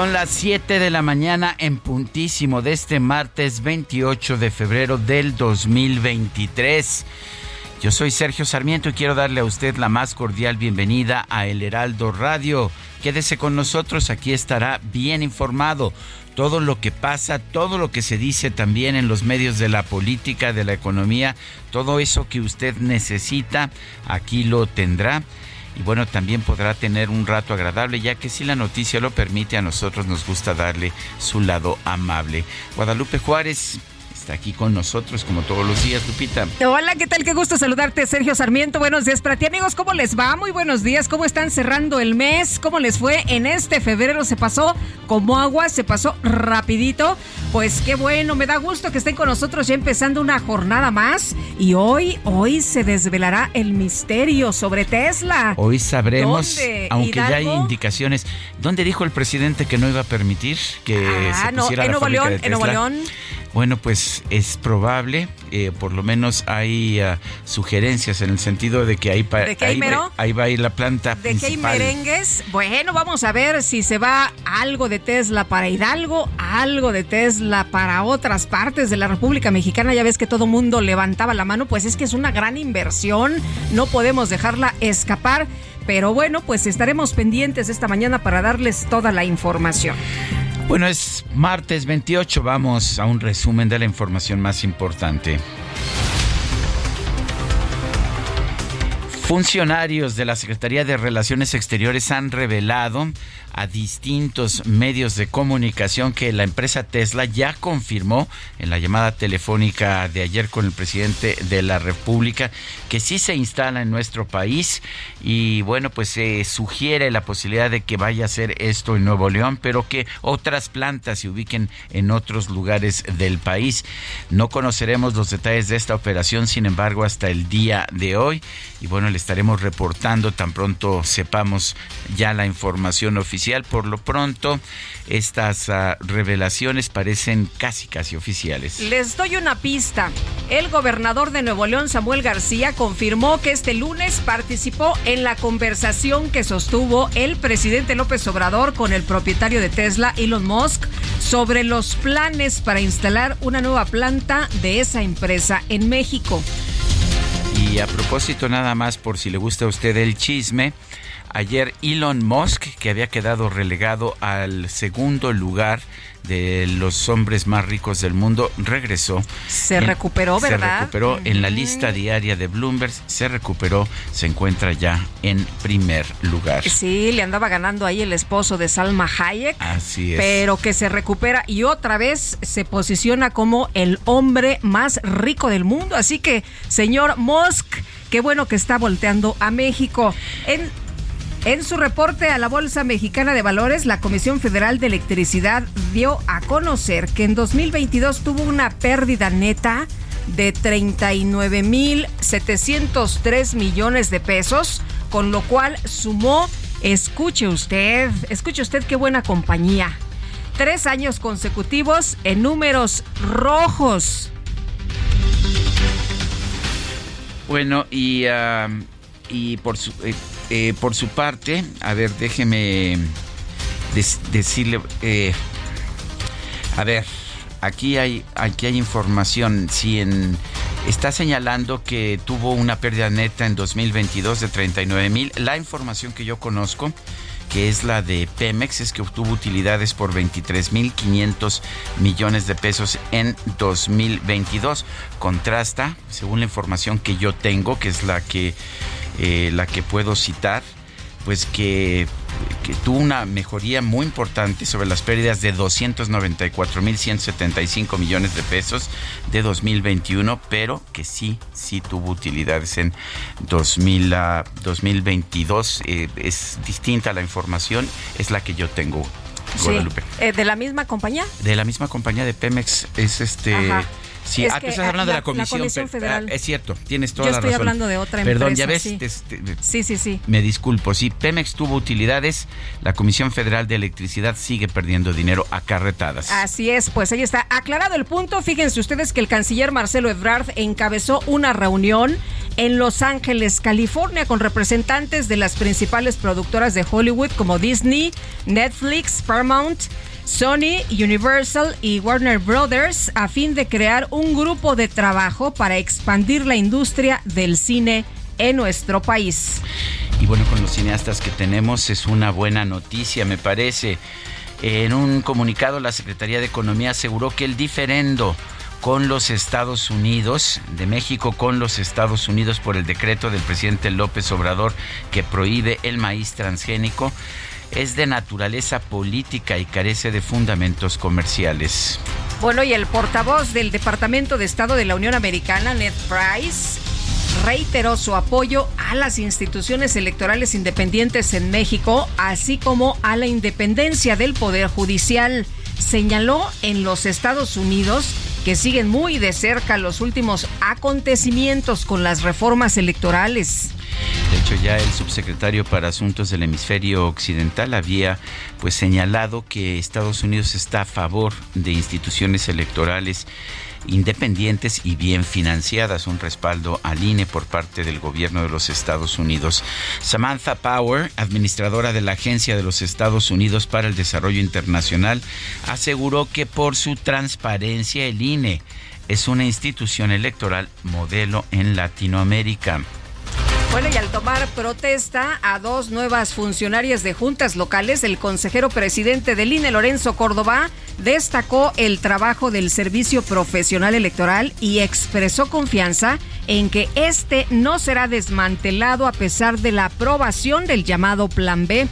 Son las 7 de la mañana en puntísimo de este martes 28 de febrero del 2023. Yo soy Sergio Sarmiento y quiero darle a usted la más cordial bienvenida a El Heraldo Radio. Quédese con nosotros, aquí estará bien informado. Todo lo que pasa, todo lo que se dice también en los medios de la política, de la economía, todo eso que usted necesita, aquí lo tendrá y bueno, también podrá tener un rato agradable, ya que si la noticia lo permite, a nosotros nos gusta darle su lado amable. Guadalupe Juárez, está aquí con nosotros como todos los días, Lupita. Hola, ¿qué tal? Qué gusto saludarte, Sergio Sarmiento. Buenos días para ti, amigos. ¿Cómo les va? Muy buenos días. ¿Cómo están cerrando el mes? ¿Cómo les fue en este febrero? Se pasó como agua, se pasó rapidito. Pues qué bueno, me da gusto que estén con nosotros ya empezando una jornada más. Y hoy, hoy se desvelará el misterio sobre Tesla. Hoy sabremos, aunque ya hay indicaciones. ¿Dónde dijo el presidente que no iba a permitir que ah, se pusiera en la Nuevo León, de en Nuevo León. Bueno, pues es probable, eh, por lo menos hay uh, sugerencias en el sentido de que ahí, ¿De que ahí, va, ahí, va a ir la planta ¿De hay principal. merengues? Bueno, vamos a ver si se va algo de Tesla para Hidalgo, algo de Tesla para otras partes de la República Mexicana. Ya ves que todo mundo levantaba la mano, pues es que es una gran inversión, no podemos dejarla escapar. Pero bueno, pues estaremos pendientes esta mañana para darles toda la información. Bueno, es martes 28, vamos a un resumen de la información más importante. Funcionarios de la Secretaría de Relaciones Exteriores han revelado a distintos medios de comunicación que la empresa Tesla ya confirmó en la llamada telefónica de ayer con el presidente de la República que sí se instala en nuestro país y bueno pues se sugiere la posibilidad de que vaya a hacer esto en Nuevo León pero que otras plantas se ubiquen en otros lugares del país. No conoceremos los detalles de esta operación sin embargo hasta el día de hoy y bueno le estaremos reportando tan pronto sepamos ya la información oficial por lo pronto, estas uh, revelaciones parecen casi, casi oficiales. Les doy una pista. El gobernador de Nuevo León, Samuel García, confirmó que este lunes participó en la conversación que sostuvo el presidente López Obrador con el propietario de Tesla, Elon Musk, sobre los planes para instalar una nueva planta de esa empresa en México. Y a propósito, nada más por si le gusta a usted el chisme, Ayer Elon Musk, que había quedado relegado al segundo lugar de los hombres más ricos del mundo, regresó. Se en, recuperó, ¿verdad? Se recuperó uh -huh. en la lista diaria de Bloomberg, se recuperó, se encuentra ya en primer lugar. Sí, le andaba ganando ahí el esposo de Salma Hayek. Así es. Pero que se recupera y otra vez se posiciona como el hombre más rico del mundo. Así que, señor Musk, qué bueno que está volteando a México. En en su reporte a la Bolsa Mexicana de Valores, la Comisión Federal de Electricidad dio a conocer que en 2022 tuvo una pérdida neta de 39.703 millones de pesos, con lo cual sumó, escuche usted, escuche usted qué buena compañía, tres años consecutivos en números rojos. Bueno, y, uh, y por su... Eh, eh, por su parte, a ver, déjeme decirle, eh, A ver, aquí hay, aquí hay información. Si está señalando que tuvo una pérdida neta en 2022 de 39 mil. La información que yo conozco que es la de Pemex, es que obtuvo utilidades por 23.500 millones de pesos en 2022. Contrasta, según la información que yo tengo, que es la que, eh, la que puedo citar, pues que, tuvo una mejoría muy importante sobre las pérdidas de 294.175 millones de pesos de 2021, pero que sí, sí tuvo utilidades en 2022. Eh, es distinta la información, es la que yo tengo. Guadalupe. Eh, ¿De la misma compañía? De la misma compañía de Pemex. Es este. Sí, ah, tú estás hablando de la Comisión, Federal. es cierto, tienes toda la razón. Yo estoy hablando de otra empresa. Perdón, ya ves. Sí. sí, sí, Me disculpo. Si Pemex tuvo utilidades, la Comisión Federal de Electricidad sigue perdiendo dinero a carretadas. Así es, pues ahí está. Aclarado el punto, fíjense ustedes que el canciller Marcelo Ebrard encabezó una reunión en Los Ángeles, California, con representantes de las principales productoras de Hollywood como Disney, Netflix, Paramount, Sony, Universal y Warner Brothers a fin de crear un grupo de trabajo para expandir la industria del cine en nuestro país. Y bueno, con los cineastas que tenemos es una buena noticia, me parece. En un comunicado, la Secretaría de Economía aseguró que el diferendo con los Estados Unidos, de México con los Estados Unidos por el decreto del presidente López Obrador que prohíbe el maíz transgénico, es de naturaleza política y carece de fundamentos comerciales. Bueno, y el portavoz del Departamento de Estado de la Unión Americana, Ned Price, reiteró su apoyo a las instituciones electorales independientes en México, así como a la independencia del Poder Judicial. Señaló en los Estados Unidos que siguen muy de cerca los últimos acontecimientos con las reformas electorales. De hecho, ya el subsecretario para Asuntos del Hemisferio Occidental había pues señalado que Estados Unidos está a favor de instituciones electorales independientes y bien financiadas, un respaldo al INE por parte del gobierno de los Estados Unidos. Samantha Power, administradora de la Agencia de los Estados Unidos para el Desarrollo Internacional, aseguró que por su transparencia el INE es una institución electoral modelo en Latinoamérica. Bueno, y al tomar protesta a dos nuevas funcionarias de juntas locales, el consejero presidente del INE, Lorenzo Córdoba, destacó el trabajo del Servicio Profesional Electoral y expresó confianza en que este no será desmantelado a pesar de la aprobación del llamado Plan B.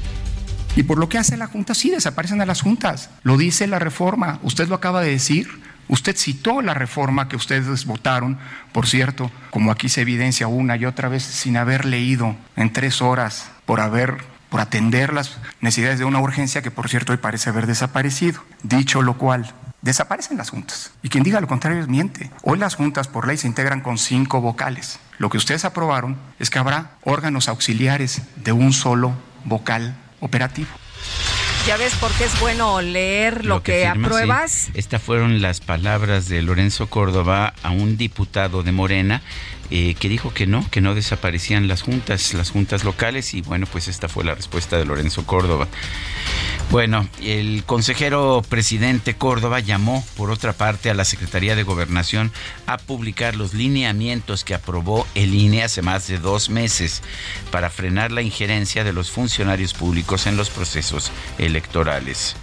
Y por lo que hace la Junta, sí desaparecen a las juntas. Lo dice la reforma. Usted lo acaba de decir. Usted citó la reforma que ustedes votaron, por cierto, como aquí se evidencia una y otra vez, sin haber leído en tres horas, por haber por atender las necesidades de una urgencia que, por cierto, hoy parece haber desaparecido. Dicho lo cual, desaparecen las juntas. Y quien diga lo contrario es miente. Hoy las juntas por ley se integran con cinco vocales. Lo que ustedes aprobaron es que habrá órganos auxiliares de un solo vocal operativo. Ya ves por qué es bueno leer lo, que, apruebas. Estas fueron las palabras de Lorenzo Córdoba a un diputado de Morena eh, que dijo que no, que no desaparecían las juntas, las juntas locales y bueno, pues esta fue la respuesta de Lorenzo Córdoba. Bueno, el consejero presidente Córdoba llamó, por otra parte, a la Secretaría de Gobernación a publicar los lineamientos que aprobó el INE hace más de dos meses para frenar la injerencia de los funcionarios públicos en los procesos electorales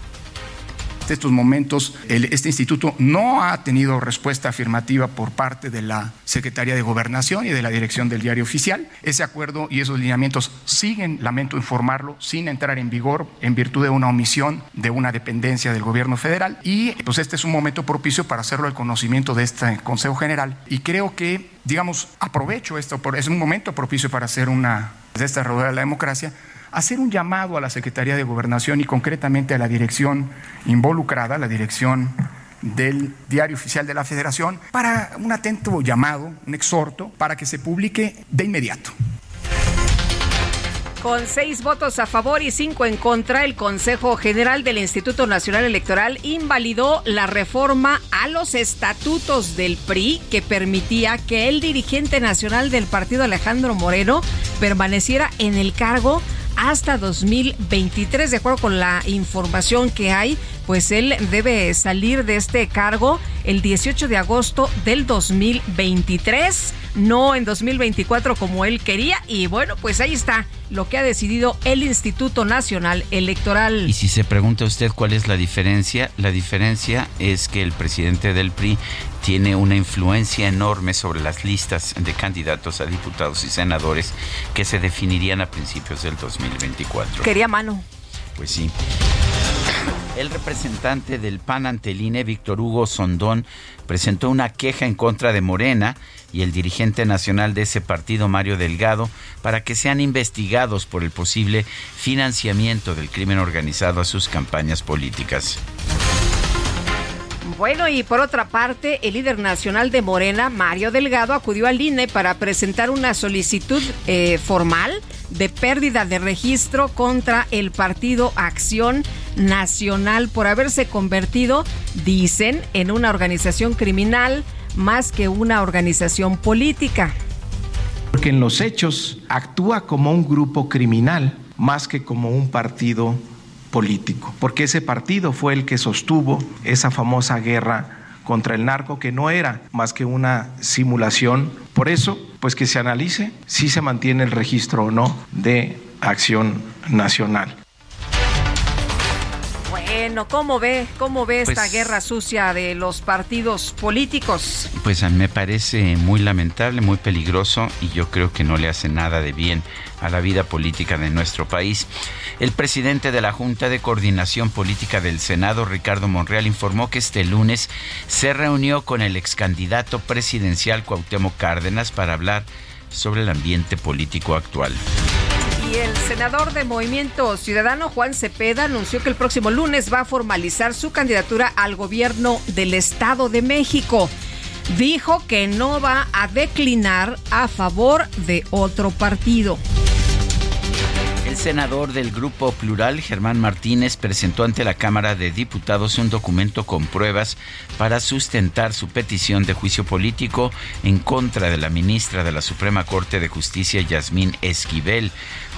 estos momentos este instituto no ha tenido respuesta afirmativa por parte de la Secretaría de Gobernación y de la Dirección del Diario Oficial. Ese acuerdo y esos lineamientos siguen, lamento informarlo, sin entrar en vigor en virtud de una omisión de una dependencia del gobierno federal. Y pues este es un momento propicio para hacerlo al conocimiento de este Consejo General. Y creo que, digamos, aprovecho esto, es un momento propicio para hacer una de esta rueda de la democracia hacer un llamado a la Secretaría de Gobernación y concretamente a la dirección involucrada, la dirección del Diario Oficial de la Federación, para un atento llamado, un exhorto, para que se publique de inmediato. Con seis votos a favor y cinco en contra, el Consejo General del Instituto Nacional Electoral invalidó la reforma a los estatutos del PRI que permitía que el dirigente nacional del partido Alejandro Moreno permaneciera en el cargo hasta 2023. De acuerdo con la información que hay, pues él debe salir de este cargo el 18 de agosto del 2023, no en 2024 como él quería. Y bueno, pues ahí está lo que ha decidido el Instituto Nacional Electoral. Y si se pregunta usted cuál es la diferencia, la diferencia es que el presidente del PRI tiene una influencia enorme sobre las listas de candidatos a diputados y senadores que se definirían a principios del 2024. Quería mano. Pues sí. El representante del PAN ante el INE, Víctor Hugo Sondón, presentó una queja en contra de Morena y el dirigente nacional de ese partido, Mario Delgado, para que sean investigados por el posible financiamiento del crimen organizado a sus campañas políticas. Bueno, y por otra parte, el líder nacional de Morena, Mario Delgado, acudió al INE para presentar una solicitud eh, formal de pérdida de registro contra el partido Acción Nacional por haberse convertido, dicen, en una organización criminal más que una organización política. Porque en los hechos actúa como un grupo criminal más que como un partido político, porque ese partido fue el que sostuvo esa famosa guerra contra el narco que no era más que una simulación. Por eso, pues que se analice si se mantiene el registro o no de acción nacional. Bueno, ¿cómo ve, cómo ve esta pues guerra sucia de los partidos políticos? Pues me parece muy lamentable, muy peligroso y yo creo que no le hace nada de bien a la vida política de nuestro país. El presidente de la Junta de Coordinación Política del Senado, Ricardo Monreal, informó que este lunes se reunió con el ex candidato presidencial Cuauhtémoc Cárdenas para hablar sobre el ambiente político actual. El senador de Movimiento Ciudadano, Juan Cepeda, anunció que el próximo lunes va a formalizar su candidatura al gobierno del Estado de México. Dijo que no va a declinar a favor de otro partido. El senador del Grupo Plural, Germán Martínez, presentó ante la Cámara de Diputados un documento con pruebas para sustentar su petición de juicio político en contra de la ministra de la Suprema Corte de Justicia, Yasmín Esquivel,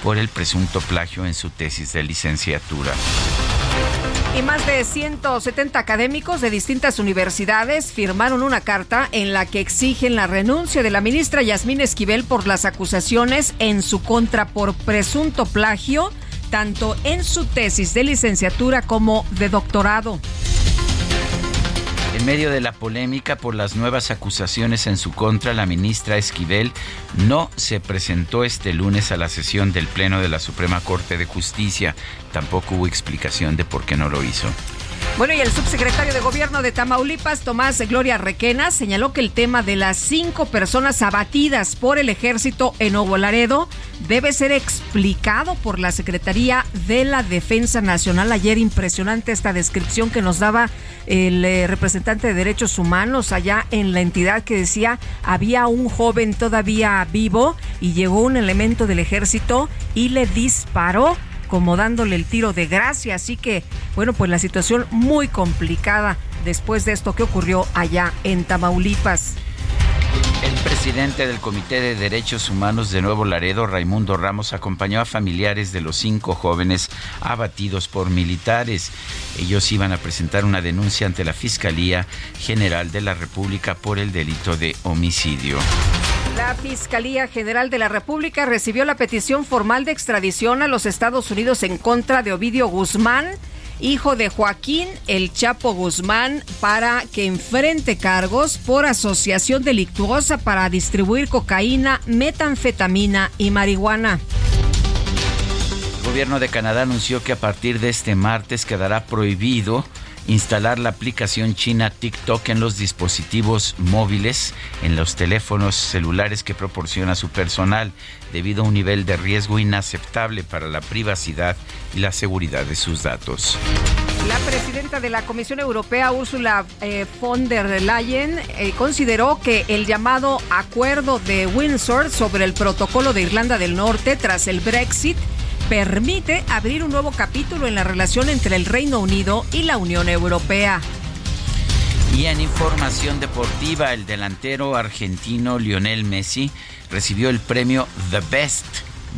por el presunto plagio en su tesis de licenciatura. Y más de 170 académicos de distintas universidades firmaron una carta en la que exigen la renuncia de la ministra Yasmín Esquivel por las acusaciones en su contra por presunto plagio, tanto en su tesis de licenciatura como de doctorado. En medio de la polémica por las nuevas acusaciones en su contra, la ministra Esquivel no se presentó este lunes a la sesión del Pleno de la Suprema Corte de Justicia. Tampoco hubo explicación de por qué no lo hizo. Bueno, y el subsecretario de Gobierno de Tamaulipas, Tomás Gloria Requena, señaló que el tema de las cinco personas abatidas por el ejército en Nuevo Laredo debe ser explicado por la Secretaría de la Defensa Nacional. Ayer impresionante esta descripción que nos daba el eh, representante de derechos humanos allá en la entidad que decía había un joven todavía vivo y llegó un elemento del ejército y le disparó como dándole el tiro de gracia. Así que, bueno, pues la situación muy complicada después de esto que ocurrió allá en Tamaulipas. El presidente del Comité de Derechos Humanos de Nuevo Laredo, Raimundo Ramos, acompañó a familiares de los cinco jóvenes abatidos por militares. Ellos iban a presentar una denuncia ante la Fiscalía General de la República por el delito de homicidio. La Fiscalía General de la República recibió la petición formal de extradición a los Estados Unidos en contra de Ovidio Guzmán, hijo de Joaquín El Chapo Guzmán, para que enfrente cargos por asociación delictuosa para distribuir cocaína, metanfetamina y marihuana. El gobierno de Canadá anunció que a partir de este martes quedará prohibido instalar la aplicación china TikTok en los dispositivos móviles, en los teléfonos celulares que proporciona su personal, debido a un nivel de riesgo inaceptable para la privacidad y la seguridad de sus datos. La presidenta de la Comisión Europea, Ursula eh, von der Leyen, eh, consideró que el llamado Acuerdo de Windsor sobre el protocolo de Irlanda del Norte tras el Brexit permite abrir un nuevo capítulo en la relación entre el Reino Unido y la Unión Europea. Y en información deportiva, el delantero argentino Lionel Messi recibió el premio The Best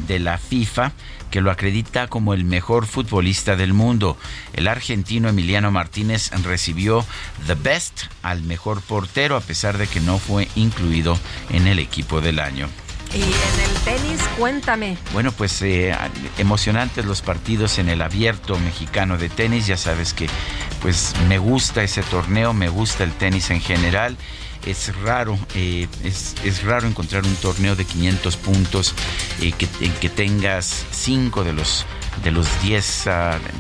de la FIFA que lo acredita como el mejor futbolista del mundo. El argentino Emiliano Martínez recibió The Best al mejor portero a pesar de que no fue incluido en el equipo del año. Y en el tenis, cuéntame. Bueno, pues eh, emocionantes los partidos en el abierto mexicano de tenis. Ya sabes que pues me gusta ese torneo, me gusta el tenis en general es raro, eh, es, raro encontrar un torneo de 500 puntos eh, en que tengas cinco de los de los 10,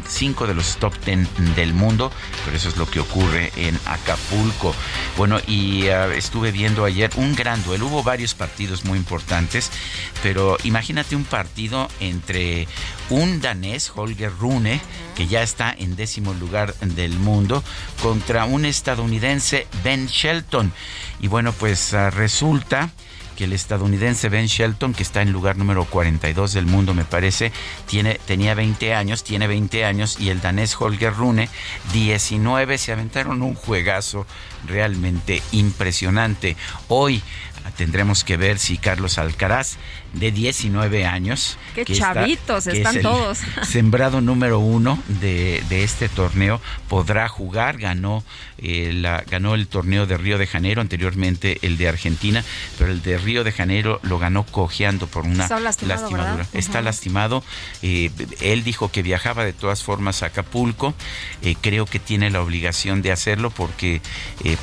5 de los top 10 del mundo, pero eso es lo que ocurre en Acapulco. Bueno, y ah, estuve viendo ayer un gran duelo, hubo varios partidos muy importantes, pero imagínate un partido entre un danés, Holger Rune, que ya está en décimo lugar del mundo, contra un estadounidense, Ben Shelton. Y bueno, pues ah, resulta que el estadounidense Ben Shelton, que está en lugar número 42 del mundo, me parece, tiene, tenía 20 años, tiene 20 años, y el danés Holger Rune, 19, se aventaron un juegazo realmente impresionante. Hoy tendremos que ver si Carlos Alcaraz de 19 años. Qué chavitos están todos. Sembrado número uno de, este torneo podrá jugar. Ganó, eh, la, ganó el torneo de Río de Janeiro, anteriormente el de Argentina, pero el de Río de Janeiro lo ganó cojeando por una lastimadura. Está lastimado. Eh, él dijo que viajaba de todas formas a Acapulco. Eh, creo que tiene la obligación de hacerlo porque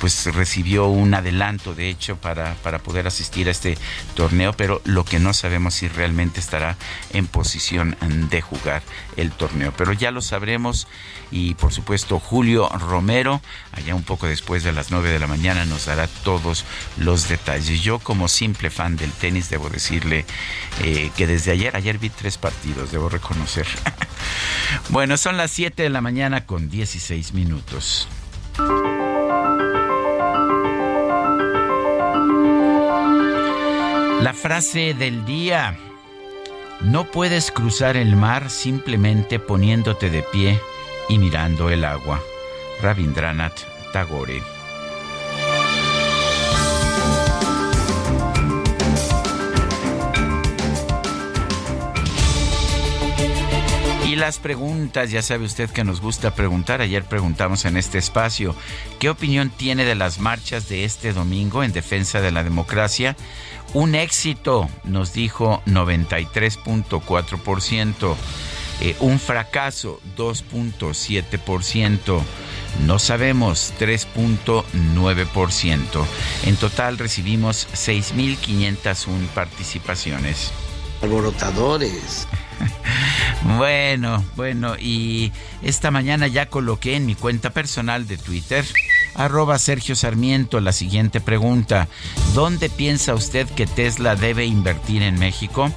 pues recibió un adelanto, de hecho, para, para poder asistir a este torneo, pero lo que no sabemos si realmente estará en posición de jugar el torneo. Pero ya lo sabremos y por supuesto Julio Romero, allá un poco después de las 9 de la mañana, nos dará todos los detalles. Yo como simple fan del tenis debo decirle eh, que desde ayer, ayer vi tres partidos, debo reconocer. bueno, son las 7 de la mañana con 16 minutos. La frase del día. No puedes cruzar el mar simplemente poniéndote de pie y mirando el agua. Rabindranath Tagore. Y las preguntas, ya sabe usted que nos gusta preguntar. Ayer preguntamos en este espacio, ¿qué opinión tiene de las marchas de este domingo en defensa de la democracia? Un éxito, nos dijo 93.4%. Eh, un fracaso, 2.7%. No sabemos, 3.9%. En total recibimos 6.501 participaciones. Alborotadores. bueno, bueno, y esta mañana ya coloqué en mi cuenta personal de Twitter arroba Sergio Sarmiento la siguiente pregunta. ¿Dónde piensa usted que Tesla debe invertir en México?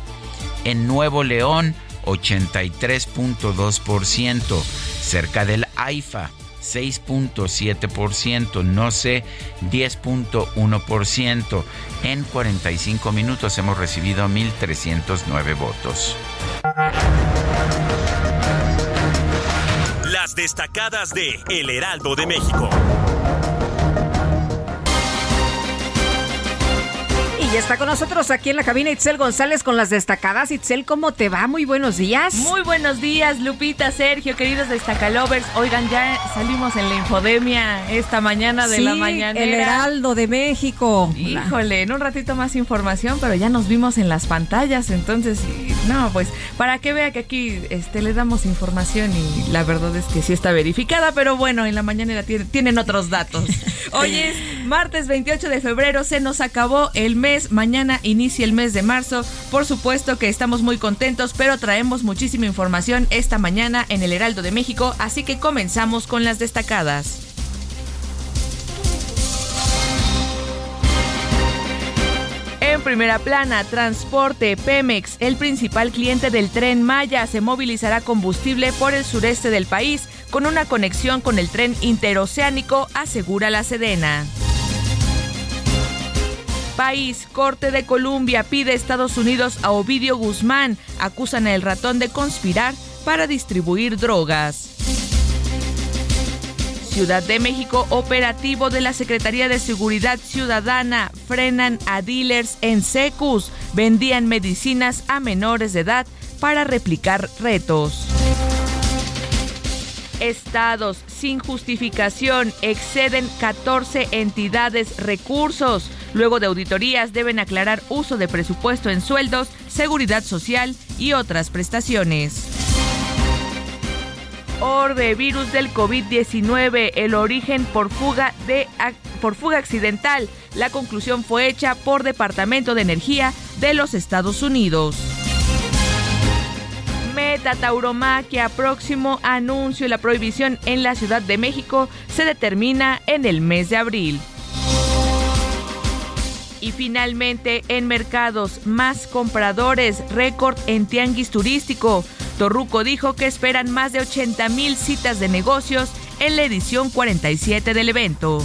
En Nuevo León, 83.2%. Cerca del AIFA, 6.7%, no sé, 10.1%. En 45 minutos hemos recibido 1.309 votos. Las destacadas de El Heraldo de México. Y está con nosotros aquí en la cabina Itzel González con las destacadas. Itzel, ¿cómo te va? Muy buenos días. Muy buenos días, Lupita, Sergio, queridos destacalovers. Oigan, ya salimos en la infodemia esta mañana de la mañana. El Heraldo de México. Híjole, en un ratito más información, pero ya nos vimos en las pantallas. Entonces, no, pues para que vea que aquí este, les damos información y la verdad es que sí está verificada, pero bueno, en la mañana tienen otros datos. Hoy es martes 28 de febrero, se nos acabó el mes Mañana inicia el mes de marzo. Por supuesto que estamos muy contentos, pero traemos muchísima información esta mañana en el Heraldo de México, así que comenzamos con las destacadas. En primera plana, transporte Pemex, el principal cliente del tren Maya, se movilizará combustible por el sureste del país con una conexión con el tren interoceánico, asegura la Sedena país, Corte de Columbia pide a Estados Unidos a Ovidio Guzmán. Acusan al ratón de conspirar para distribuir drogas. Ciudad de México, operativo de la Secretaría de Seguridad Ciudadana, frenan a dealers en Secus, vendían medicinas a menores de edad para replicar retos. Estados sin justificación exceden 14 entidades recursos. Luego de auditorías deben aclarar uso de presupuesto en sueldos, seguridad social y otras prestaciones. Orbe, virus del COVID-19, el origen por fuga, de, por fuga accidental. La conclusión fue hecha por Departamento de Energía de los Estados Unidos. Meta Tauromaquia, próximo anuncio la prohibición en la Ciudad de México se determina en el mes de abril. Y finalmente, en mercados, más compradores, récord en tianguis turístico. Torruco dijo que esperan más de 80 mil citas de negocios en la edición 47 del evento.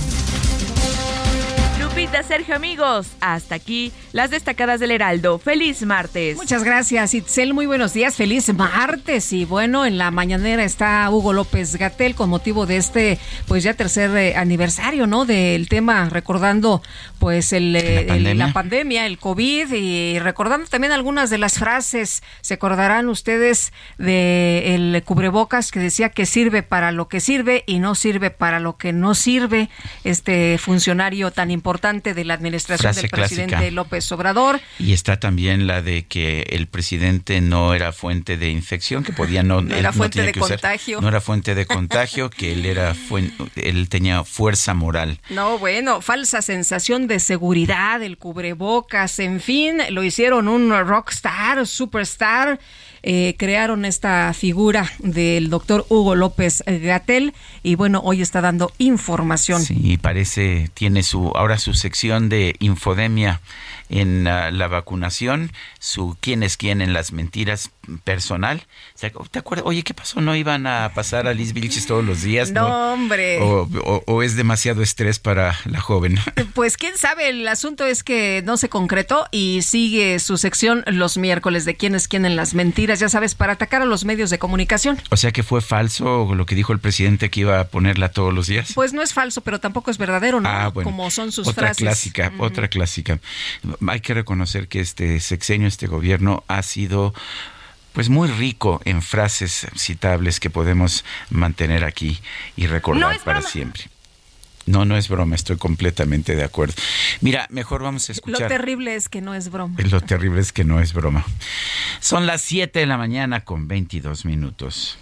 Lupita, Sergio, amigos, hasta aquí las destacadas del Heraldo. Feliz martes. Muchas gracias, Itzel. Muy buenos días. Feliz martes. Y bueno, en la mañanera está Hugo López Gatel con motivo de este, pues ya tercer eh, aniversario, ¿no? Del tema, recordando, pues, el, ¿La, pandemia? El, la pandemia, el COVID y recordando también algunas de las frases. Se acordarán ustedes de el cubrebocas que decía que sirve para lo que sirve y no sirve para lo que no sirve. Este funcionario tan importante de la administración Frase del presidente clásica. López Obrador. Y está también la de que el presidente no era fuente de infección, que podía no, no era él fuente no de que usar, contagio. no era fuente de contagio, que él era él tenía fuerza moral. No, bueno, falsa sensación de seguridad, el cubrebocas, en fin, lo hicieron un rockstar, superstar. Eh, crearon esta figura del doctor Hugo López Gatel y bueno, hoy está dando información. Sí, parece, tiene su, ahora su sección de infodemia en uh, la vacunación, su quién es quién en las mentiras personal. ¿Te acuerdas? Oye, ¿qué pasó? ¿No iban a pasar a Liz Vilches todos los días? No, ¿no? hombre. O, o, o, es demasiado estrés para la joven? Pues quién sabe, el asunto es que no se concretó y sigue su sección los miércoles de quién es quién en las mentiras, ya sabes, para atacar a los medios de comunicación. O sea que fue falso lo que dijo el presidente que iba a ponerla todos los días. Pues no es falso, pero tampoco es verdadero, ¿no? Ah, bueno. Como son sus otra frases. clásica, uh -huh. otra clásica. Hay que reconocer que este sexenio, este gobierno ha sido pues muy rico en frases citables que podemos mantener aquí y recordar no para broma. siempre. No, no es broma, estoy completamente de acuerdo. Mira, mejor vamos a escuchar. Lo terrible es que no es broma. Lo terrible es que no es broma. Son las 7 de la mañana con 22 minutos.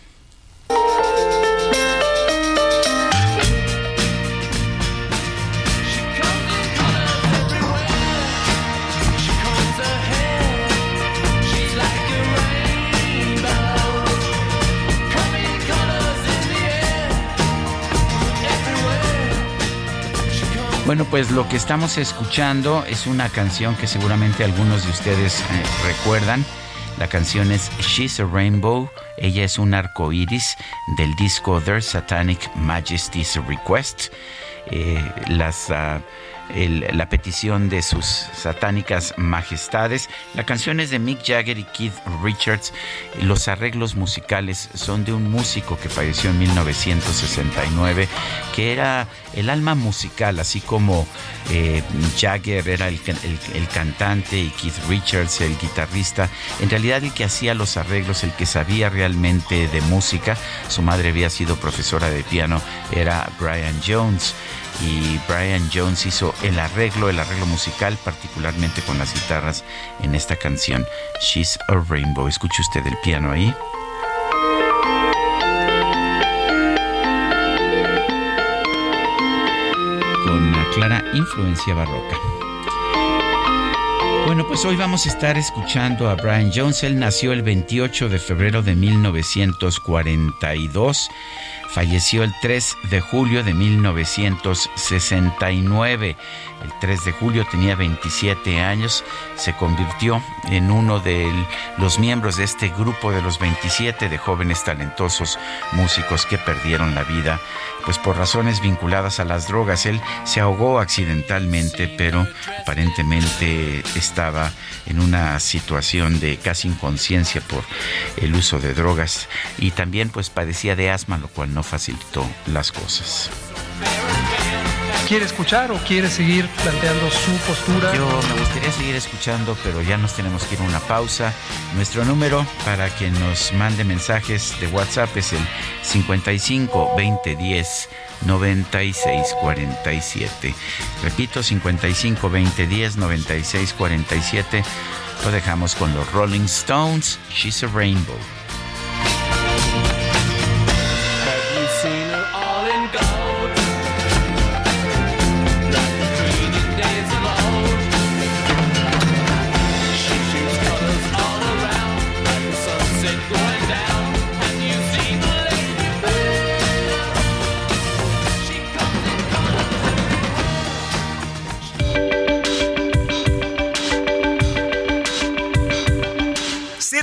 Bueno, pues lo que estamos escuchando es una canción que seguramente algunos de ustedes eh, recuerdan. La canción es She's a Rainbow. Ella es un arco iris del disco Their Satanic Majesty's Request. Eh, las. Uh, la petición de sus satánicas majestades. La canción es de Mick Jagger y Keith Richards. Los arreglos musicales son de un músico que falleció en 1969, que era el alma musical, así como eh, Jagger era el, el, el, cantante y Keith Richards el guitarrista. En realidad el que hacía los arreglos, el que sabía realmente de música, su madre había sido profesora de piano, era Brian Jones y Brian Jones hizo el arreglo, el arreglo musical, particularmente con las guitarras en esta canción, She's a Rainbow. Escuche usted el piano ahí. Con una clara influencia barroca. Bueno, pues hoy vamos a estar escuchando a Brian Jones. Él nació el 28 de febrero de 1942 falleció el 3 de julio de 1969. El 3 de julio tenía 27 años, se convirtió en uno de los miembros de este grupo de los 27 de jóvenes talentosos músicos que perdieron la vida, pues por razones vinculadas a las drogas. Él se ahogó accidentalmente, pero aparentemente estaba en una situación de casi inconsciencia por el uso de drogas y también pues padecía de asma, lo cual no no facilitó las cosas. ¿Quiere escuchar o quiere seguir planteando su postura? Yo me gustaría seguir escuchando, pero ya nos tenemos que ir a una pausa. Nuestro número para que nos mande mensajes de WhatsApp es el 55 20 10 96 47. Repito, 55 20 10 96 47. Lo dejamos con los Rolling Stones, She's a Rainbow.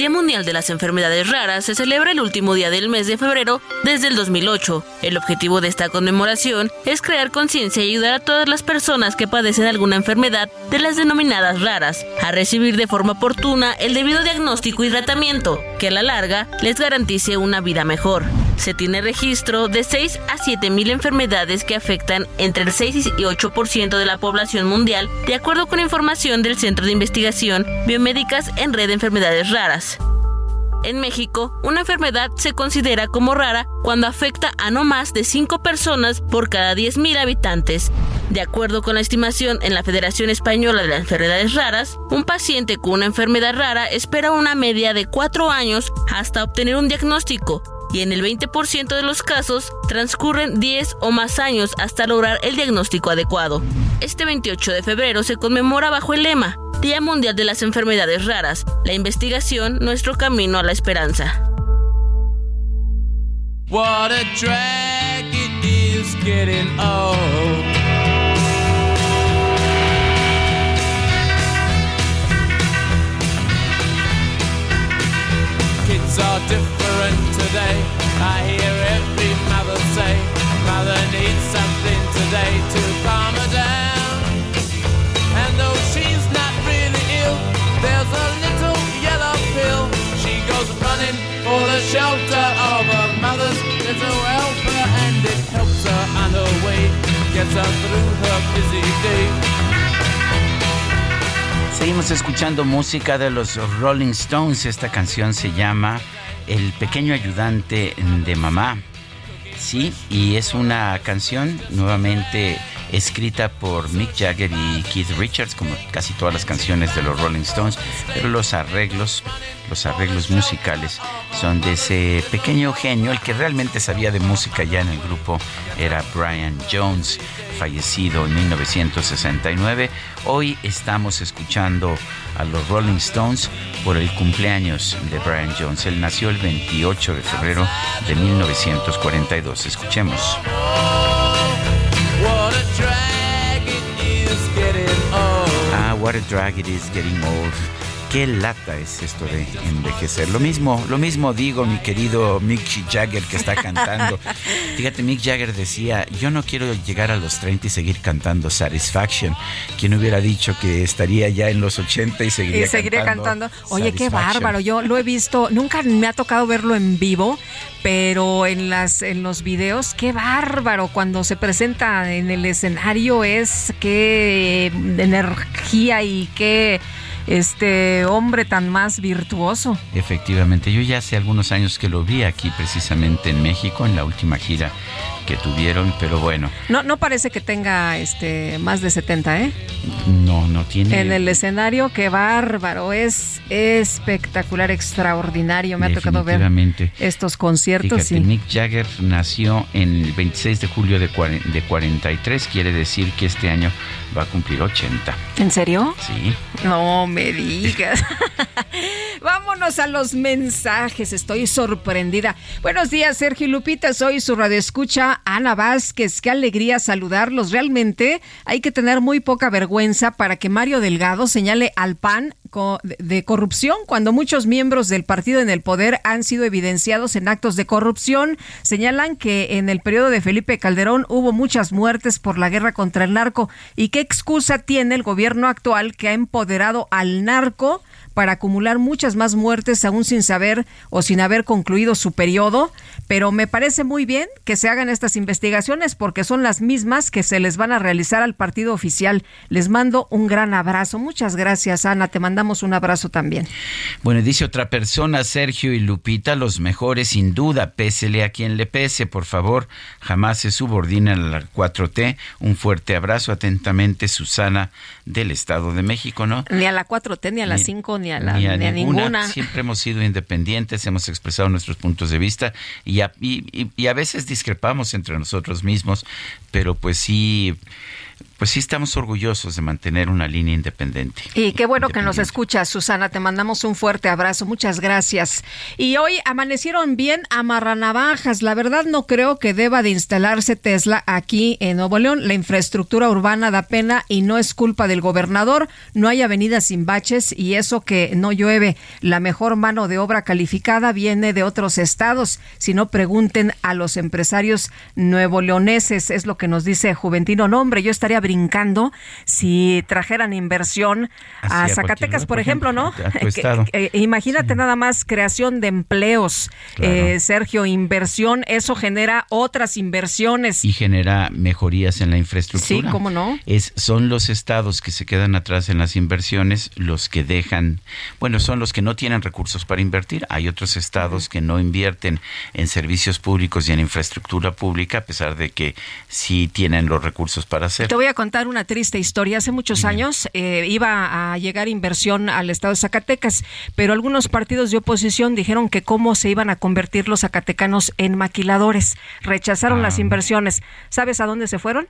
Día Mundial de las Enfermedades Raras se celebra el último día del mes de febrero desde el 2008. El objetivo de esta conmemoración es crear conciencia y ayudar a todas las personas que padecen alguna enfermedad de las denominadas raras a recibir de forma oportuna el debido diagnóstico y tratamiento, que a la larga les garantice una vida mejor. Se tiene registro de 6 a 7 mil enfermedades que afectan entre el 6 y 8% de la población mundial, de acuerdo con información del Centro de Investigación Biomédicas en Red de Enfermedades Raras en México, una enfermedad se considera como rara cuando afecta a no más de 5 personas por cada 10.000 habitantes. De acuerdo con la estimación en la Federación Española de las Enfermedades Raras, un paciente con una enfermedad rara espera una media de 4 años hasta obtener un diagnóstico y en el 20% de los casos transcurren 10 o más años hasta lograr el diagnóstico adecuado. Este 28 de febrero se conmemora bajo el lema Día Mundial de las Enfermedades Raras, la investigación, nuestro camino a la esperanza. Are different today. I hear every mother say, Mother needs something today to calm her down. And though she's not really ill, there's a little yellow pill. She goes running for the shelter of her mother's little helper, and it helps her on her way, gets her through her busy day. Seguimos escuchando música de los Rolling Stones. Esta canción se llama El pequeño ayudante de mamá. Sí, y es una canción nuevamente escrita por Mick Jagger y Keith Richards, como casi todas las canciones de los Rolling Stones, pero los arreglos, los arreglos musicales son de ese pequeño genio, el que realmente sabía de música ya en el grupo era Brian Jones, fallecido en 1969. Hoy estamos escuchando a los Rolling Stones por el cumpleaños de Brian Jones. Él nació el 28 de febrero de 1942. Escuchemos. What a drag it is getting old. Qué lata es esto de envejecer. Lo mismo, lo mismo digo, mi querido Mick Jagger que está cantando. Fíjate, Mick Jagger decía, yo no quiero llegar a los 30 y seguir cantando Satisfaction. Quien hubiera dicho que estaría ya en los 80 y seguiría, y seguiría cantando. Oye, qué bárbaro. Yo lo he visto, nunca me ha tocado verlo en vivo, pero en las en los videos qué bárbaro cuando se presenta en el escenario es qué energía y qué este hombre tan más virtuoso. Efectivamente, yo ya hace algunos años que lo vi aquí precisamente en México en la última gira que tuvieron, pero bueno. No, no parece que tenga este más de 70, ¿eh? No, no tiene. En el escenario, qué bárbaro, es espectacular, extraordinario. Me ha tocado ver estos conciertos. Fíjate, Mick Jagger nació en el 26 de julio de, de 43, quiere decir que este año va a cumplir 80. ¿En serio? Sí. No me digas. Vámonos a los mensajes, estoy sorprendida. Buenos días, Sergio Lupita, soy su radioescucha Ana Vázquez. Qué alegría saludarlos. Realmente hay que tener muy poca vergüenza para que Mario Delgado señale al PAN de corrupción cuando muchos miembros del partido en el poder han sido evidenciados en actos de corrupción. Señalan que en el periodo de Felipe Calderón hubo muchas muertes por la guerra contra el narco. ¿Y qué excusa tiene el gobierno actual que ha empoderado al narco? Para acumular muchas más muertes aún sin saber o sin haber concluido su periodo, pero me parece muy bien que se hagan estas investigaciones porque son las mismas que se les van a realizar al partido oficial. Les mando un gran abrazo. Muchas gracias, Ana. Te mandamos un abrazo también. Bueno, dice otra persona, Sergio y Lupita, los mejores sin duda, pésele a quien le pese, por favor, jamás se subordinen a la 4T. Un fuerte abrazo, atentamente, Susana del Estado de México, ¿no? Ni a la 4T, ni a la 5, ni a, la, ni a, ninguna. Siempre hemos sido independientes, hemos expresado nuestros puntos de vista y a, y a veces discrepamos entre nosotros mismos, pero pues sí pues sí estamos orgullosos de mantener una línea independiente. Y qué bueno que nos escuchas, Susana. Te mandamos un fuerte abrazo. Muchas gracias. Y hoy amanecieron bien amarranavajas. La verdad no creo que deba de instalarse Tesla aquí en Nuevo León. La infraestructura urbana da pena y no es culpa del gobernador. No hay avenidas sin baches y eso que no llueve. La mejor mano de obra calificada viene de otros estados. Si no, pregunten a los empresarios nuevo leoneses. Es lo que nos dice Juventino Nombre. Yo estaría brincando si trajeran inversión a Zacatecas, por, ejemplo, ¿no? Eh, imagínate nada más creación de empleos, eh, Sergio, inversión, eso genera otras inversiones. Y genera mejorías en la infraestructura. Sí, cómo no. Es, son los estados que se quedan atrás en las inversiones los que dejan, bueno, son los que no tienen recursos para invertir. Hay otros estados que no invierten en servicios públicos y en infraestructura pública, a pesar de que sí tienen los recursos para hacerlo. Te voy a contar una triste historia. Hace muchos años eh, iba a llegar inversión al estado de Zacatecas, pero algunos partidos de oposición dijeron que cómo se iban a convertir los zacatecanos en maquiladores. Rechazaron las ah. inversiones. ¿Sabes a dónde se fueron?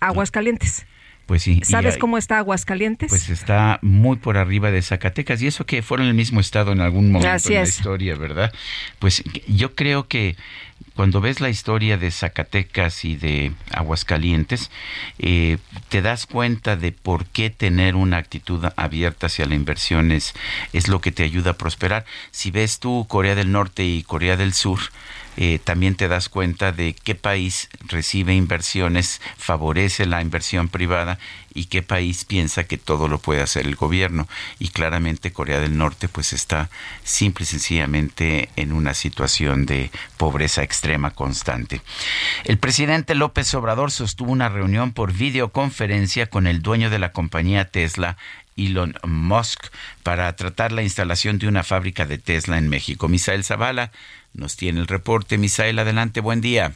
Aguascalientes. Pues sí. ¿Sabes cómo está Aguascalientes? Pues está muy por arriba de Zacatecas y eso que fueron el mismo estado en algún momento de la historia, ¿verdad? Pues yo creo que cuando ves la historia de Zacatecas y de Aguascalientes, eh, te das cuenta de por qué tener una actitud abierta hacia la inversión es, lo que te ayuda a prosperar. Si ves tú Corea del Norte y Corea del Sur, eh, también te das cuenta de qué país recibe inversiones, favorece la inversión privada y qué país piensa que todo lo puede hacer el gobierno. Y claramente Corea del Norte pues está simple y sencillamente en una situación de pobreza extrema constante. El presidente López Obrador sostuvo una reunión por videoconferencia con el dueño de la compañía Tesla, Elon Musk para tratar la instalación de una fábrica de Tesla en México. Misael Zavala nos tiene el reporte. Misael, adelante, buen día.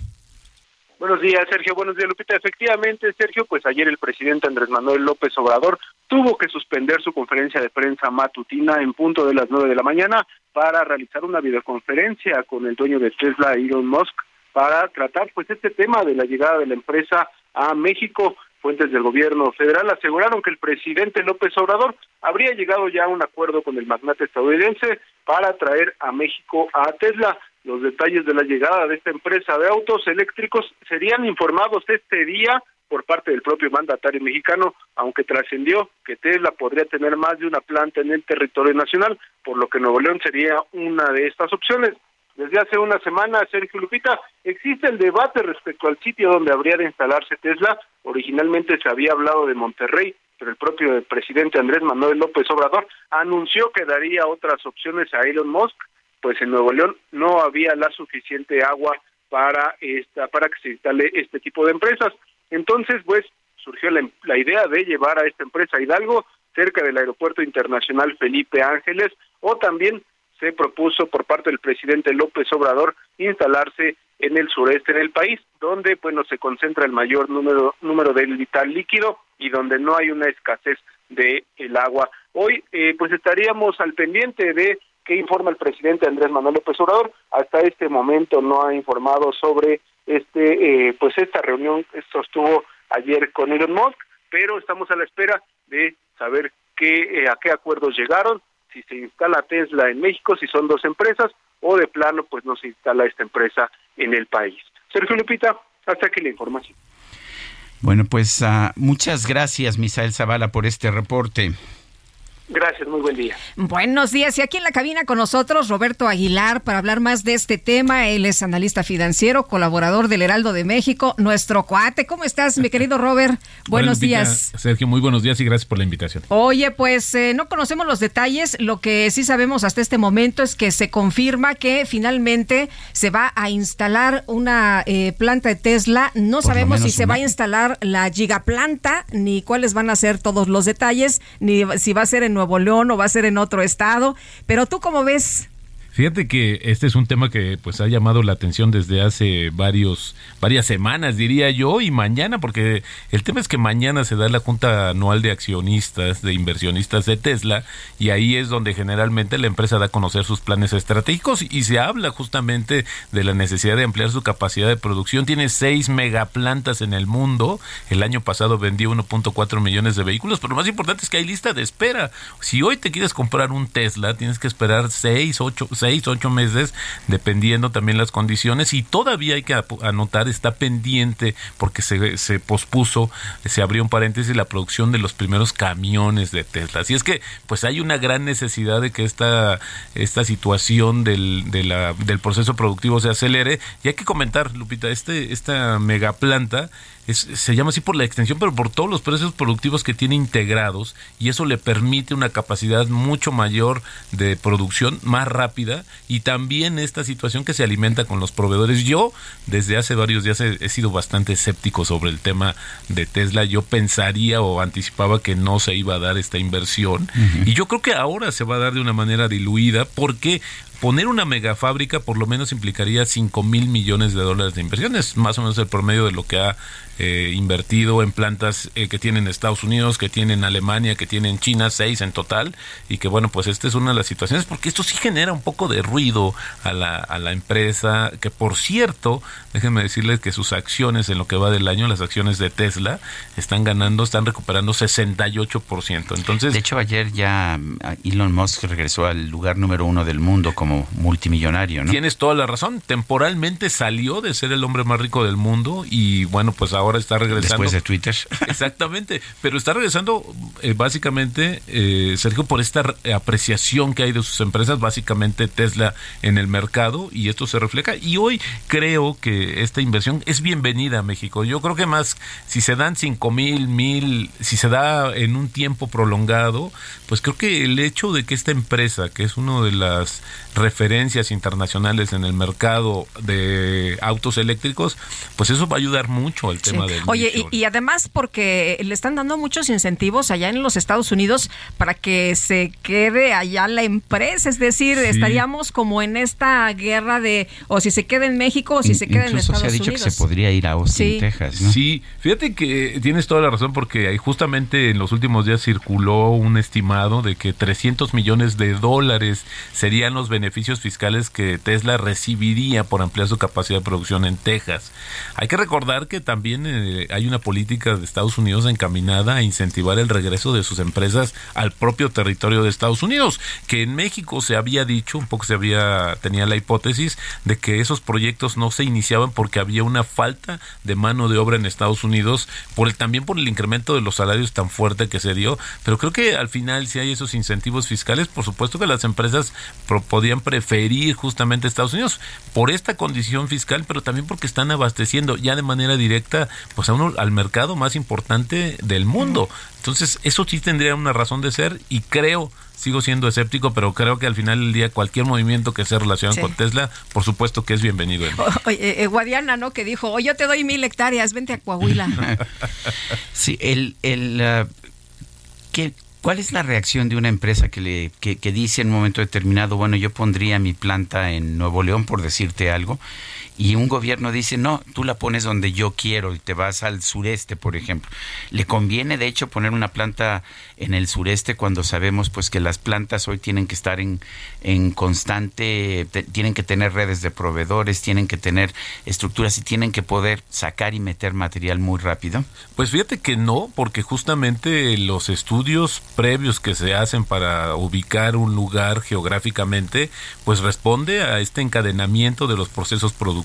Buenos días, Sergio. Buenos días, Lupita. Efectivamente, Sergio, pues ayer el presidente Andrés Manuel López Obrador tuvo que suspender su conferencia de prensa matutina en punto de las nueve de la mañana para realizar una videoconferencia con el dueño de Tesla, Elon Musk, para tratar pues este tema de la llegada de la empresa a México. Fuentes del gobierno federal aseguraron que el presidente López Obrador habría llegado ya a un acuerdo con el magnate estadounidense para traer a México a Tesla. Los detalles de la llegada de esta empresa de autos eléctricos serían informados este día por parte del propio mandatario mexicano, aunque trascendió que Tesla podría tener más de una planta en el territorio nacional, por lo que Nuevo León sería una de estas opciones. Desde hace una semana, Sergio Lupita, existe el debate respecto al sitio donde habría de instalarse Tesla. Originalmente se había hablado de Monterrey, pero el propio presidente Andrés Manuel López Obrador anunció que daría otras opciones a Elon Musk, pues en Nuevo León no había la suficiente agua para esta para que se instale este tipo de empresas. Entonces, pues surgió la, la idea de llevar a esta empresa a Hidalgo cerca del aeropuerto internacional Felipe Ángeles o también se propuso por parte del presidente López Obrador instalarse en el sureste del país, donde bueno se concentra el mayor número número de vital líquido y donde no hay una escasez de el agua. Hoy eh, pues estaríamos al pendiente de qué informa el presidente Andrés Manuel López Obrador. Hasta este momento no ha informado sobre este eh, pues esta reunión que sostuvo ayer con Elon Musk, pero estamos a la espera de saber qué eh, a qué acuerdos llegaron, si se instala Tesla en México, si son dos empresas o de plano pues no se instala esta empresa en el país. Sergio Lupita, hasta aquí la información. Bueno, pues uh, muchas gracias, Misael Zavala, por este reporte. Gracias, muy buen día. Buenos días. Y aquí en la cabina con nosotros Roberto Aguilar para hablar más de este tema. Él es analista financiero, colaborador del Heraldo de México, nuestro cuate. ¿Cómo estás, mi querido Robert? Buenos días. Sergio, muy buenos días y gracias por la invitación. Oye, pues eh, no conocemos los detalles. Lo que sí sabemos hasta este momento es que se confirma que finalmente se va a instalar una eh, planta de Tesla. No por sabemos si se va a instalar la gigaplanta, ni cuáles van a ser todos los detalles, ni si va a ser en Nuevo León o va a ser en otro estado. Pero tú cómo ves Fíjate que este es un tema que pues ha llamado la atención desde hace varios varias semanas diría yo y mañana porque el tema es que mañana se da la junta anual de accionistas de inversionistas de Tesla y ahí es donde generalmente la empresa da a conocer sus planes estratégicos y se habla justamente de la necesidad de ampliar su capacidad de producción. Tiene seis megaplantas en el mundo. El año pasado vendió 1.4 millones de vehículos pero lo más importante es que hay lista de espera. Si hoy te quieres comprar un Tesla tienes que esperar seis ocho seis, ocho meses, dependiendo también las condiciones. Y todavía hay que anotar, está pendiente, porque se, se pospuso, se abrió un paréntesis, la producción de los primeros camiones de Tesla. Así es que, pues hay una gran necesidad de que esta, esta situación del, de la, del proceso productivo se acelere. Y hay que comentar, Lupita, este, esta megaplanta se llama así por la extensión, pero por todos los procesos productivos que tiene integrados y eso le permite una capacidad mucho mayor de producción, más rápida y también esta situación que se alimenta con los proveedores. Yo desde hace varios días he, sido bastante escéptico sobre el tema de Tesla. Yo pensaría o anticipaba que no se iba a dar esta inversión y yo creo que ahora se va a dar de una manera diluida porque poner una megafábrica por lo menos implicaría 5 mil millones de dólares de inversiones, más o menos el promedio de lo que ha eh, invertido en plantas eh, que tienen Estados Unidos, que tienen Alemania, que tienen China, seis en total, y que bueno, pues esta es una de las situaciones, porque esto sí genera un poco de ruido a la, a la empresa, que por cierto, déjenme decirles que sus acciones en lo que va del año, las acciones de Tesla, están ganando, están recuperando 68%. Entonces, de hecho, ayer ya Elon Musk regresó al lugar número uno del mundo como multimillonario, ¿no? Tienes toda la razón, temporalmente salió de ser el hombre más rico del mundo y bueno, pues ahora está regresando. Después de Twitter. Exactamente, pero está regresando eh, básicamente, eh, Sergio, por esta apreciación que hay de sus empresas, básicamente Tesla en el mercado, y esto se refleja. Y hoy creo que esta inversión es bienvenida a México. Yo creo que más, si se dan cinco mil, mil, si se da en un tiempo prolongado, pues creo que el hecho de que esta empresa, que es una de las referencias internacionales en el mercado de autos eléctricos, pues eso va a ayudar mucho al tema del Oye, y, además porque le están dando muchos incentivos allá en los Estados Unidos para que se quede allá la empresa, es decir, estaríamos como en esta guerra de o si se queda en México o si se queda en Estados Unidos. se ha dicho que se podría ir a Austin, Texas, Sí, fíjate que tienes toda la razón porque justamente en los últimos días circuló un estimado de que 300 millones de dólares serían los beneficios fiscales que Tesla recibiría por ampliar su capacidad de producción en Texas. Hay que recordar que también eh, hay una política de Estados Unidos encaminada a incentivar el regreso de sus empresas al propio territorio de Estados Unidos, que en México se había dicho, un poco se había tenía la hipótesis de que esos proyectos no se iniciaban porque había una falta de mano de obra en Estados Unidos, por el, también por el incremento de los salarios tan fuerte que se dio, pero creo que al final si hay esos incentivos fiscales, por supuesto que las empresas podían preferir justamente Estados Unidos por esta condición fiscal, pero también porque están abasteciendo ya de manera directa pues a uno al mercado más importante del mundo. Entonces, eso sí tendría una razón de ser y creo sigo siendo escéptico, pero creo que al final del día cualquier movimiento que sea relacionado con Tesla, por supuesto que es bienvenido. Oye, eh, Guadiana, ¿no? Que dijo, oye, yo te doy mil hectáreas, vente a Coahuila. sí, el, el, uh, ¿qué, ¿Cuál es la reacción de una empresa que, le, que, que dice en un momento determinado, bueno, yo pondría mi planta en Nuevo León, por decirte algo, y un gobierno dice, no, tú la pones donde yo quiero y te vas al sureste, por ejemplo. ¿Le conviene, de hecho, poner una planta en el sureste cuando sabemos pues que las plantas hoy tienen que estar en, en constante, tienen que tener redes de proveedores, tienen que tener estructuras y tienen que poder sacar y meter material muy rápido? Pues fíjate que no, porque justamente los estudios previos que se hacen para ubicar un lugar geográficamente, pues responde a este encadenamiento de los procesos productivos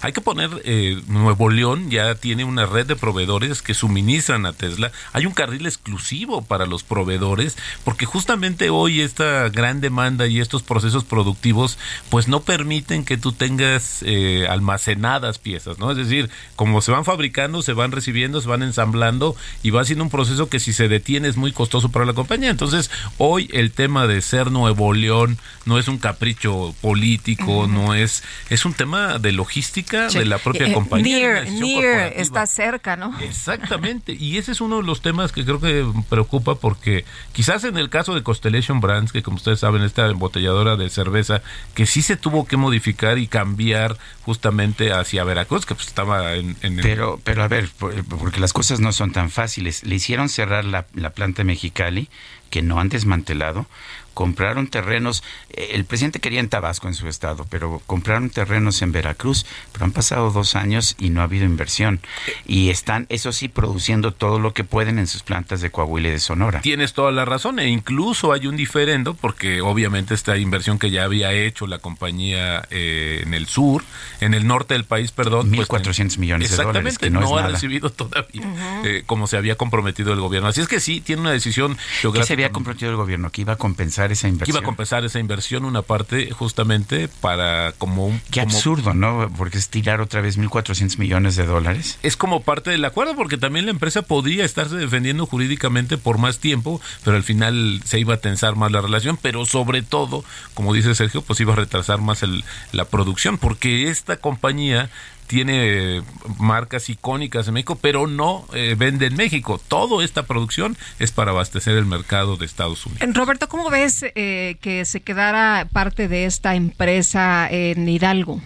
hay que poner, eh, Nuevo León ya tiene una red de proveedores que suministran a Tesla. Hay un carril exclusivo para los proveedores, porque justamente hoy esta gran demanda y estos procesos productivos, pues no permiten que tú tengas eh, almacenadas piezas, ¿no? Es decir, como se van fabricando, se van recibiendo, se van ensamblando y va siendo un proceso que si se detiene es muy costoso para la compañía. Entonces, hoy el tema de ser Nuevo León no es un capricho político, no es, es un tema de logística de la propia eh, compañía. Near, está cerca, ¿no? Exactamente. Y ese es uno de los temas que creo que preocupa porque quizás en el caso de Constellation Brands, que como ustedes saben, esta embotelladora de cerveza, que sí se tuvo que modificar y cambiar justamente hacia Veracruz, que pues estaba en... pero, pero a ver, porque las cosas no son tan fáciles. Le hicieron cerrar la, la planta Mexicali, que no han desmantelado, compraron terrenos, eh, el presidente quería en Tabasco en su estado, pero compraron terrenos en Veracruz, pero han pasado dos años y no ha habido inversión. Y están, eso sí, produciendo todo lo que pueden en sus plantas de Coahuila y de Sonora. Tienes toda la razón, e incluso hay un diferendo, porque obviamente esta inversión que ya había hecho la compañía eh, en el sur, en el norte del país, perdón. 1.400 pues, millones de dólares. Que no, ha recibido todavía eh, como se había comprometido el gobierno. Así es que sí, tiene una decisión geográfica. ¿Qué se había comprometido el gobierno? Que iba a compensar esa inversión. iba a compensar esa inversión, una parte justamente para como un... Qué absurdo, ¿no? Porque es tirar otra vez 1.400 millones de dólares. Es como parte del acuerdo, porque también la empresa podía estarse defendiendo jurídicamente por más tiempo, pero al final se iba a tensar más la relación, pero sobre todo, como dice Sergio, pues iba a retrasar más el, la producción, porque esta compañía tiene marcas icónicas en México, pero no eh, vende en México. Toda esta producción es para abastecer el mercado de Estados Unidos. Roberto, ¿cómo ves eh, que se quedara parte de esta empresa en Hidalgo?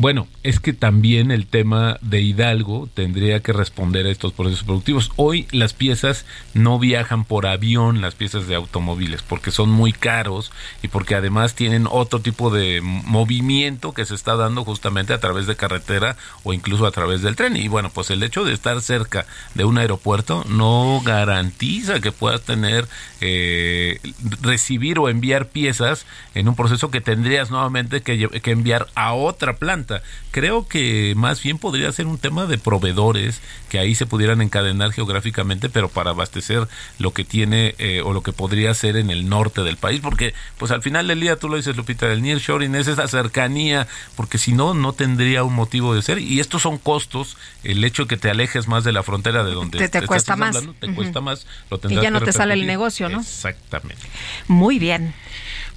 Bueno, es que también el tema de Hidalgo tendría que responder a estos procesos productivos. Hoy las piezas no viajan por avión, las piezas de automóviles, porque son muy caros y porque además tienen otro tipo de movimiento que se está dando justamente a través de carretera o incluso a través del tren. Y bueno, pues el hecho de estar cerca de un aeropuerto no garantiza que puedas tener, eh, recibir o enviar piezas en un proceso que tendrías nuevamente que, que enviar a otra planta Creo que más bien podría ser un tema de proveedores que ahí se pudieran encadenar geográficamente, pero para abastecer lo que tiene eh, o lo que podría ser en el norte del país, porque pues al final del día tú lo dices Lupita, el nearshoring es esa cercanía, porque si no no tendría un motivo de ser y estos son costos, el hecho de que te alejes más de la frontera de donde te, cuesta más, te cuesta más, y ya no te sale el negocio, ¿no? Exactamente. Muy bien.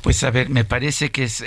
Pues a ver, me parece que es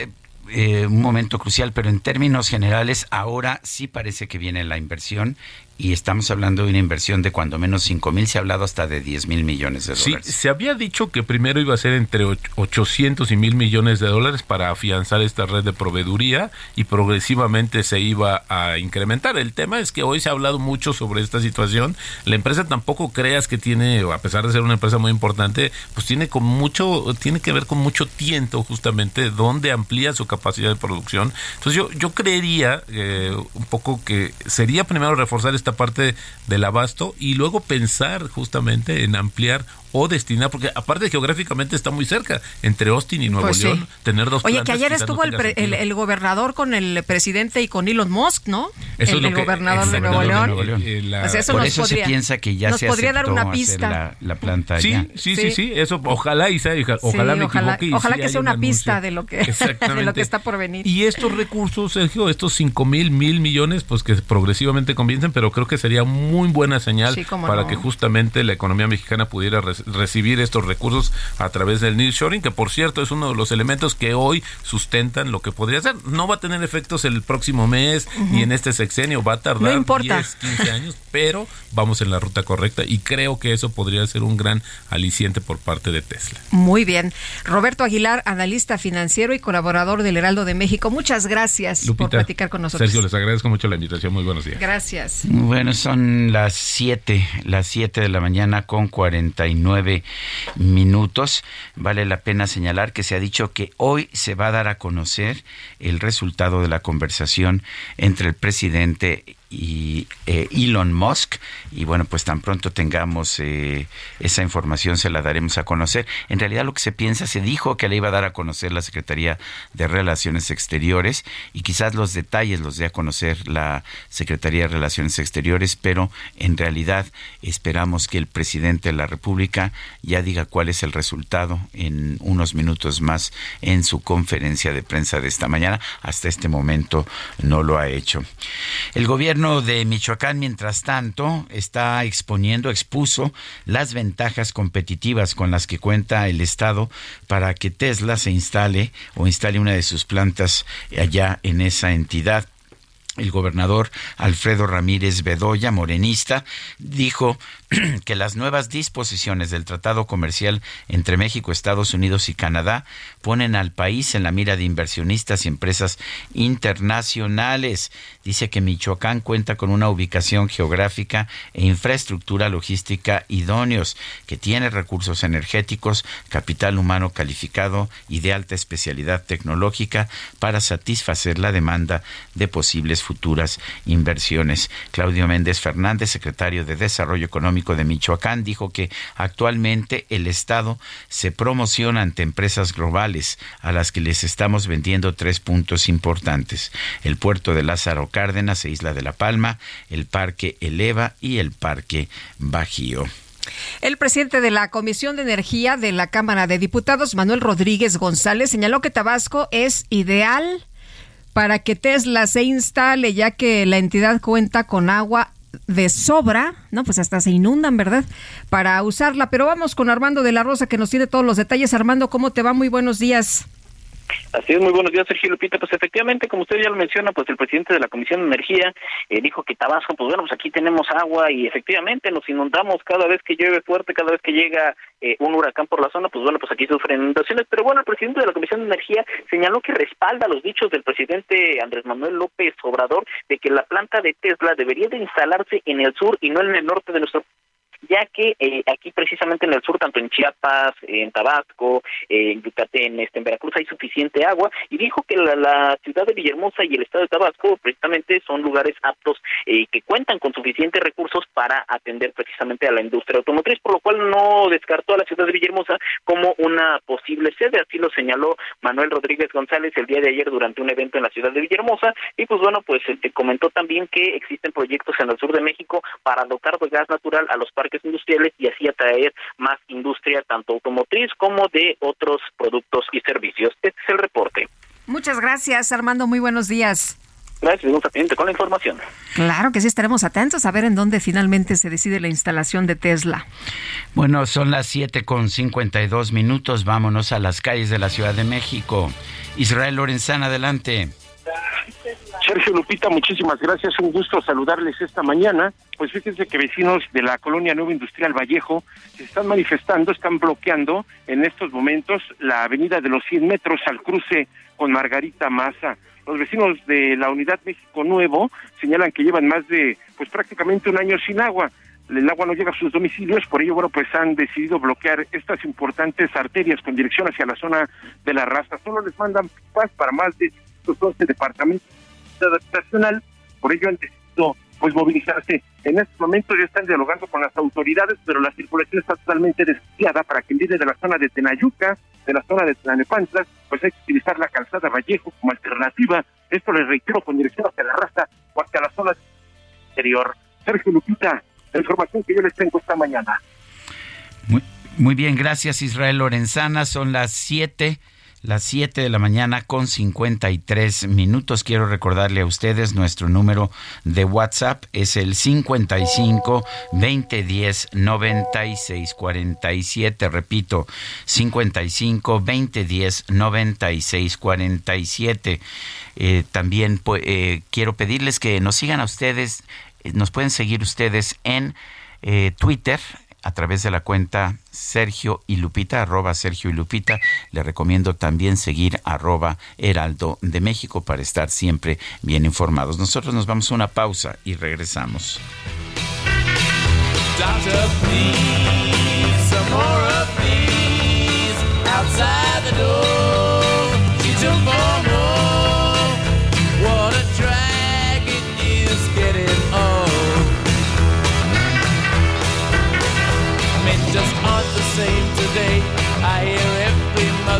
eh, un momento crucial, pero en términos generales ahora sí parece que viene la inversión y estamos hablando de una inversión de cuando menos 5 mil, se ha hablado hasta de 10 mil millones de dólares. Sí, se había dicho que primero iba a ser entre 800 y mil millones de dólares para afianzar esta red de proveeduría y progresivamente se iba a incrementar. El tema es que hoy se ha hablado mucho sobre esta situación. La empresa tampoco creas que tiene, a pesar de ser una empresa muy importante, pues tiene con mucho, tiene que ver con mucho tiento justamente donde amplía su capacidad de producción. Entonces yo, yo creería eh, un poco que sería primero reforzar esta parte del abasto y luego pensar justamente en ampliar o destinar, porque aparte geográficamente está muy cerca, entre Austin y Nuevo pues León, tener dos Oye, que ayer estuvo el, el, gobernador con el presidente y con Elon Musk, ¿no? el, gobernador de Nuevo León. Pues eso Por eso se piensa que ya se podría dar una pista. La, planta sí, Sí, sí, sí, eso ojalá y sea, ojalá me equivoque. ojalá que sea una pista de lo que, de lo que está por venir. Y estos recursos, Sergio, estos cinco mil, mil millones, pues que progresivamente comiencen, pero creo que sería muy buena señal para que justamente la economía mexicana pudiera recibir estos recursos a través del nearshoring, que por cierto es uno de los elementos que hoy sustentan lo que podría ser. No va a tener efectos el próximo mes ni en este sexenio, va a tardar 10, 15 años, pero vamos en la ruta correcta y creo que eso podría ser un gran aliciente por parte de Tesla. Muy bien. Roberto Aguilar, analista financiero y colaborador del Heraldo de México, muchas gracias por platicar con nosotros. Sergio, les agradezco mucho la invitación. Muy buenos días. Gracias. Bueno, son las 7, las 7 de la mañana con 49 minutos. Vale la pena señalar que se ha dicho que hoy se va a dar a conocer el resultado de la conversación entre el presidente y eh, Elon Musk. Y bueno pues tan pronto tengamos eh, esa información se la daremos a conocer. En realidad lo que se piensa se dijo que le iba a dar a conocer la Secretaría de Relaciones Exteriores y quizás los detalles los dé a conocer la Secretaría de Relaciones Exteriores pero en realidad esperamos que el presidente de la República ya diga cuál es el resultado en unos minutos más en su conferencia de prensa de esta mañana. Hasta este momento no lo ha hecho. El gobierno de Michoacán, mientras tanto, está exponiendo, expuso las ventajas competitivas con las que cuenta el Estado para que Tesla se instale o instale una de sus plantas allá en esa entidad. El gobernador Alfredo Ramírez Bedoya, morenista, dijo que las nuevas disposiciones del Tratado Comercial entre México, Estados Unidos y Canadá ponen al país en la mira de inversionistas y empresas internacionales. Dice que Michoacán cuenta con una ubicación geográfica e infraestructura logística idóneos, que tiene recursos energéticos, capital humano calificado y de alta especialidad tecnológica para satisfacer la demanda de posibles futuras inversiones. Claudio Méndez Fernández, secretario de Desarrollo Económico de Michoacán, dijo que actualmente el Estado se promociona ante empresas globales a las que les estamos vendiendo tres puntos importantes. El puerto de Lázaro Cárdenas e Isla de la Palma, el Parque Eleva y el Parque Bajío. El presidente de la Comisión de Energía de la Cámara de Diputados, Manuel Rodríguez González, señaló que Tabasco es ideal para que Tesla se instale, ya que la entidad cuenta con agua de sobra, ¿no? Pues hasta se inundan, ¿verdad? Para usarla. Pero vamos con Armando de la Rosa que nos tiene todos los detalles. Armando, ¿cómo te va? Muy buenos días. Así es, muy buenos días, Sergio Lupita. Pues efectivamente, como usted ya lo menciona, pues el presidente de la Comisión de Energía eh, dijo que Tabasco, pues bueno, pues aquí tenemos agua y efectivamente nos inundamos cada vez que llueve fuerte, cada vez que llega eh, un huracán por la zona, pues bueno, pues aquí sufren inundaciones. Pero bueno, el presidente de la Comisión de Energía señaló que respalda los dichos del presidente Andrés Manuel López Obrador de que la planta de Tesla debería de instalarse en el sur y no en el norte de nuestro ya que eh, aquí precisamente en el sur, tanto en Chiapas, en Tabasco, en Yucatán, este, en Veracruz hay suficiente agua y dijo que la, ciudad de Villahermosa y el estado de Tabasco precisamente son lugares aptos eh, que cuentan con suficientes recursos para atender precisamente a la industria automotriz, por lo cual no descartó a la ciudad de Villahermosa como una posible sede, así lo señaló Manuel Rodríguez González el día de ayer durante un evento en la ciudad de Villahermosa y pues bueno, pues este, comentó también que existen proyectos en el sur de México para dotar de gas natural a los parques industriales y así atraer más industria tanto automotriz como de otros productos y servicios. Este es el reporte. Muchas gracias, Armando. Muy buenos días. Gracias, seguimos atentos con la información. Claro que sí, estaremos atentos a ver en dónde finalmente se decide la instalación de Tesla. Bueno, son las 7 con 52 minutos. Vámonos a las calles de la Ciudad de México. Israel Lorenzana, adelante. Sergio Lupita, muchísimas gracias. Un gusto saludarles esta mañana. Pues fíjense que vecinos de la colonia Nueva Industrial Vallejo se están manifestando, están bloqueando en estos momentos la avenida de los 100 metros al cruce con Margarita Maza. Los vecinos de la Unidad México Nuevo señalan que llevan más de, pues prácticamente un año sin agua el agua no llega a sus domicilios, por ello, bueno, pues han decidido bloquear estas importantes arterias con dirección hacia la zona de la raza. Solo les mandan paz para más de 12 departamentos nacional, por ello han decidido pues movilizarse. En este momento ya están dialogando con las autoridades, pero la circulación está totalmente desviada para que viene de la zona de Tenayuca, de la zona de Tlanepantla, pues hay que utilizar la calzada Vallejo como alternativa. Esto les reitero con dirección hacia la raza o hacia la zona exterior. Sergio Lupita, la información que yo les tengo esta mañana. Muy, muy bien, gracias Israel Lorenzana. Son las 7 las 7 de la mañana con 53 minutos. Quiero recordarle a ustedes nuestro número de WhatsApp es el 55 2010 96 47. Repito, 55 2010 96 47. también eh, quiero pedirles que nos sigan a ustedes, eh, nos pueden seguir ustedes en eh, Twitter a través de la cuenta Sergio y Lupita, arroba Sergio y Lupita. Le recomiendo también seguir arroba Heraldo de México para estar siempre bien informados. Nosotros nos vamos a una pausa y regresamos.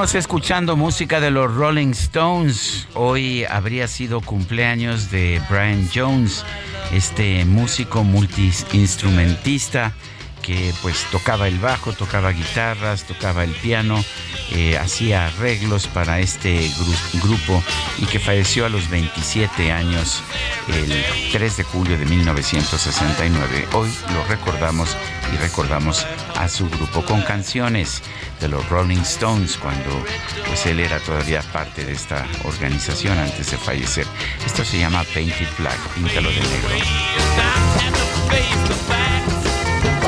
Seguimos escuchando música de los Rolling Stones. Hoy habría sido cumpleaños de Brian Jones, este músico multiinstrumentista que pues tocaba el bajo, tocaba guitarras, tocaba el piano, eh, hacía arreglos para este grupo y que falleció a los 27 años el 3 de julio de 1969. Hoy lo recordamos y recordamos a su grupo con canciones de los Rolling Stones cuando pues él era todavía parte de esta organización antes de fallecer. Esto se llama Painted Black, píntalo de negro.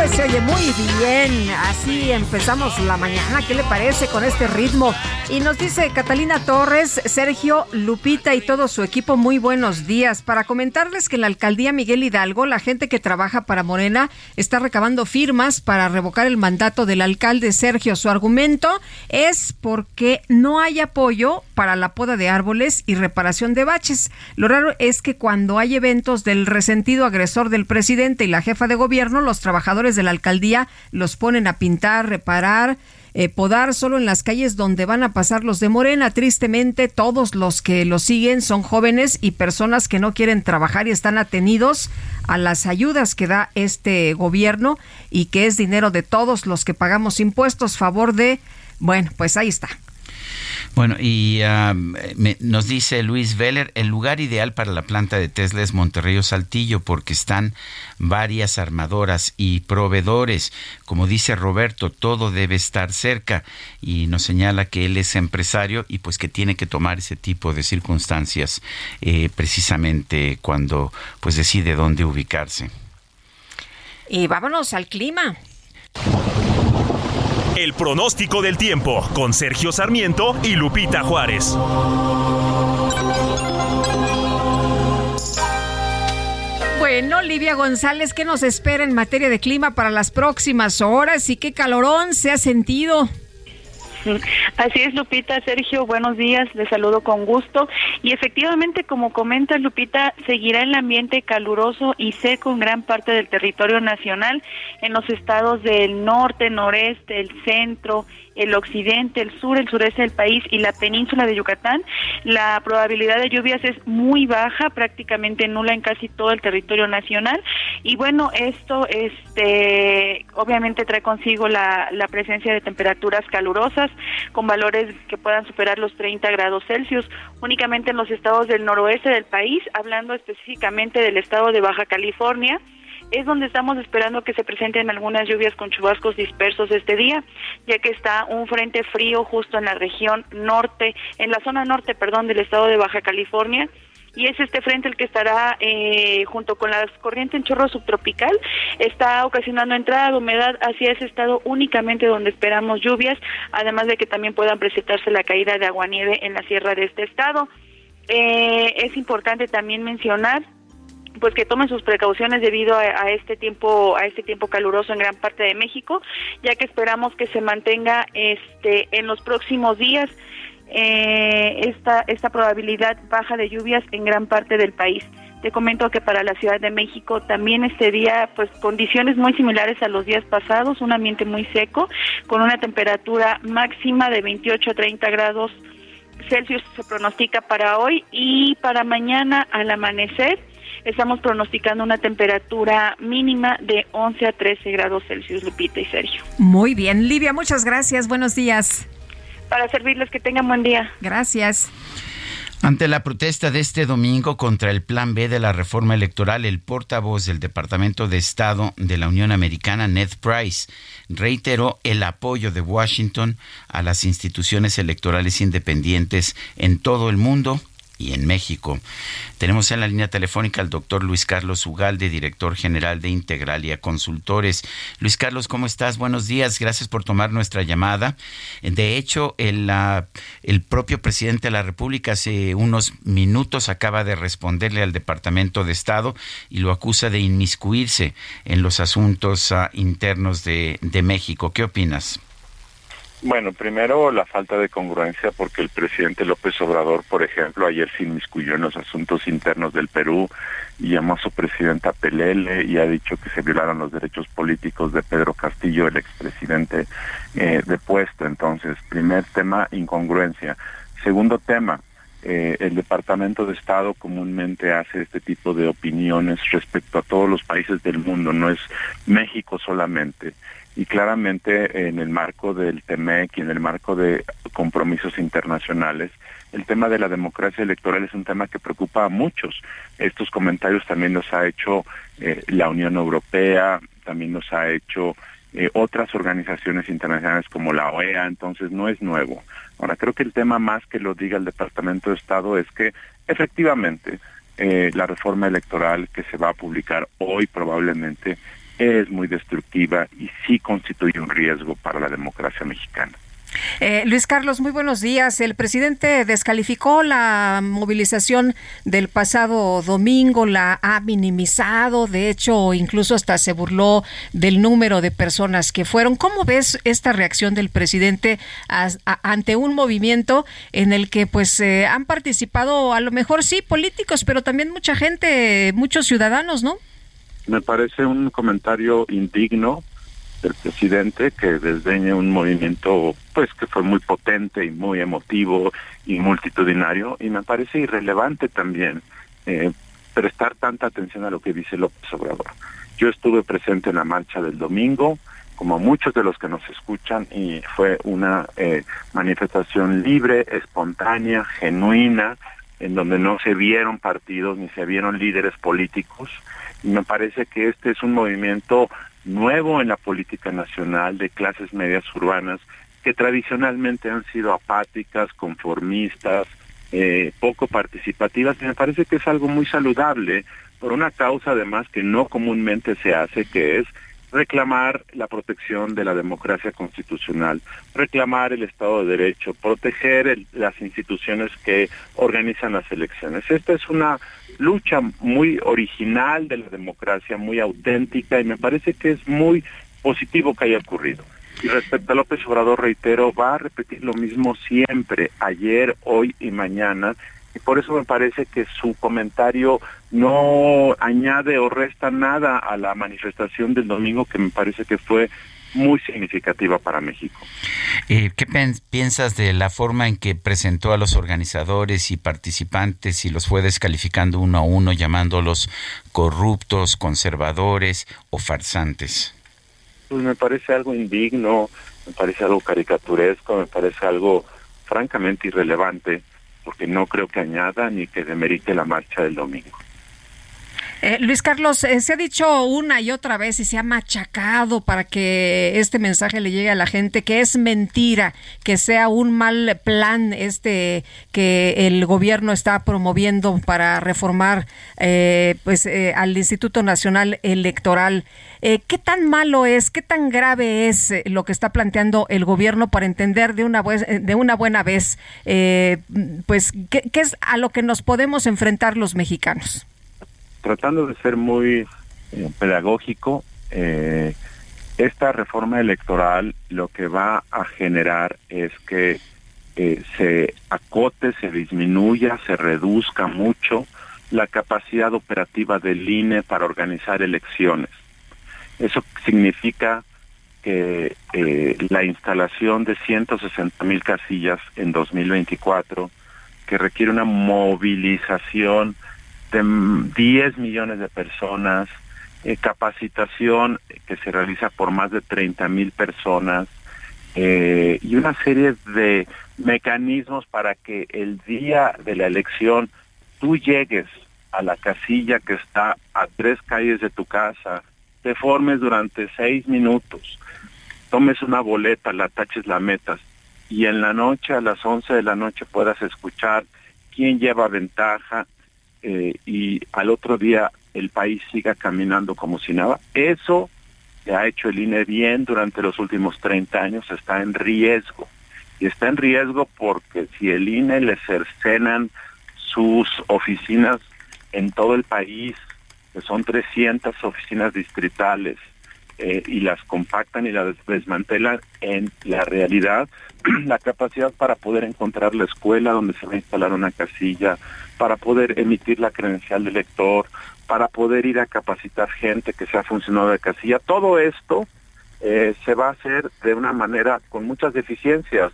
Pues se oye muy bien. Así empezamos la mañana. ¿Qué le parece con este ritmo? Y nos dice Catalina Torres, Sergio, Lupita y todo su equipo, muy buenos días. Para comentarles que la alcaldía Miguel Hidalgo, la gente que trabaja para Morena está recabando firmas para revocar el mandato del alcalde Sergio. Su argumento es porque no hay apoyo para la poda de árboles y reparación de baches. Lo raro es que cuando hay eventos del resentido agresor del presidente y la jefa de gobierno, los trabajadores de la alcaldía los ponen a pintar, reparar, eh, podar solo en las calles donde van a pasar los de Morena. Tristemente, todos los que lo siguen son jóvenes y personas que no quieren trabajar y están atenidos a las ayudas que da este gobierno y que es dinero de todos los que pagamos impuestos. Favor de, bueno, pues ahí está. Bueno, y nos dice Luis Veller, el lugar ideal para la planta de Tesla es Monterrey o Saltillo porque están varias armadoras y proveedores. Como dice Roberto, todo debe estar cerca y nos señala que él es empresario y pues que tiene que tomar ese tipo de circunstancias eh, precisamente cuando pues decide dónde ubicarse. Y vámonos al clima. El pronóstico del tiempo con Sergio Sarmiento y Lupita Juárez. Bueno, Olivia González, ¿qué nos espera en materia de clima para las próximas horas y qué calorón se ha sentido? Así es, Lupita. Sergio, buenos días. Les saludo con gusto. Y efectivamente, como comenta Lupita, seguirá el ambiente caluroso y seco en gran parte del territorio nacional, en los estados del norte, noreste, el centro, el occidente, el sur, el sureste del país y la península de Yucatán, la probabilidad de lluvias es muy baja, prácticamente nula en casi todo el territorio nacional. Y bueno, esto este, obviamente trae consigo la, la presencia de temperaturas calurosas con valores que puedan superar los 30 grados Celsius, únicamente en los estados del noroeste del país, hablando específicamente del estado de Baja California es donde estamos esperando que se presenten algunas lluvias con chubascos dispersos este día, ya que está un frente frío justo en la región norte, en la zona norte, perdón, del estado de Baja California. Y es este frente el que estará, eh, junto con la corriente en chorro subtropical, está ocasionando entrada de humedad hacia ese estado únicamente donde esperamos lluvias, además de que también puedan presentarse la caída de aguanieve en la sierra de este estado. Eh, es importante también mencionar pues que tomen sus precauciones debido a, este tiempo a este tiempo caluroso en gran parte de México ya que esperamos que se mantenga este en los próximos días eh, esta esta probabilidad baja de lluvias en gran parte del país. Te comento que para la Ciudad de México también este día, pues condiciones muy similares a los días pasados, un ambiente muy seco, con una temperatura máxima de 28 a 30 grados Celsius se pronostica para hoy y para mañana al amanecer estamos pronosticando una temperatura mínima de 11 a 13 grados Celsius, Lupita y Sergio. Muy bien, Livia, muchas gracias. Buenos días. Para servirles, que tengan buen día. Gracias. Ante la protesta de este domingo contra el Plan B de la reforma electoral, el portavoz del Departamento de Estado de la Unión Americana, Ned Price, reiteró el apoyo de Washington a las instituciones electorales independientes en todo el mundo en México. Tenemos en la línea telefónica al doctor Luis Carlos Ugalde, director general de Integralia Consultores. Luis Carlos, ¿cómo estás? Buenos días, gracias por tomar nuestra llamada. De hecho, el, propio presidente de la República hace unos minutos acaba de responderle al Departamento de Estado y lo acusa de inmiscuirse en los asuntos ah, internos de México. ¿Qué opinas? Bueno, primero la falta de congruencia porque el presidente López Obrador, por ejemplo, ayer se inmiscuyó en los asuntos internos del Perú y llamó a su presidenta Pelele y ha dicho que se violaron los derechos políticos de Pedro Castillo, el expresidente eh, depuesto. Entonces, primer tema, incongruencia. Segundo tema, eh, el Departamento de Estado comúnmente hace este tipo de opiniones respecto a todos los países del mundo, no es México solamente y claramente en el marco del TEMEC y en el marco de compromisos internacionales, el tema de la democracia electoral es un tema que preocupa a muchos. Estos comentarios también los ha hecho eh, la Unión Europea, también los ha hecho eh, otras organizaciones internacionales como la OEA, entonces no es nuevo. Ahora, creo que el tema más que lo diga el Departamento de Estado es que efectivamente eh, la reforma electoral que se va a publicar hoy probablemente es muy destructiva y sí constituye un riesgo para la democracia mexicana. Eh, Luis Carlos, muy buenos días. El presidente descalificó la movilización del pasado domingo, la ha minimizado, de hecho, incluso hasta se burló del número de personas que fueron. ¿Cómo ves esta reacción del presidente ante un movimiento en el que pues eh, han participado a lo mejor sí políticos, pero también mucha gente, muchos ciudadanos, ¿no? Me parece un comentario indigno del presidente que desdeñe un movimiento pues que fue muy potente y muy emotivo y multitudinario y me parece irrelevante también eh, prestar tanta atención a lo que dice López Obrador. Yo estuve presente en la marcha del domingo, como muchos de los que nos escuchan, y fue una eh, manifestación libre, espontánea, genuina, en donde no se vieron partidos ni se vieron líderes políticos, me parece que este es un movimiento nuevo en la política nacional de clases medias urbanas que tradicionalmente han sido apáticas, conformistas, eh, poco participativas y me parece que es algo muy saludable por una causa además que no comúnmente se hace, que es reclamar la protección de la democracia constitucional, reclamar el Estado de Derecho, proteger las instituciones que organizan las elecciones. Esta es una lucha muy original de la democracia, muy auténtica y me parece que es muy positivo que haya ocurrido. Y respecto a López Obrador, reitero, va a repetir lo mismo siempre, ayer, hoy y mañana, y por eso me parece que su comentario no añade o resta nada a la manifestación del domingo que me parece que fue muy significativa para México. Eh, ¿Qué piensas de la forma en que presentó a los organizadores y participantes y los fue descalificando uno a uno, llamándolos corruptos, conservadores o farsantes? Pues me parece algo indigno, me parece algo caricaturesco, me parece algo francamente irrelevante, porque no creo que añada ni que demerite la marcha del domingo. Eh, Luis Carlos, eh, se ha dicho una y otra vez y se ha machacado para que este mensaje le llegue a la gente que es mentira, que sea un mal plan este que el gobierno está promoviendo para reformar eh, pues al Instituto Nacional Electoral. ¿Qué tan malo es, qué tan grave es lo que está planteando el gobierno para entender de una, de una buena vez pues qué es a lo que nos podemos enfrentar los mexicanos? Tratando de ser muy eh, pedagógico, eh, esta reforma electoral lo que va a generar es que eh, se acote, se disminuya, se reduzca mucho la capacidad operativa del INE para organizar elecciones. Eso significa que la instalación de 160 mil casillas en 2024, que requiere una movilización de 10 millones de personas, eh, capacitación que se realiza por más de 30 mil personas eh, y una serie de mecanismos para que el día de la elección tú llegues a la casilla que está a tres calles de tu casa, te formes durante seis minutos, tomes una boleta, la taches, la metas y en la noche, a las 11 de la noche, puedas escuchar quién lleva ventaja, eh, y al otro día el país siga caminando como si nada. Eso que ha hecho el INE bien durante los últimos 30 años está en riesgo. Y está en riesgo porque si el INE le cercenan sus oficinas en todo el país, que son 300 oficinas distritales, eh, y las compactan y las desmantelan en la realidad, la capacidad para poder encontrar la escuela donde se va a instalar una casilla, para poder emitir la credencial de lector, para poder ir a capacitar gente que sea funcionario de casilla. Todo esto eh, se va a hacer de una manera con muchas deficiencias,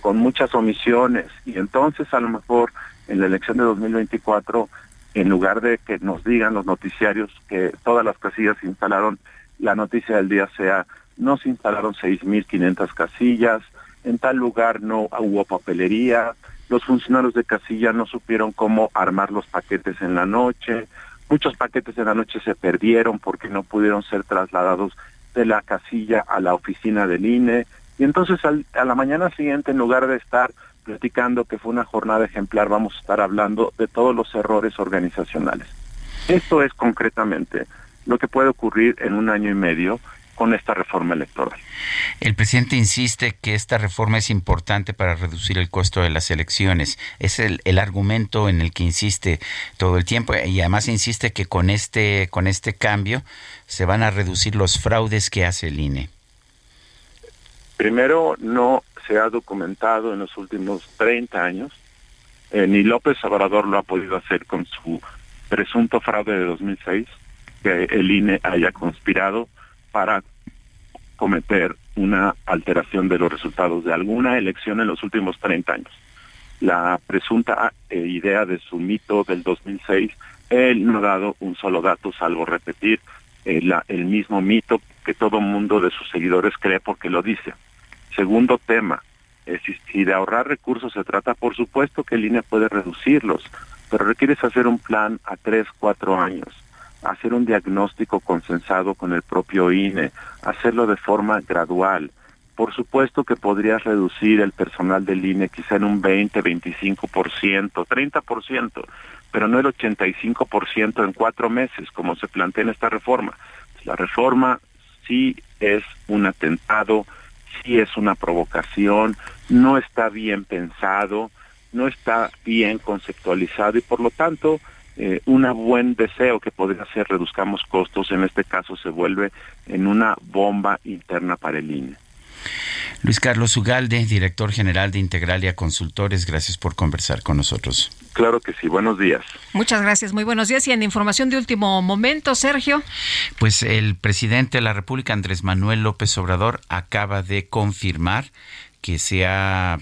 con muchas omisiones, y entonces a lo mejor en la elección de 2024, en lugar de que nos digan los noticiarios que todas las casillas se instalaron, la noticia del día sea, no se instalaron 6.500 casillas, en tal lugar no hubo papelería, los funcionarios de casilla no supieron cómo armar los paquetes en la noche, muchos paquetes en la noche se perdieron porque no pudieron ser trasladados de la casilla a la oficina del INE, y entonces a la mañana siguiente, en lugar de estar platicando que fue una jornada ejemplar, vamos a estar hablando de todos los errores organizacionales. Esto es concretamente lo que puede ocurrir en un año y medio con esta reforma electoral. El presidente insiste que esta reforma es importante para reducir el costo de las elecciones. Es el, el, argumento en el que insiste todo el tiempo y además insiste que con este, con este cambio se van a reducir los fraudes que hace el INE. Primero, no se ha documentado en los últimos 30 años, eh, ni López Obrador lo ha podido hacer con su presunto fraude de 2006, que el INE haya conspirado para cometer una alteración de los resultados de alguna elección en los últimos 30 años. La presunta idea de su mito del 2006, él no ha dado un solo dato, salvo repetir eh, el mismo mito que todo mundo de sus seguidores cree porque lo dice. Segundo tema, si de ahorrar recursos se trata, por supuesto que el INE puede reducirlos, pero requieres hacer un plan a tres, cuatro años hacer un diagnóstico consensado con el propio INE, hacerlo de forma gradual. Por supuesto que podrías reducir el personal del INE quizá en un 20, 25%, 30%, pero no el 85% en cuatro meses, como se plantea en esta reforma. La reforma sí es un atentado, sí es una provocación, no está bien pensado, no está bien conceptualizado y por lo tanto eh, un buen deseo que podría ser reduzcamos costos, en este caso se vuelve en una bomba interna para el INE. Luis Carlos Ugalde, director general de Integralia Consultores, gracias por conversar con nosotros. Claro que sí, buenos días. Muchas gracias, muy buenos días. Y en información de último momento, Sergio. Pues el presidente de la República, Andrés Manuel López Obrador, acaba de confirmar que se ha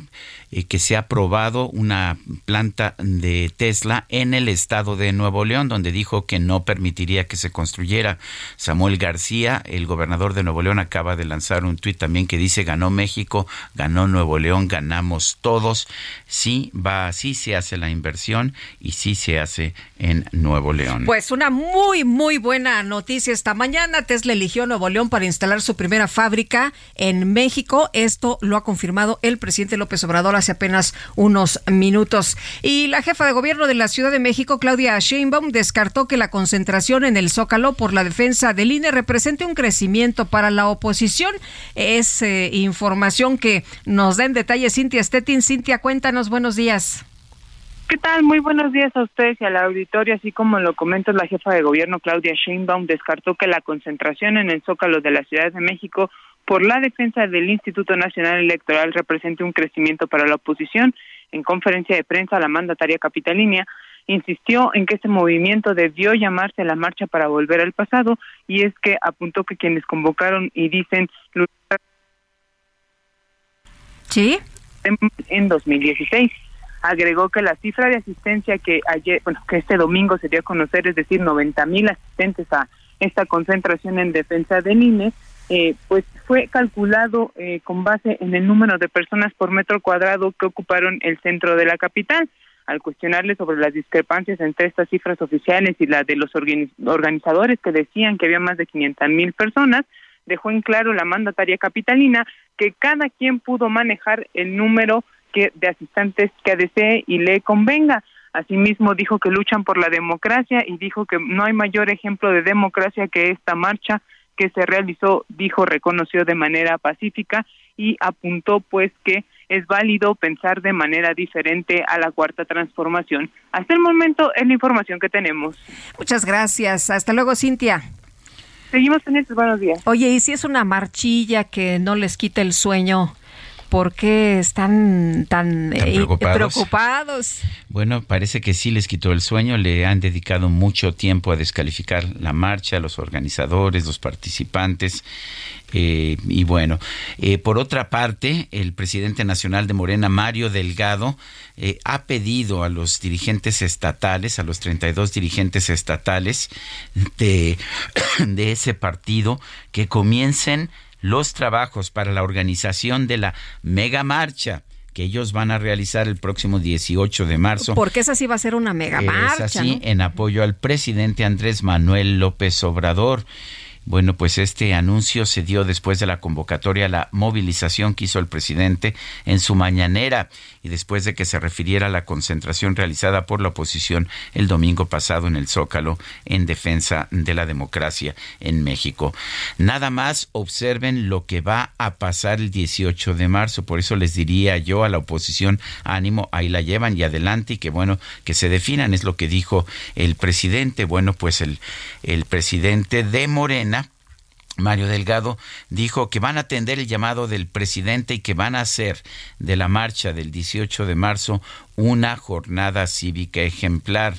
eh, que se ha aprobado una planta de Tesla en el estado de Nuevo León, donde dijo que no permitiría que se construyera. Samuel García, el gobernador de Nuevo León, acaba de lanzar un tuit también que dice ganó México, ganó Nuevo León, ganamos todos. Sí, va, sí se hace la inversión y sí se hace en Nuevo León. Pues una muy, muy buena noticia esta mañana. Tesla eligió Nuevo León para instalar su primera fábrica en México. Esto lo ha confirmado el presidente López Obrador hace apenas unos minutos. Y la jefa de gobierno de la Ciudad de México, Claudia Sheinbaum, descartó que la concentración en el Zócalo por la defensa del INE represente un crecimiento para la oposición. Es eh, información que nos da en detalle Cintia Stettin. Cintia, cuéntanos, buenos días. ¿Qué tal? Muy buenos días a ustedes y al auditorio. Así como lo comenta la jefa de gobierno Claudia Sheinbaum, descartó que la concentración en el Zócalo de la Ciudad de México por la defensa del Instituto Nacional Electoral represente un crecimiento para la oposición. En conferencia de prensa, la mandataria capitalínea insistió en que este movimiento debió llamarse la Marcha para Volver al Pasado y es que apuntó que quienes convocaron y dicen ¿Sí? en 2016 agregó que la cifra de asistencia que ayer, bueno, que este domingo se dio a conocer, es decir, 90 mil asistentes a esta concentración en defensa del INE, eh, pues fue calculado eh, con base en el número de personas por metro cuadrado que ocuparon el centro de la capital. Al cuestionarle sobre las discrepancias entre estas cifras oficiales y la de los organizadores que decían que había más de 500 mil personas, dejó en claro la mandataria capitalina que cada quien pudo manejar el número de asistentes que desee y le convenga. Asimismo, dijo que luchan por la democracia y dijo que no hay mayor ejemplo de democracia que esta marcha que se realizó, dijo, reconoció de manera pacífica y apuntó pues que es válido pensar de manera diferente a la cuarta transformación. Hasta el momento es la información que tenemos. Muchas gracias. Hasta luego, Cintia. Seguimos en estos buenos días. Oye, ¿y si es una marchilla que no les quita el sueño? ¿Por qué están tan, eh, preocupados? Bueno, parece que sí les quitó el sueño, le han dedicado mucho tiempo a descalificar la marcha, los organizadores, los participantes. Eh, y bueno, eh, por otra parte, el presidente nacional de Morena, Mario Delgado, ha pedido a los dirigentes estatales, a los 32 dirigentes estatales de, de ese partido, que comiencen los trabajos para la organización de la mega marcha que ellos van a realizar el próximo 18 de marzo. Porque esa sí va a ser una mega marcha. Es así, en apoyo al presidente Andrés Manuel López Obrador. Bueno, pues este anuncio se dio después de la convocatoria a la movilización que hizo el presidente en su mañanera y después de que se refiriera a la concentración realizada por la oposición el domingo pasado en el Zócalo en defensa de la democracia en México. Nada más observen lo que va a pasar el 18 de marzo, por eso les diría yo a la oposición, ánimo, ahí la llevan y adelante y que bueno, que se definan, es lo que dijo el presidente. Bueno, pues el, el presidente de Morena Mario Delgado dijo que van a atender el llamado del presidente y que van a hacer de la marcha del 18 de marzo una jornada cívica ejemplar.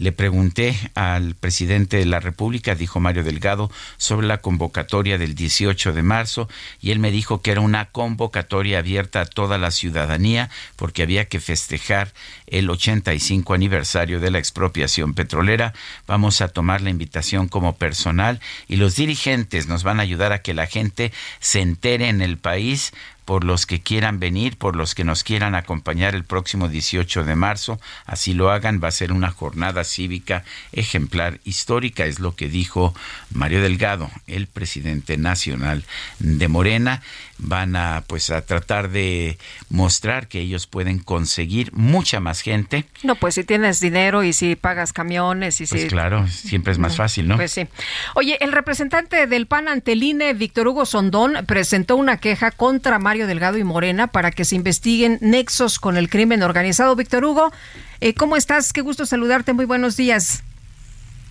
Le pregunté al presidente de la República, dijo Mario Delgado, sobre la convocatoria del 18 de marzo y él me dijo que era una convocatoria abierta a toda la ciudadanía porque había que festejar el 85 aniversario de la expropiación petrolera. Vamos a tomar la invitación como personal y los dirigentes nos van a ayudar a que la gente se entere en el país por los que quieran venir, por los que nos quieran acompañar el próximo 18 de marzo, así lo hagan, va a ser una jornada cívica ejemplar histórica, es lo que dijo Mario Delgado, el presidente nacional de Morena van a pues a tratar de mostrar que ellos pueden conseguir mucha más gente. No, pues si tienes dinero y si pagas camiones y pues si claro, siempre es más fácil, ¿no? Pues sí. Oye, el representante del PAN ante el INE, Víctor Hugo Sondón, presentó una queja contra Mario Delgado y Morena para que se investiguen nexos con el crimen organizado. Víctor Hugo, eh, ¿cómo estás? Qué gusto saludarte. Muy buenos días.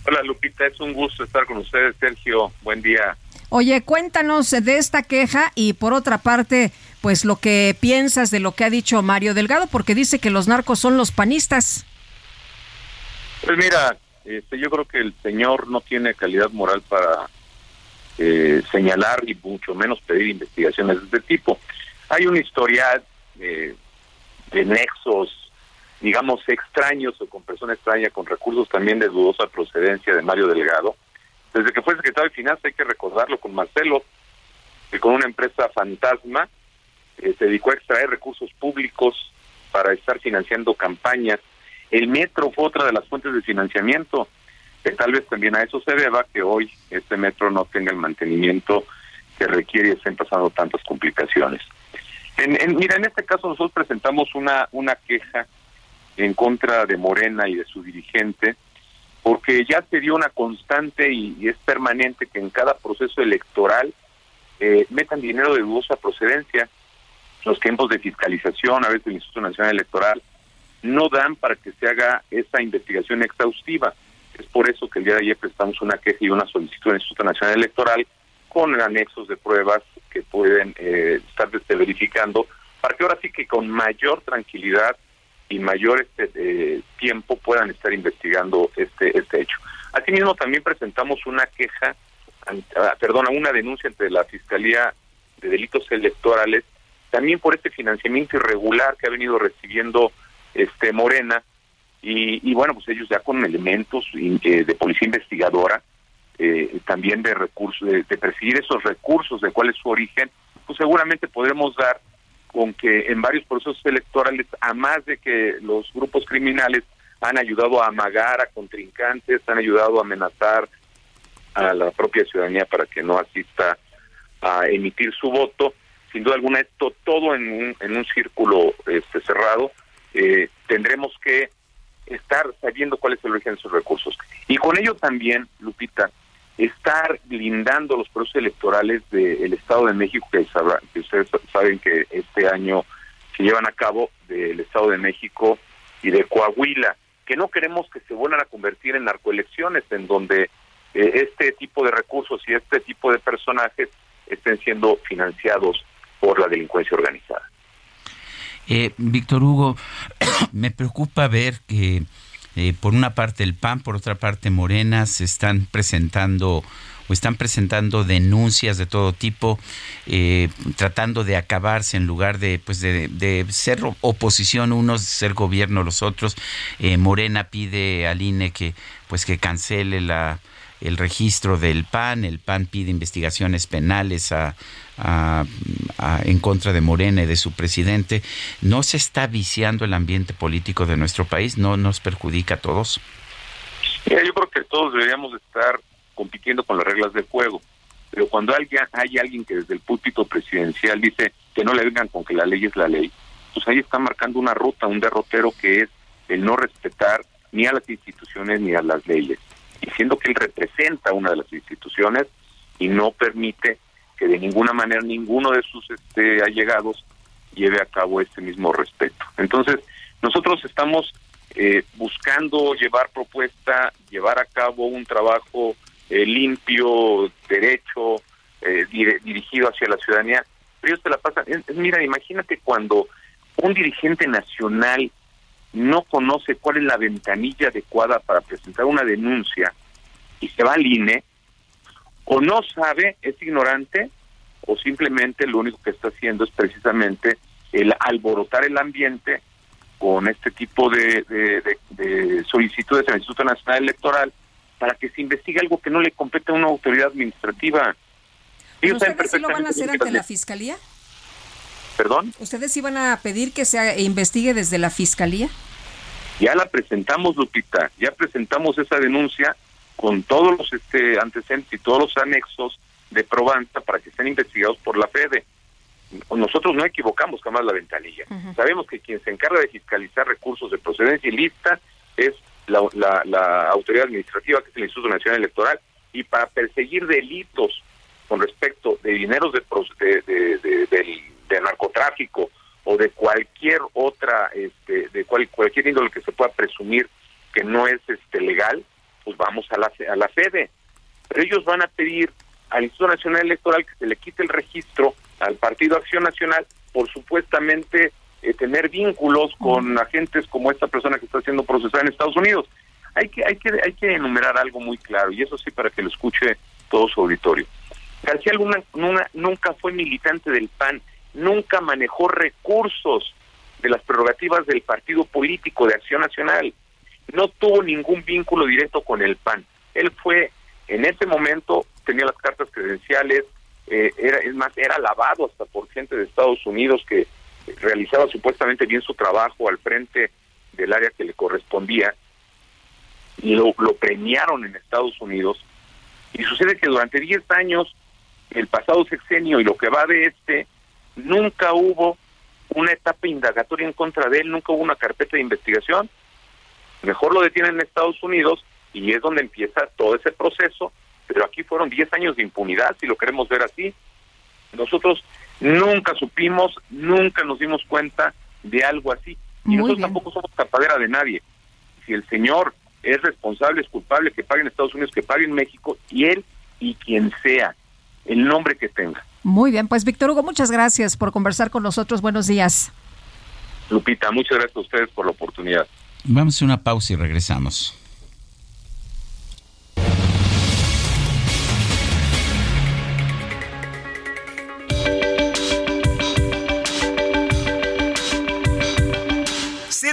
Hola Lupita, es un gusto estar con ustedes, Sergio. Buen día. Oye, cuéntanos de esta queja y por otra parte, pues lo que piensas de lo que ha dicho Mario Delgado, porque dice que los narcos son los panistas. Pues mira, este, yo creo que el señor no tiene calidad moral para eh, señalar y mucho menos pedir investigaciones de este tipo. Hay una historia eh, de nexos, digamos, extraños o con persona extraña, con recursos también de dudosa procedencia de Mario Delgado. Desde que fue secretario de Finanzas, hay que recordarlo con Marcelo, que con una empresa fantasma eh, se dedicó a extraer recursos públicos para estar financiando campañas el metro fue otra de las fuentes de financiamiento, que tal vez también a eso se deba que hoy este metro no tenga el mantenimiento que requiere y estén pasando tantas complicaciones. En, mira, en este caso nosotros presentamos una, una queja en contra de Morena y de su dirigente, porque ya se dio una constante y, es permanente que en cada proceso electoral eh, metan dinero de dudosa procedencia. Los tiempos de fiscalización, a veces el Instituto Nacional Electoral, no dan para que se haga esta investigación exhaustiva. Es por eso que el día de ayer prestamos una queja y una solicitud al Instituto Nacional Electoral con anexos de pruebas que pueden eh, estar verificando para que ahora sí que con mayor tranquilidad y mayor este, eh, tiempo puedan estar investigando este este hecho. Asimismo, también presentamos una queja, ah, perdona, una denuncia ante la Fiscalía de Delitos Electorales, también por este financiamiento irregular que ha venido recibiendo este Morena y, bueno pues ellos ya con elementos eh, de policía investigadora eh, también de recursos de, perseguir esos recursos de cuál es su origen pues seguramente podremos dar con que en varios procesos electorales a más de que los grupos criminales han ayudado a amagar a contrincantes han ayudado a amenazar a la propia ciudadanía para que no asista a emitir su voto sin duda alguna esto todo en un, en un círculo este, cerrado eh, tendremos que estar sabiendo cuál es el origen de esos recursos. Y con ello también, Lupita, estar blindando los procesos electorales del Estado de México, que, que ustedes saben que este año se llevan a cabo del Estado de México y de Coahuila, que no queremos que se vuelvan a convertir en narcoelecciones, en donde eh, este tipo de recursos y este tipo de personajes estén siendo financiados por la delincuencia organizada. Eh, Víctor Hugo, me preocupa ver que eh, por una parte el PAN, por otra parte Morena se están presentando o están presentando denuncias de todo tipo, eh, tratando de acabarse en lugar de, pues de, ser oposición unos, ser gobierno los otros. Morena pide al INE que, pues que cancele la, el registro del PAN, el PAN pide investigaciones penales a, en contra de Morena y de su presidente. ¿No se está viciando el ambiente político de nuestro país? ¿No nos perjudica a todos? yo creo que todos deberíamos estar compitiendo con las reglas del juego. Pero cuando hay, hay alguien que desde el púlpito presidencial dice que no le vengan con que la ley es la ley, pues ahí está marcando una ruta, un derrotero que es el no respetar ni a las instituciones ni a las leyes. Y siendo que él representa una de las instituciones y no permite que de ninguna manera ninguno de sus este, allegados lleve a cabo este mismo respeto. Entonces, nosotros estamos eh, buscando llevar propuesta, llevar a cabo un trabajo eh, limpio, derecho, eh, dirigido hacia la ciudadanía. Pero ellos te la pasan. mira, imagínate cuando un dirigente nacional no conoce cuál es la ventanilla adecuada para presentar una denuncia y se va al INE, o no sabe, es ignorante, o simplemente lo único que está haciendo es precisamente el alborotar el ambiente con este tipo de, de, solicitudes al Instituto Nacional Electoral para que se investigue algo que no le compete a una autoridad administrativa. ¿Ustedes sí lo van a hacer ante la Fiscalía? ¿Perdón? ¿Ustedes iban a pedir que se investigue desde la Fiscalía? Ya la presentamos, Lupita, ya presentamos esa denuncia con todos los este, antecedentes y todos los anexos de probanza para que estén investigados por la FEDE. Nosotros no equivocamos jamás la ventanilla. Sabemos que quien se encarga de fiscalizar recursos de procedencia ilícita es la, la, autoridad administrativa, que es el Instituto Nacional Electoral, y para perseguir delitos con respecto de dineros de, de, de, narcotráfico o de cualquier otra, este, de cual, cualquier índole que se pueda presumir que no es este legal, pues vamos a la, a la sede. Pero ellos van a pedir al Instituto Nacional Electoral que se le quite el registro al Partido Acción Nacional por supuestamente eh, tener vínculos con agentes como esta persona que está siendo procesada en Estados Unidos. Hay que, hay que, hay que enumerar algo muy claro, y eso sí para que lo escuche todo su auditorio. García Luna, nunca fue militante del PAN, nunca manejó recursos de las prerrogativas del partido político de Acción Nacional, no tuvo ningún vínculo directo con el PAN. Él fue, en ese momento, tenía las cartas credenciales, eh, era, es más, era alabado hasta por gente de Estados Unidos que realizaba supuestamente bien su trabajo al frente del área que le correspondía, y lo, lo premiaron en Estados Unidos, y sucede que durante 10 años, el pasado sexenio y lo que va de este, nunca hubo una etapa indagatoria en contra de él, nunca hubo una carpeta de investigación. Mejor lo detienen en Estados Unidos y es donde empieza todo ese proceso, pero aquí fueron 10 años de impunidad, si lo queremos ver así. Nosotros nunca supimos, nunca nos dimos cuenta de algo así. Y nosotros tampoco somos tapadera de nadie. Si el señor es responsable, es culpable, que pague en Estados Unidos, que pague en México, y él y quien sea, el nombre que tenga. Muy bien, pues Víctor Hugo, muchas gracias por conversar con nosotros. Buenos días. Lupita, muchas gracias a ustedes por la oportunidad. Vamos a una pausa y regresamos.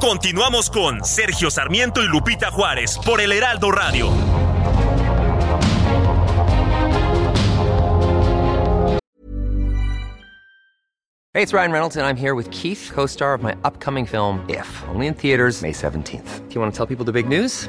Continuamos con Sergio Sarmiento y Lupita Juárez por el Heraldo Radio. Hey, it's Ryan Reynolds and I'm here with Keith, co-star of my upcoming film If, only in theaters May 17th. Do you want to tell people the big news?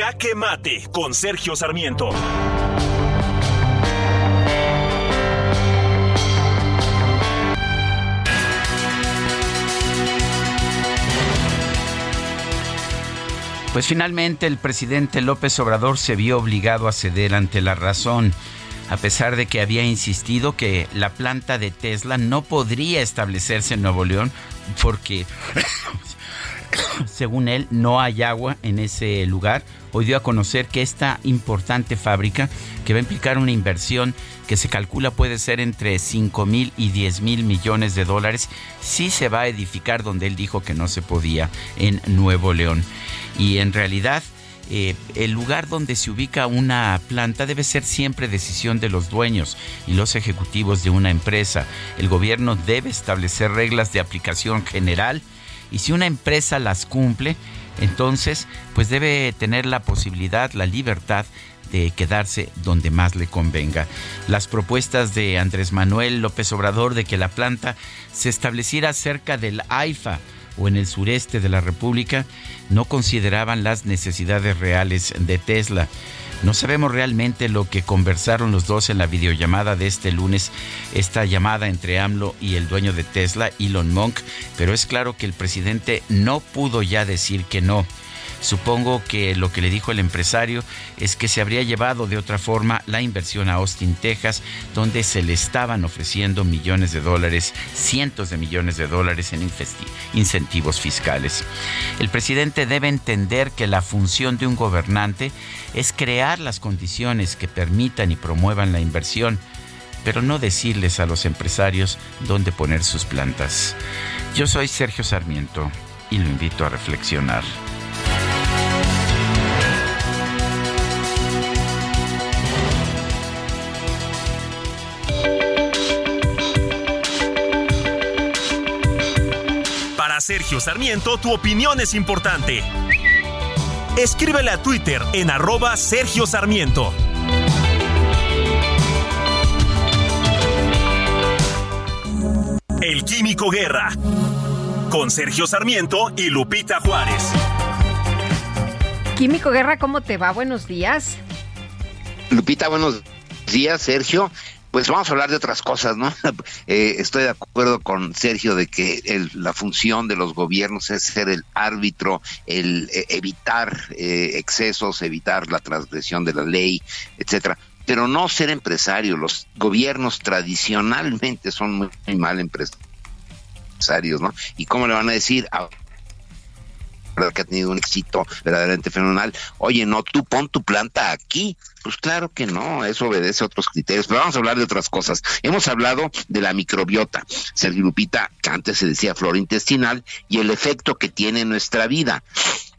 Jaque Mate con Sergio Sarmiento. Pues finalmente el presidente López Obrador se vio obligado a ceder ante la razón, a pesar de que había insistido que la planta de Tesla no podría establecerse en Nuevo León porque, según él, no hay agua en ese lugar. Hoy dio a conocer que esta importante fábrica, que va a implicar una inversión que se calcula puede ser entre 5 mil y 10 mil millones de dólares, sí se va a edificar donde él dijo que no se podía, en Nuevo León. Y en realidad, eh, el lugar donde se ubica una planta debe ser siempre decisión de los dueños y los ejecutivos de una empresa. El gobierno debe establecer reglas de aplicación general y si una empresa las cumple, entonces pues debe tener la posibilidad, la libertad de quedarse donde más le convenga. Las propuestas de Andrés Manuel López Obrador de que la planta se estableciera cerca del AIFA o en el sureste de la República no consideraban las necesidades reales de Tesla. No sabemos realmente lo que conversaron los dos en la videollamada de este lunes, esta llamada entre AMLO y el dueño de Tesla, Elon Musk, pero es claro que el presidente no pudo ya decir que no. Supongo que lo que le dijo el empresario es que se habría llevado de otra forma la inversión a Austin, Texas, donde se le estaban ofreciendo millones de dólares, cientos de millones de dólares en incentivos fiscales. El presidente debe entender que la función de un gobernante es crear las condiciones que permitan y promuevan la inversión pero no decirles a los empresarios dónde poner sus plantas. Yo soy Sergio Sarmiento y lo invito a reflexionar. Sergio Sarmiento, tu opinión es importante. Escríbele a Twitter en arroba Sergio Sarmiento. El Químico Guerra. Con Sergio Sarmiento y Lupita Juárez. Químico Guerra, ¿cómo te va? Buenos días. Lupita, buenos días, Sergio. Pues vamos a hablar de otras cosas, ¿no? Eh, estoy de acuerdo con Sergio de que la función de los gobiernos es ser el árbitro, el eh, evitar eh, excesos, evitar la transgresión de la ley, etcétera pero no ser empresario. Los gobiernos tradicionalmente son muy, mal empresarios, ¿no? ¿Y cómo le van a decir a que ha tenido un éxito verdaderamente fenomenal. Oye, no, tú pon tu planta aquí. Pues claro que no, eso obedece a otros criterios. Pero vamos a hablar de otras cosas. Hemos hablado de la microbiota, Sergio Lupita, que antes se decía flora intestinal, y el efecto que tiene en nuestra vida.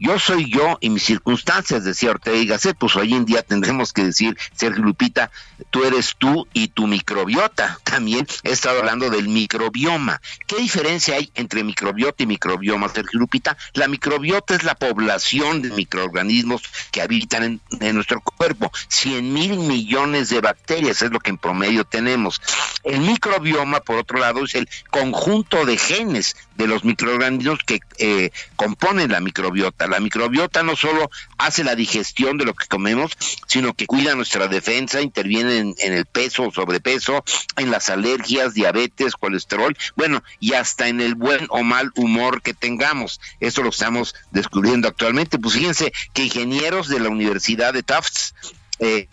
Yo soy yo y mis circunstancias, decía Ortega y Gasset, pues hoy en día tendremos que decir, Sergio Lupita, tú eres tú y tu microbiota. También he estado hablando del microbioma. ¿Qué diferencia hay entre microbiota y microbioma, Sergio Lupita? La microbiota es la población de microorganismos que habitan en, en nuestro cuerpo. 100 mil millones de bacterias es lo que en promedio tenemos. El microbioma, por otro lado, es el conjunto de genes de los microorganismos que eh, componen la microbiota. La microbiota no solo hace la digestión de lo que comemos, sino que cuida nuestra defensa, interviene en, el peso o sobrepeso, en las alergias, diabetes, colesterol, bueno, y hasta en el buen o mal humor que tengamos. Eso lo estamos descubriendo actualmente. Pues fíjense que ingenieros de la Universidad de Tufts eh,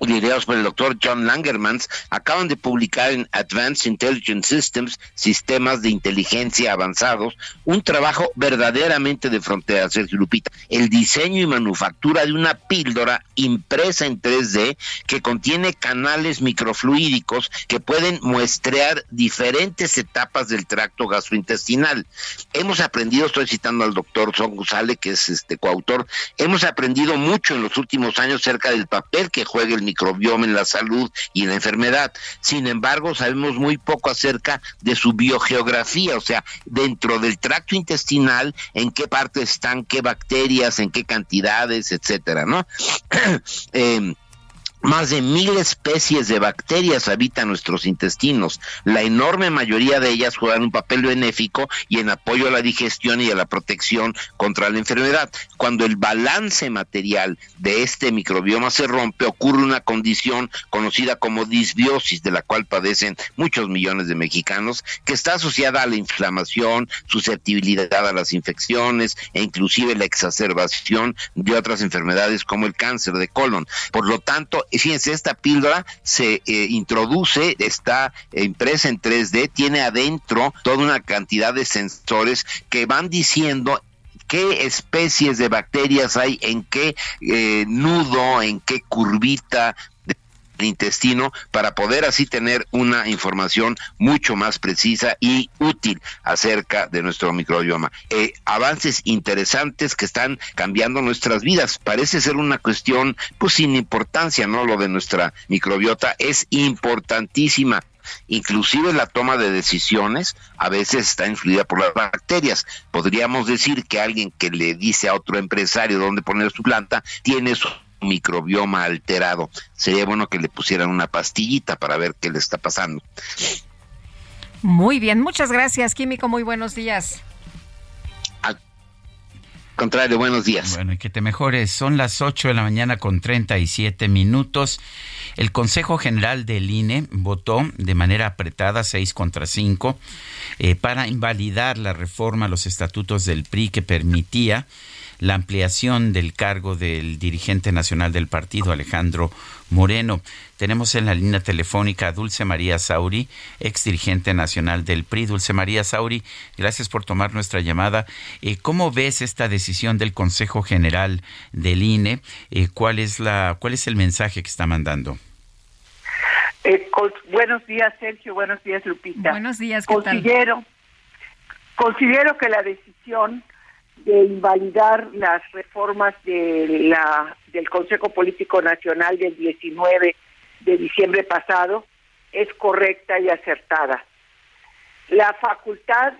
liderados por el doctor John Langermans, acaban de publicar en Advanced Intelligence Systems, Sistemas de Inteligencia Avanzados, un trabajo verdaderamente de frontera, Sergio Lupita, el diseño y manufactura de una píldora impresa en 3D que contiene canales microfluídicos que pueden muestrear diferentes etapas del tracto gastrointestinal. Hemos aprendido, estoy citando al doctor Son González, que es este coautor, hemos aprendido mucho en los últimos años acerca del papel que juega el microbioma en la salud y en la enfermedad. Sin embargo, sabemos muy poco acerca de su biogeografía, o sea, dentro del tracto intestinal, en qué parte están, qué bacterias, en qué cantidades, etcétera, ¿no? eh, más de mil especies de bacterias habitan nuestros intestinos. La enorme mayoría de ellas juegan un papel benéfico y en apoyo a la digestión y a la protección contra la enfermedad. Cuando el balance material de este microbioma se rompe, ocurre una condición conocida como disbiosis, de la cual padecen muchos millones de mexicanos, que está asociada a la inflamación, susceptibilidad a las infecciones e inclusive la exacerbación de otras enfermedades como el cáncer de colon. Por lo tanto, fíjense, esta píldora se eh, introduce, está impresa en 3D, tiene adentro toda una cantidad de sensores que van diciendo qué especies de bacterias hay, en qué eh, nudo, en qué curvita intestino para poder así tener una información mucho más precisa y útil acerca de nuestro microbioma. Eh, avances interesantes que están cambiando nuestras vidas. Parece ser una cuestión pues sin importancia, ¿no? Lo de nuestra microbiota es importantísima. Inclusive la toma de decisiones a veces está influida por las bacterias. Podríamos decir que alguien que le dice a otro empresario dónde poner su planta tiene su microbioma alterado. Sería bueno que le pusieran una pastillita para ver qué le está pasando. Muy bien, muchas gracias, Químico. Muy buenos días. Al contrario, buenos días. Bueno, y que te mejores. Son las 8 de la mañana con 37 minutos. El Consejo General del INE votó de manera apretada, 6 contra 5, eh, para invalidar la reforma a los estatutos del PRI que permitía la ampliación del cargo del dirigente nacional del partido, Alejandro Moreno. Tenemos en la línea telefónica a Dulce María Sauri, ex dirigente nacional del PRI. Dulce María Sauri, gracias por tomar nuestra llamada. Eh, ¿Cómo ves esta decisión del Consejo General del INE? Eh, ¿cuál, es la, ¿Cuál es el mensaje que está mandando? Eh, buenos días, Sergio. Buenos días, Lupita. Buenos días, ¿qué considero, Considero que la decisión de invalidar las reformas del Consejo Político Nacional del 19 de diciembre pasado es correcta y acertada. La facultad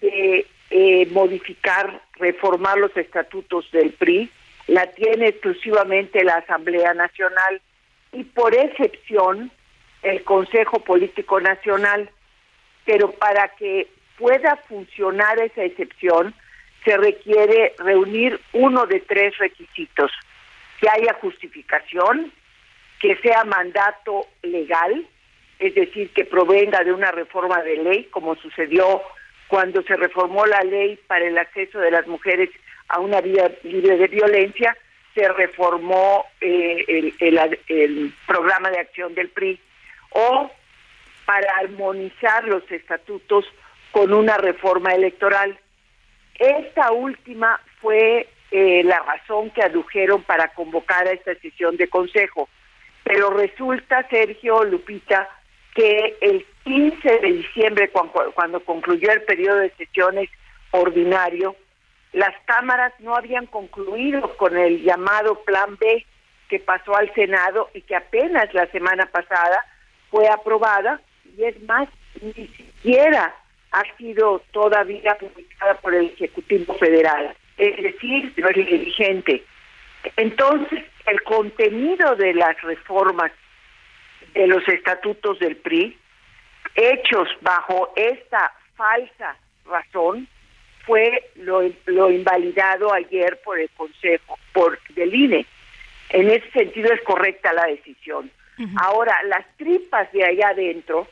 de eh, modificar, reformar los estatutos del PRI, la tiene exclusivamente la Asamblea Nacional y por excepción el Consejo Político Nacional. Pero para que pueda funcionar esa excepción, se requiere reunir uno de tres requisitos. Que haya justificación, que sea mandato legal, es decir, que provenga de una reforma de ley, como sucedió cuando se reformó la ley para el acceso de las mujeres a una vida libre de violencia, se reformó eh, el, el programa de acción del PRI, o para armonizar los estatutos con una reforma electoral. Esta última fue eh, la razón que adujeron para convocar a esta sesión de consejo. Pero resulta, Sergio Lupita, que el 15 de diciembre, cuando, cuando concluyó el periodo de sesiones ordinario, las cámaras no habían concluido con el llamado Plan B que pasó al Senado y que apenas la semana pasada fue aprobada y es más, ni siquiera ha sido todavía publicada por el Ejecutivo Federal, es decir, no es dirigente. Entonces, el contenido de las reformas de los estatutos del PRI, hechos bajo esta falsa razón, fue lo, lo invalidado ayer por el Consejo, por del INE. En ese sentido es correcta la decisión. Ahora, las tripas de allá adentro,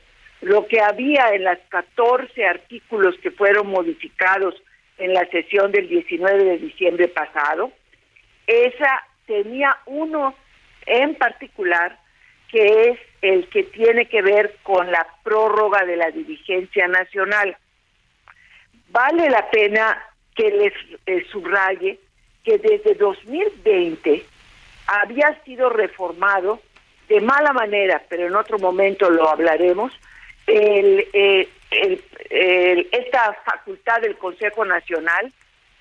lo que había en las 14 artículos que fueron modificados en la sesión del 19 de diciembre pasado, esa tenía uno en particular que es el que tiene que ver con la prórroga de la dirigencia nacional. Vale la pena que les eh, subraye que desde 2020 había sido reformado de mala manera, pero en otro momento lo hablaremos, eh, el, esta facultad del Consejo Nacional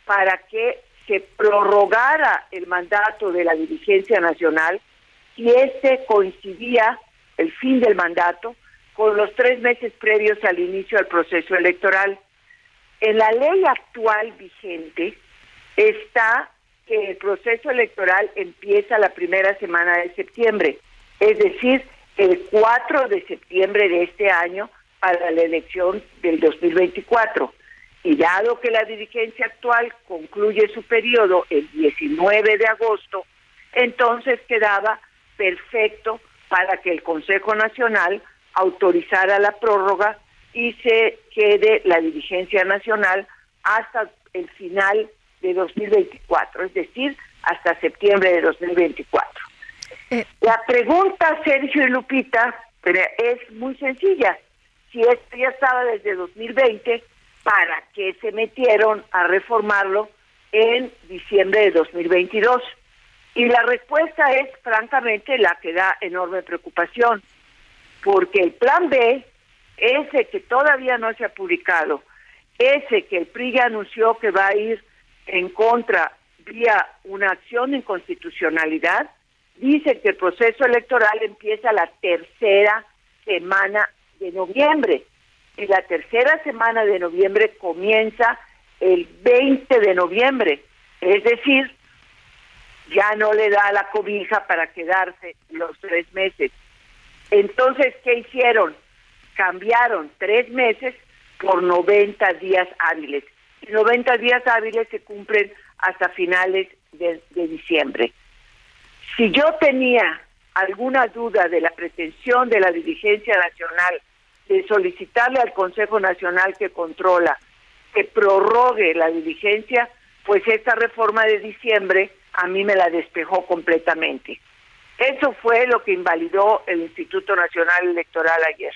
para que se prorrogara el mandato de la dirigencia nacional si este coincidía el fin del mandato con los tres meses previos al inicio del proceso electoral. En la ley actual vigente está que el proceso electoral empieza la primera semana de septiembre, es decir, el 4 de septiembre de este año para la elección del 2024. Y dado que la dirigencia actual concluye su periodo el 19 de agosto, entonces quedaba perfecto para que el Consejo Nacional autorizara la prórroga y se quede la dirigencia nacional hasta el final de 2024, es decir, hasta septiembre de 2024. Eh, la pregunta, Sergio y Lupita, es muy sencilla. Si esto ya estaba desde 2020, ¿para qué se metieron a reformarlo en diciembre de 2022? Y la respuesta es, francamente, la que da enorme preocupación, porque el plan B, ese que todavía no se ha publicado, ese que el PRI ya anunció que va a ir en contra vía una acción de inconstitucionalidad, dice que el proceso electoral empieza la tercera semana de noviembre y la tercera semana de noviembre comienza el 20 de noviembre, es decir, ya no le da la cobija para quedarse los tres meses. Entonces, ¿qué hicieron? Cambiaron tres meses por 90 días hábiles. Y 90 días hábiles se cumplen hasta finales de diciembre. Si yo tenía alguna duda de la pretensión de la dirigencia nacional de solicitarle al Consejo Nacional que controla que prorrogue la dirigencia, pues esta reforma de diciembre a mí me la despejó completamente. Eso fue lo que invalidó el Instituto Nacional Electoral ayer.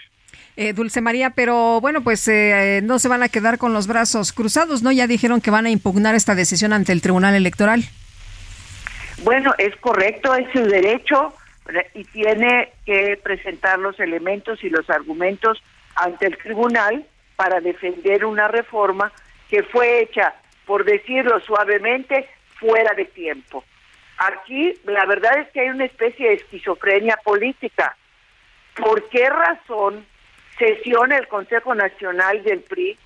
Eh, Dulce María, pero bueno, pues eh, no se van a quedar con los brazos cruzados, ¿no? Ya dijeron que van a impugnar esta decisión ante el Tribunal Electoral. Bueno, es correcto, es su derecho y tiene que presentar los elementos y los argumentos ante el tribunal para defender una reforma que fue hecha, por decirlo suavemente, fuera de tiempo. Aquí la verdad es que hay una especie de esquizofrenia política. ¿Por qué razón sesiona el Consejo Nacional del PRI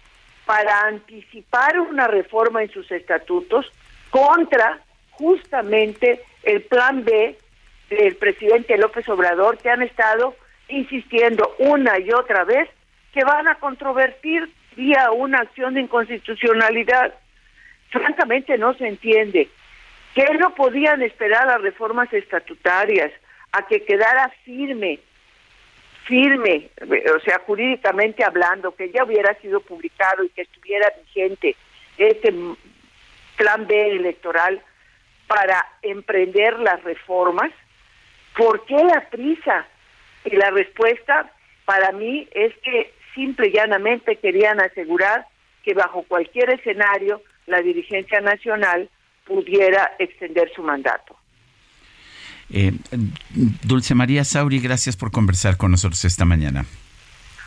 para anticipar una reforma en sus estatutos contra justamente el plan B del presidente López Obrador que han estado insistiendo una y otra vez que van a controvertir vía una acción de inconstitucionalidad. Francamente no se entiende que no podían esperar las reformas estatutarias a que quedara firme, firme, o sea, jurídicamente hablando, que ya hubiera sido publicado y que estuviera vigente este plan B electoral para emprender las reformas. ¿Por qué la prisa? Y la respuesta para mí es que simple y llanamente querían asegurar que bajo cualquier escenario la dirigencia nacional pudiera extender su mandato. Eh, Dulce María Sauri, gracias por conversar con nosotros esta mañana.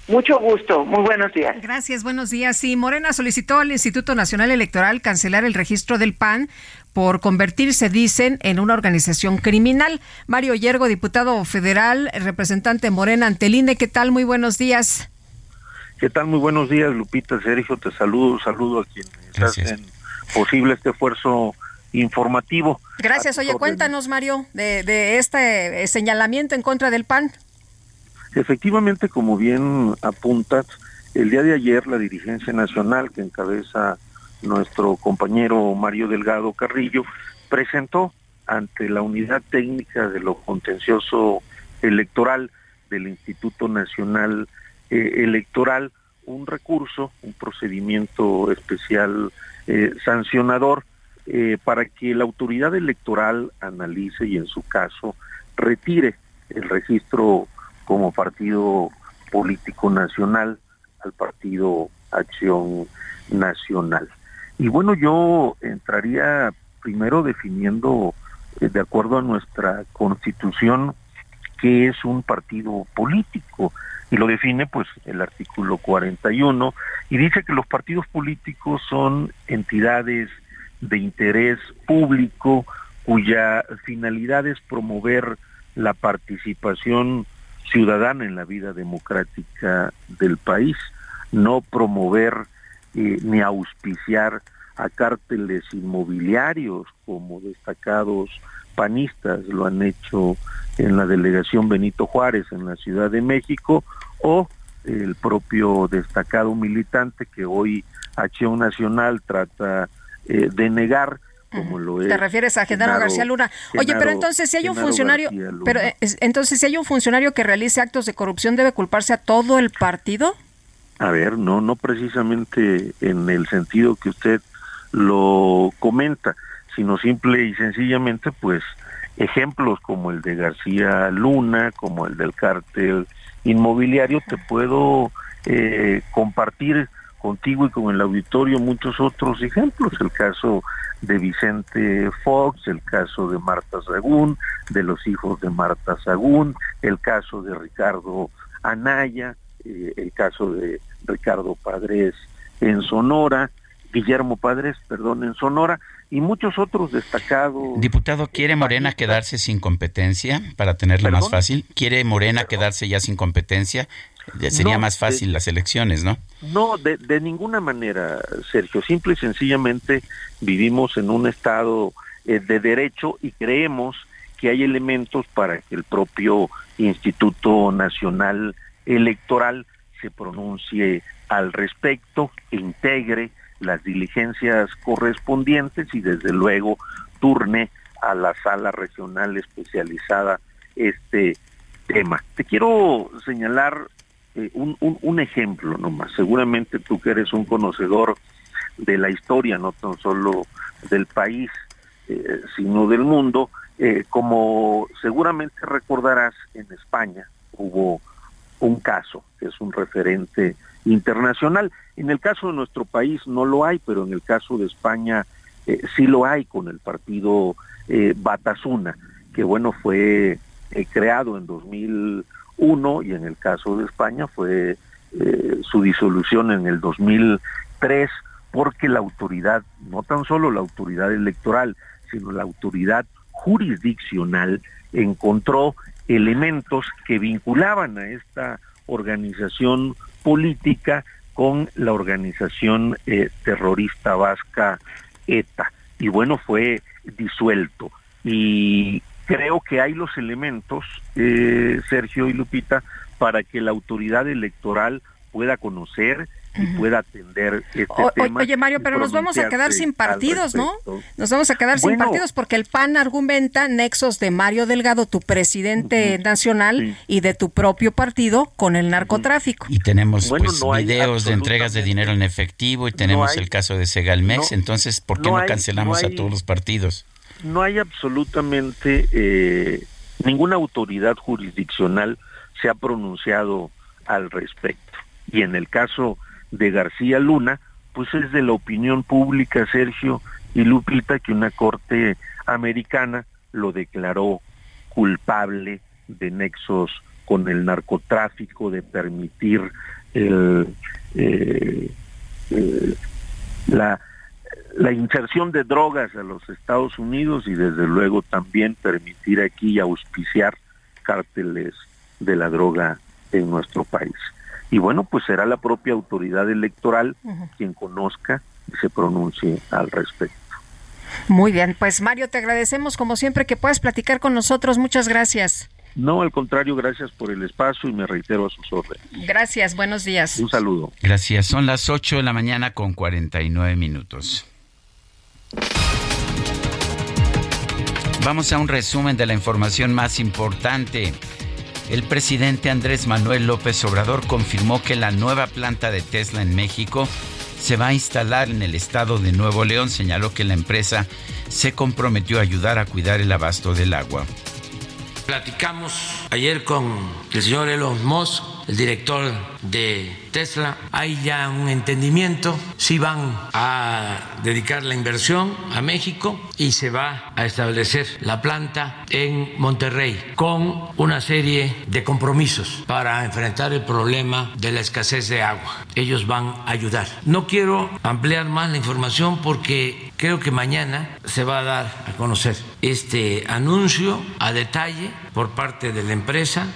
Mucho gusto, muy buenos días. Gracias, buenos días. Sí, Morena solicitó al Instituto Nacional Electoral cancelar el registro del PAN por convertirse, dicen, en una organización criminal. Mario Yergo, diputado federal, representante Morena Anteline, ¿qué tal? Muy buenos días. ¿Qué tal? Muy buenos días, Lupita, Sergio, te saludo, saludo a quienes hacen posible este esfuerzo informativo. Gracias. Oye, cuéntanos, Mario, de, de este eh, señalamiento en contra del PAN. Efectivamente, como bien apuntas, el día de ayer la dirigencia nacional que encabeza nuestro compañero Mario Delgado Carrillo presentó ante la unidad técnica de lo contencioso electoral del Instituto Nacional eh, Electoral un recurso, un procedimiento especial eh, sancionador eh, para que la autoridad electoral analice y en su caso retire el registro como partido político nacional al partido Acción Nacional. Y bueno, yo entraría primero definiendo, eh, de acuerdo a nuestra constitución, qué es un partido político. Y lo define pues el artículo 41 y dice que los partidos políticos son entidades de interés público cuya finalidad es promover la participación ciudadana en la vida democrática del país, no promover eh, ni auspiciar a cárteles inmobiliarios como destacados panistas lo han hecho en la delegación Benito Juárez en la Ciudad de México o el propio destacado militante que hoy Acción Nacional trata eh, de negar como lo es. Te refieres a Genaro, García Luna. Oye, pero entonces si hay un funcionario, pero eh, entonces si hay un funcionario que realice actos de corrupción debe culparse a todo el partido? A ver, no, no precisamente en el sentido que usted lo comenta, sino simple y sencillamente, pues, ejemplos como el de García Luna, como el del cártel inmobiliario, te puedo eh, compartir contigo y con el auditorio muchos otros ejemplos, el caso de Vicente Fox, el caso de Marta Sagún, de los hijos de Marta Sagún, el caso de Ricardo Anaya, eh, el caso de Ricardo Padres en Sonora, Guillermo Padres, perdón, en Sonora, y muchos otros destacados. Diputado, ¿quiere Morena quedarse sin competencia para tenerla más fácil? ¿Quiere Morena quedarse ya sin competencia? sería más fácil las elecciones, ¿no? No, de, de ninguna manera, Sergio. Simple y sencillamente vivimos en un estado eh, de derecho y creemos que hay elementos para que el propio Instituto Nacional Electoral se pronuncie al respecto, integre las diligencias correspondientes y desde luego turne a la sala regional especializada este tema. Te quiero señalar eh, un, un, ejemplo nomás. Seguramente tú que eres un conocedor de la historia, no tan solo del país, eh, sino del mundo, eh, como seguramente recordarás, en España hubo un caso es un referente internacional. En el caso de nuestro país no lo hay, pero en el caso de España eh, sí lo hay con el partido eh, Batasuna, que bueno, fue eh, creado en 2001 y en el caso de España fue su disolución en el 2003 porque la autoridad, no tan solo la autoridad electoral, sino la autoridad jurisdiccional encontró elementos que vinculaban a esta organización política con la organización eh, terrorista vasca ETA. Y bueno, fue disuelto. Y creo que hay los elementos, eh, Sergio y Lupita, para que la autoridad electoral pueda conocer y pueda atender este tema. Oye, Mario, pero nos vamos a quedar sin partidos, ¿no? Nos vamos a quedar sin partidos porque el PAN argumenta nexos de Mario Delgado, tu presidente nacional, y de tu propio partido con el narcotráfico. Y tenemos pues, videos de entregas de dinero en efectivo y tenemos el caso de Segalmex, entonces, ¿por qué no, cancelamos a todos los partidos? No hay absolutamente eh, ninguna autoridad jurisdiccional se ha pronunciado al respecto. Y en el caso de García Luna, pues es de la opinión pública, Sergio y Lupita, que una corte americana lo declaró culpable de nexos con el narcotráfico, de permitir eh, eh, la, la inserción de drogas a los Estados Unidos y desde luego también permitir aquí auspiciar cárteles de la droga en nuestro país y bueno, pues será la propia autoridad electoral quien conozca y se pronuncie al respecto. Muy bien, pues Mario, te agradecemos como siempre que puedas platicar con nosotros. Muchas gracias. No, al contrario, gracias por el espacio y me reitero a sus órdenes. Gracias, buenos días. Un saludo. Gracias, son las 8 de la mañana con 49 minutos. Vamos a un resumen de la información más importante. El presidente Andrés Manuel López Obrador confirmó que la nueva planta de Tesla en México se va a instalar en el estado de Nuevo León. Señaló que la empresa se comprometió a ayudar a cuidar el abasto del agua. Platicamos ayer con el señor Elon Musk, el director de Tesla. Hay ya un entendimiento, si van a dedicar la inversión a México y se va a establecer la planta en Monterrey con una serie de compromisos para enfrentar el problema de la escasez de agua. Ellos van a ayudar. No quiero ampliar más la información porque creo que mañana se va a dar a conocer este anuncio a detalle por parte de la empresa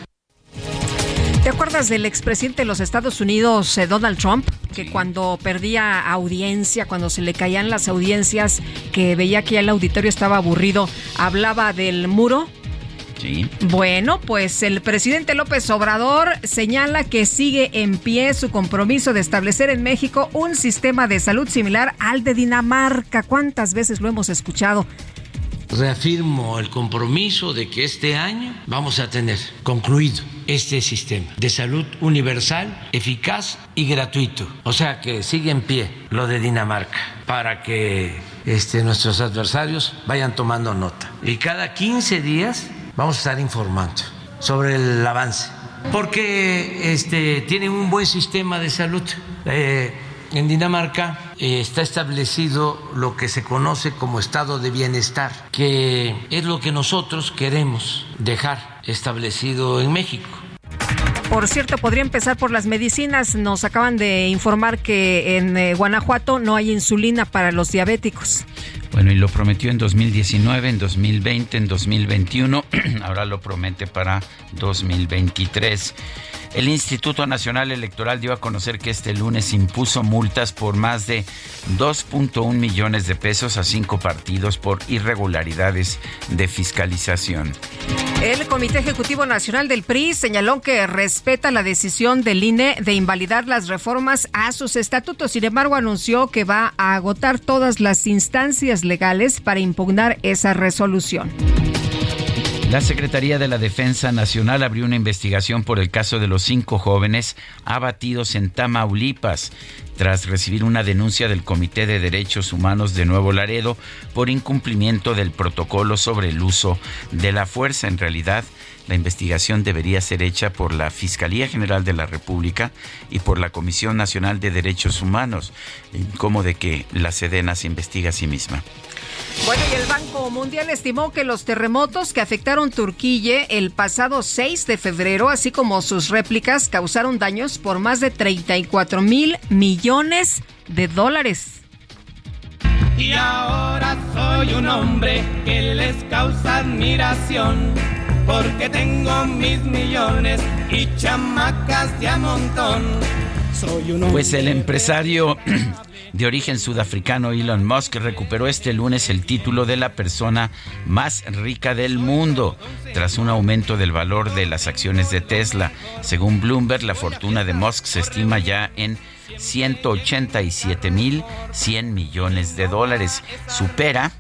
¿Te acuerdas del expresidente de los Estados Unidos, eh, Donald Trump, que cuando perdía audiencia, cuando se le caían las audiencias, que veía que ya el auditorio estaba aburrido, hablaba del muro? Sí. Bueno, pues el presidente López Obrador señala que sigue en pie su compromiso de establecer en México un sistema de salud similar al de Dinamarca. ¿Cuántas veces lo hemos escuchado? Reafirmo el compromiso de que este año vamos a tener concluido este sistema de salud universal, eficaz y gratuito. O sea que sigue en pie lo de Dinamarca para que este, nuestros adversarios vayan tomando nota. Y cada 15 días vamos a estar informando sobre el avance, porque este, tienen un buen sistema de salud. Eh, en Dinamarca eh, está establecido lo que se conoce como estado de bienestar, que es lo que nosotros queremos dejar establecido en México. Por cierto, podría empezar por las medicinas. Nos acaban de informar que en eh, Guanajuato no hay insulina para los diabéticos. Bueno, y lo prometió en 2019, en 2020, en 2021, ahora lo promete para 2023. El Instituto Nacional Electoral dio a conocer que este lunes impuso multas por más de 2.1 millones de pesos a cinco partidos por irregularidades de fiscalización. El Comité Ejecutivo Nacional del PRI señaló que respeta la decisión del INE de invalidar las reformas a sus estatutos. Sin embargo, anunció que va a agotar todas las instancias legales para impugnar esa resolución. La Secretaría de la Defensa Nacional abrió una investigación por el caso de los cinco jóvenes abatidos en Tamaulipas tras recibir una denuncia del Comité de Derechos Humanos de Nuevo Laredo por incumplimiento del protocolo sobre el uso de la fuerza. En realidad, la investigación debería ser hecha por la Fiscalía General de la República y por la Comisión Nacional de Derechos Humanos, como de que la Sedena se investiga a sí misma. Bueno, y el Banco Mundial estimó que los terremotos que afectaron Turquía el pasado 6 de febrero, así como sus réplicas, causaron daños por más de 34 mil millones de dólares. Y ahora soy un hombre que les causa admiración, porque tengo mis millones y chamacas de a montón Pues el empresario de origen sudafricano Elon Musk recuperó este lunes el título de la persona más rica del mundo tras un aumento del valor de las acciones de Tesla. Según Bloomberg, la fortuna de Musk se estima ya en 187 mil 100 millones de dólares. Supera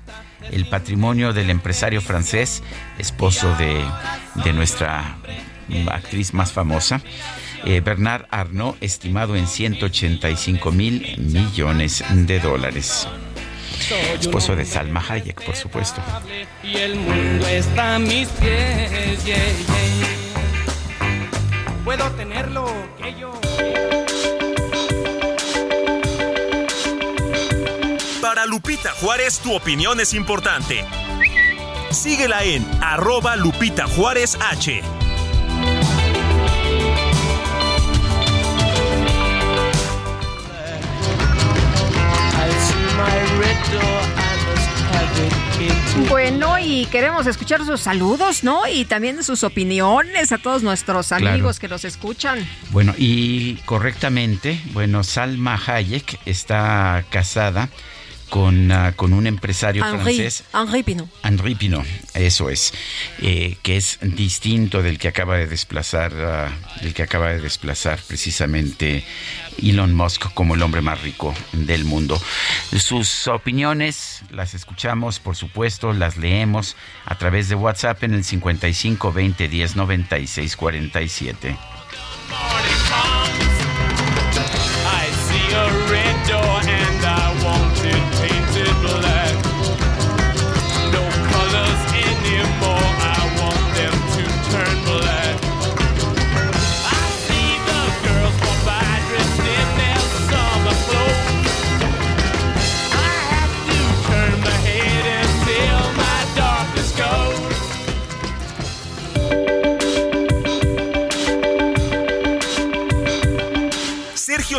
el patrimonio del empresario francés, esposo de, de nuestra actriz más famosa, eh, Bernard Arnault, estimado en 185 mil millones de dólares. Esposo de Salma Hayek, por supuesto. Y el mundo está a mis pies. Puedo que yo. Para Lupita Juárez, tu opinión es importante. Síguela en arroba Lupita Juárez H. Bueno, y queremos escuchar sus saludos, ¿no? Y también sus opiniones a todos nuestros Claro. amigos que nos escuchan. Bueno, y correctamente, bueno, Salma Hayek está casada con, ah, con un empresario Henri, francés. Henri Pinot. Henri Pinot, eso es, eh, que es distinto del que acaba de desplazar, ah, del que acaba de desplazar precisamente Elon Musk como el hombre más rico del mundo. Sus opiniones las escuchamos, por supuesto, las leemos a través de WhatsApp en el 55 20 10 96 47.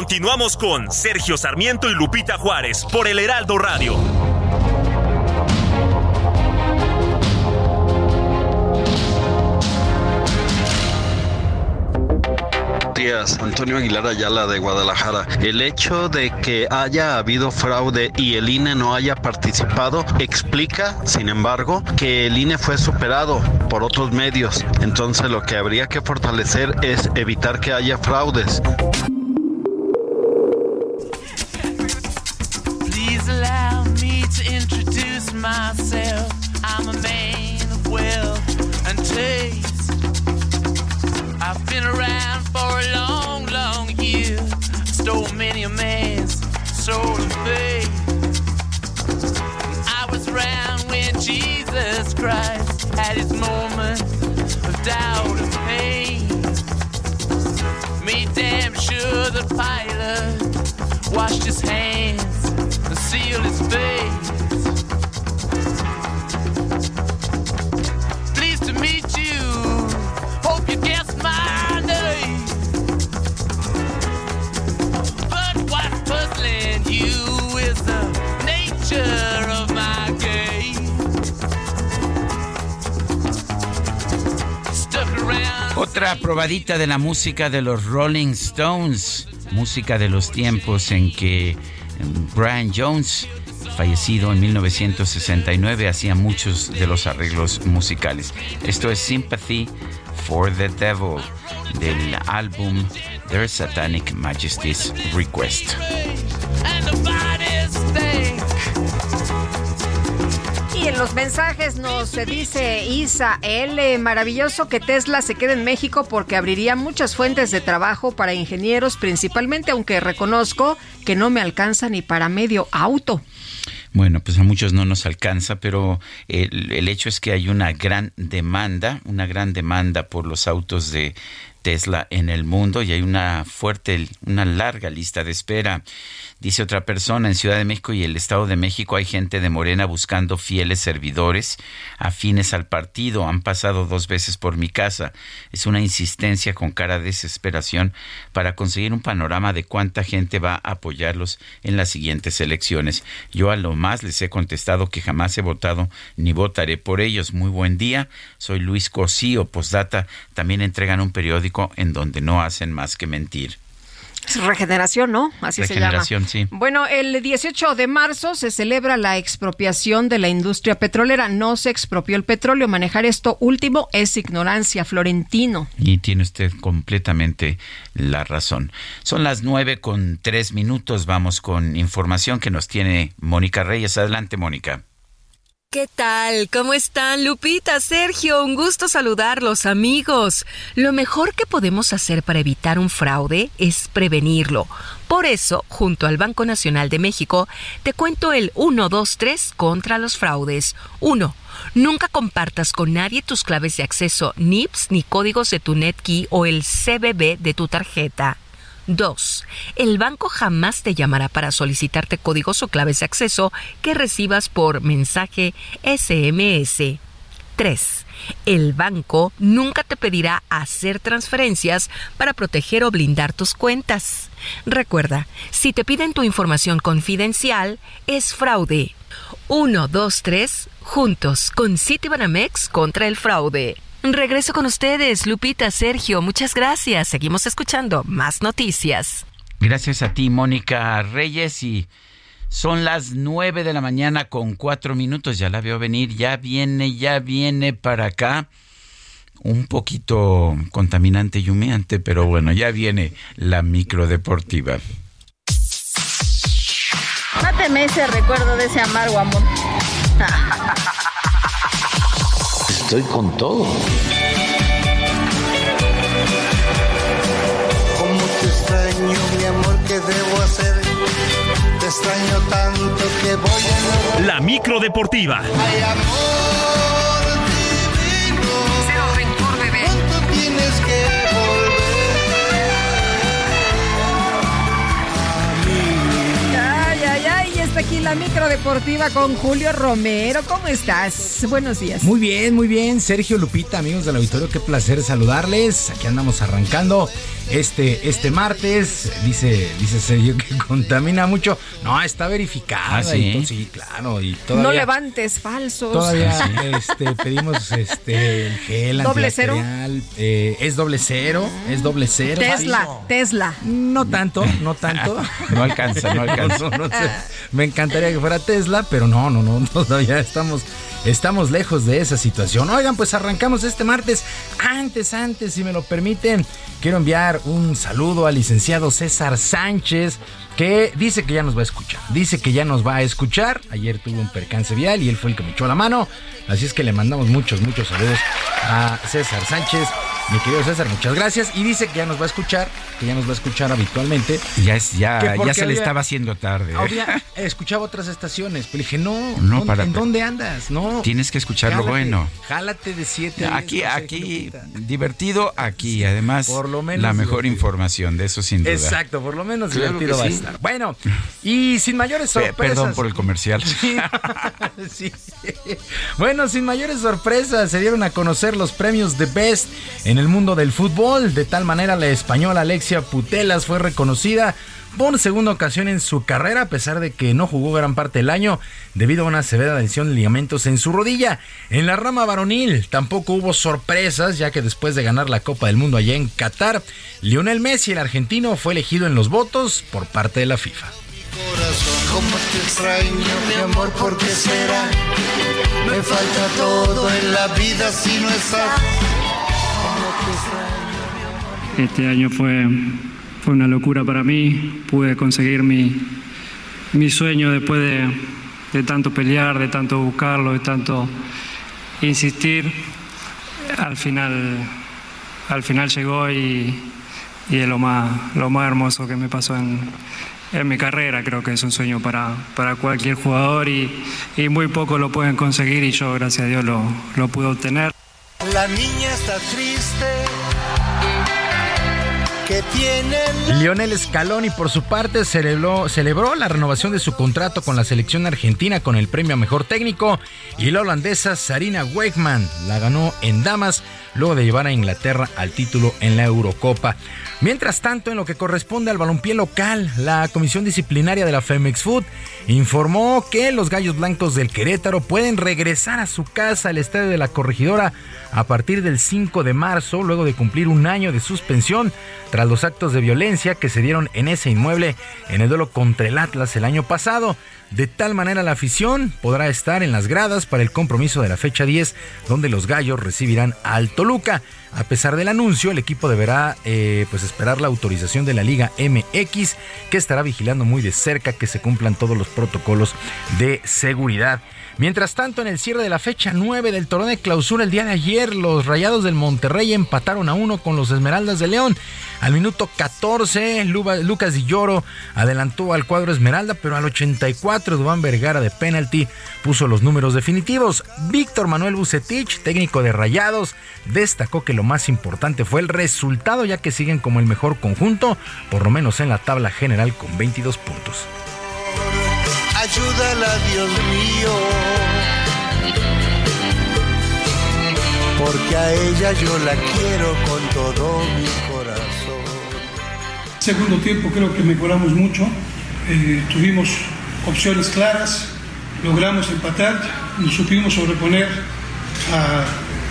Continuamos con Sergio Sarmiento y Lupita Juárez por el Heraldo Radio. Antonio Aguilar Ayala de Guadalajara. El hecho de que haya habido fraude y el INE no haya participado explica, sin embargo, que el INE fue superado por otros medios. Entonces lo que habría que fortalecer es evitar que haya fraudes. Myself. I'm a man of wealth and taste. I've been around for a long, long year. Stole many a man's soul and faith. I was around when Jesus Christ had his moment of doubt and pain. Made damn sure the pilot washed his hands and sealed his face. Otra probadita de la música de los Rolling Stones, música de los tiempos en que mm, Brian Jones, fallecido en 1969, hacía muchos de los arreglos musicales. Esto es Sympathy for the Devil del álbum Their Satanic Majesty's Request. En los mensajes nos dice Isa L. Maravilloso que Tesla se quede en México porque abriría muchas fuentes de trabajo para ingenieros, principalmente, aunque reconozco que no me alcanza ni para medio auto. Bueno, pues a muchos no nos alcanza, pero el, el hecho es que hay una gran demanda, una gran demanda por los autos de, Tesla en el mundo y hay una fuerte, una larga lista de espera. Dice otra persona, en Ciudad de México y el Estado de México hay gente de Morena buscando fieles servidores afines al partido. Han pasado dos veces por mi casa. Es una insistencia con cara de desesperación para conseguir un panorama de cuánta gente va a apoyarlos en las siguientes elecciones. Yo a lo más les he contestado que jamás he votado ni votaré por ellos. Muy buen día. Soy Luis Cosío. Postdata también entregan un periódico en donde no hacen más que mentir. Es regeneración, ¿no? Así Regeneración, se llama. sí. Bueno, el 18 de marzo se celebra la expropiación de la industria petrolera. No se expropió el petróleo. Manejar esto último es ignorancia, Florentino. Y tiene usted completamente la razón. Son las nueve con tres minutos. Vamos con información que nos tiene Mónica Reyes. Adelante, Mónica. ¿Qué tal? ¿Cómo están Lupita, Sergio? Un gusto saludarlos, amigos. Lo mejor que podemos hacer para evitar un fraude es prevenirlo. Por eso, junto al Banco Nacional de México, te cuento el 1, 2, 3 contra los fraudes. 1. Nunca compartas con nadie tus claves de acceso, NIPS ni códigos de tu NetKey o el CBB de tu tarjeta. 2. El banco jamás te llamará para solicitarte códigos o claves de acceso que recibas por mensaje SMS. 3. El banco nunca te pedirá hacer transferencias para proteger o blindar tus cuentas. Recuerda, si te piden tu información confidencial, es fraude. 1, 2, 3, juntos con Citibanamex contra el fraude. Regreso con ustedes, Lupita, Sergio, muchas gracias. Seguimos escuchando más noticias. Gracias a ti, Mónica Reyes. Y son las nueve de la mañana con cuatro minutos. Ya la veo venir. Ya viene, ya viene para acá. Un poquito contaminante y humeante, pero bueno, ya viene la microdeportiva. Máteme ese recuerdo de ese amargo amor. Estoy con todo. ¿Cómo te extraño, mi amor? ¿Qué debo hacer? Te extraño tanto que voy a... La microdeportiva. Ay, amor aquí la micro deportiva con Julio Romero. ¿Cómo estás? Buenos días. Muy bien, muy bien. Sergio Lupita, amigos del auditorio, qué placer saludarles. Aquí andamos arrancando este, este martes. Dice, dice Sergio que contamina mucho. No, está verificada. ¿Ah, sí? y todo, sí, claro. Y todavía, No levantes falsos. Todavía este, pedimos este, el gel ¿Doble cero? Eh, es doble cero, es doble cero. Tesla, Tesla. No tanto, no tanto. No alcanza, no alcanza. No, no sé. Me encantaría que fuera Tesla, pero no, no, no, todavía estamos, estamos lejos de esa situación. Oigan, pues arrancamos este martes. Antes, antes, si me lo permiten, quiero enviar un saludo al licenciado César Sánchez, que dice que ya nos va a escuchar. Dice que ya nos va a escuchar. Ayer tuvo un percance vial y él fue el que me echó la mano. Así es que le mandamos muchos, muchos saludos a César Sánchez. Mi querido César, muchas gracias. Y dice que ya nos va a escuchar, que ya nos va a escuchar habitualmente. Ya, es, ya, ya se le estaba haciendo tarde. ¿eh? Había- escuchaba otras estaciones, pero le dije, no, No, ¿dónde- para- ¿en dónde andas? No. Tienes que escuchar lo Jálate, bueno. Jálate de 7 Aquí, aquí, divertido, aquí. Además, Por lo menos la mejor divertido. información, de eso sin duda. Exacto, por lo menos Claro divertido va a sí. Bueno, y sin mayores sorpresas. Perdón por el comercial. Sí. Bueno, sin mayores sorpresas, se dieron a conocer los premios de Best en el mundo del fútbol. De tal manera, la española Alexia Putelas fue reconocida por segunda ocasión en su carrera, a pesar de que no jugó gran parte del año debido a una severa lesión de ligamentos en su rodilla. En la rama varonil tampoco hubo sorpresas, ya que después de ganar la Copa del Mundo allá en Qatar, Lionel Messi, el argentino, fue elegido en los votos por parte de la FIFA. ¿Cómo te extraño, mi amor? ¿Por qué será? Me falta todo en la vida si no estás. Este año fue, fue una locura para mí. Pude conseguir mi, mi sueño después de, de tanto pelear, de tanto buscarlo, de tanto insistir. Al final, al final llegó y, y es lo más, lo más hermoso que me pasó en, en mi carrera. Creo que es un sueño para, para cualquier jugador y, y muy pocos lo pueden conseguir y yo, gracias a Dios, lo, lo pude obtener. La niña está triste Lionel Scaloni, por su parte, celebró, la renovación de su contrato con la selección argentina con el premio a mejor técnico y la holandesa Sarina Weigman la ganó en damas luego de llevar a Inglaterra al título en la Eurocopa. Mientras tanto, en lo que corresponde al balompié local, la Comisión Disciplinaria de la Femex Food informó que los Gallos Blancos del Querétaro pueden regresar a su casa al Estadio de la Corregidora a partir del 5 de marzo, luego de cumplir un año de suspensión tras los actos de violencia que se dieron en ese inmueble en el duelo contra el Atlas el año pasado. De tal manera la afición podrá estar en las gradas para el compromiso de la fecha 10, donde los gallos recibirán al Toluca. A pesar del anuncio, el equipo deberá eh, pues esperar la autorización de la Liga MX, que estará vigilando muy de cerca que se cumplan todos los protocolos de seguridad. Mientras tanto, en el cierre de la fecha 9 del torneo de clausura el día de ayer, los Rayados del Monterrey empataron a uno con los Esmeraldas de León. Al minuto 14, Luba- Lucas Di Lloro adelantó al cuadro Esmeralda, pero al 84, Dubán Vergara de penalti puso los números definitivos. Víctor Manuel Bucetich, técnico de Rayados, destacó que lo más importante fue el resultado, ya que siguen como el mejor conjunto, por lo menos en la tabla general con 22 puntos. Ayúdala, Dios mío. Porque a ella yo la quiero con todo mi corazón. Segundo tiempo creo que mejoramos mucho, eh, tuvimos opciones claras, logramos empatar, nos supimos sobreponer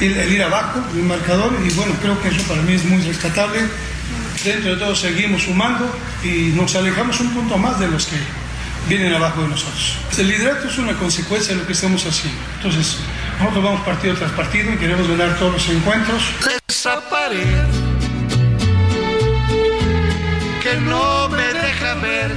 el ir abajo del marcador y bueno, creo que eso para mí es muy rescatable. Dentro de todo seguimos sumando y nos alejamos un punto más de los que vienen abajo de nosotros. El liderato es una consecuencia de lo que estamos haciendo. Entonces, nosotros vamos partido tras partido y queremos ganar todos los encuentros. Esa que no me.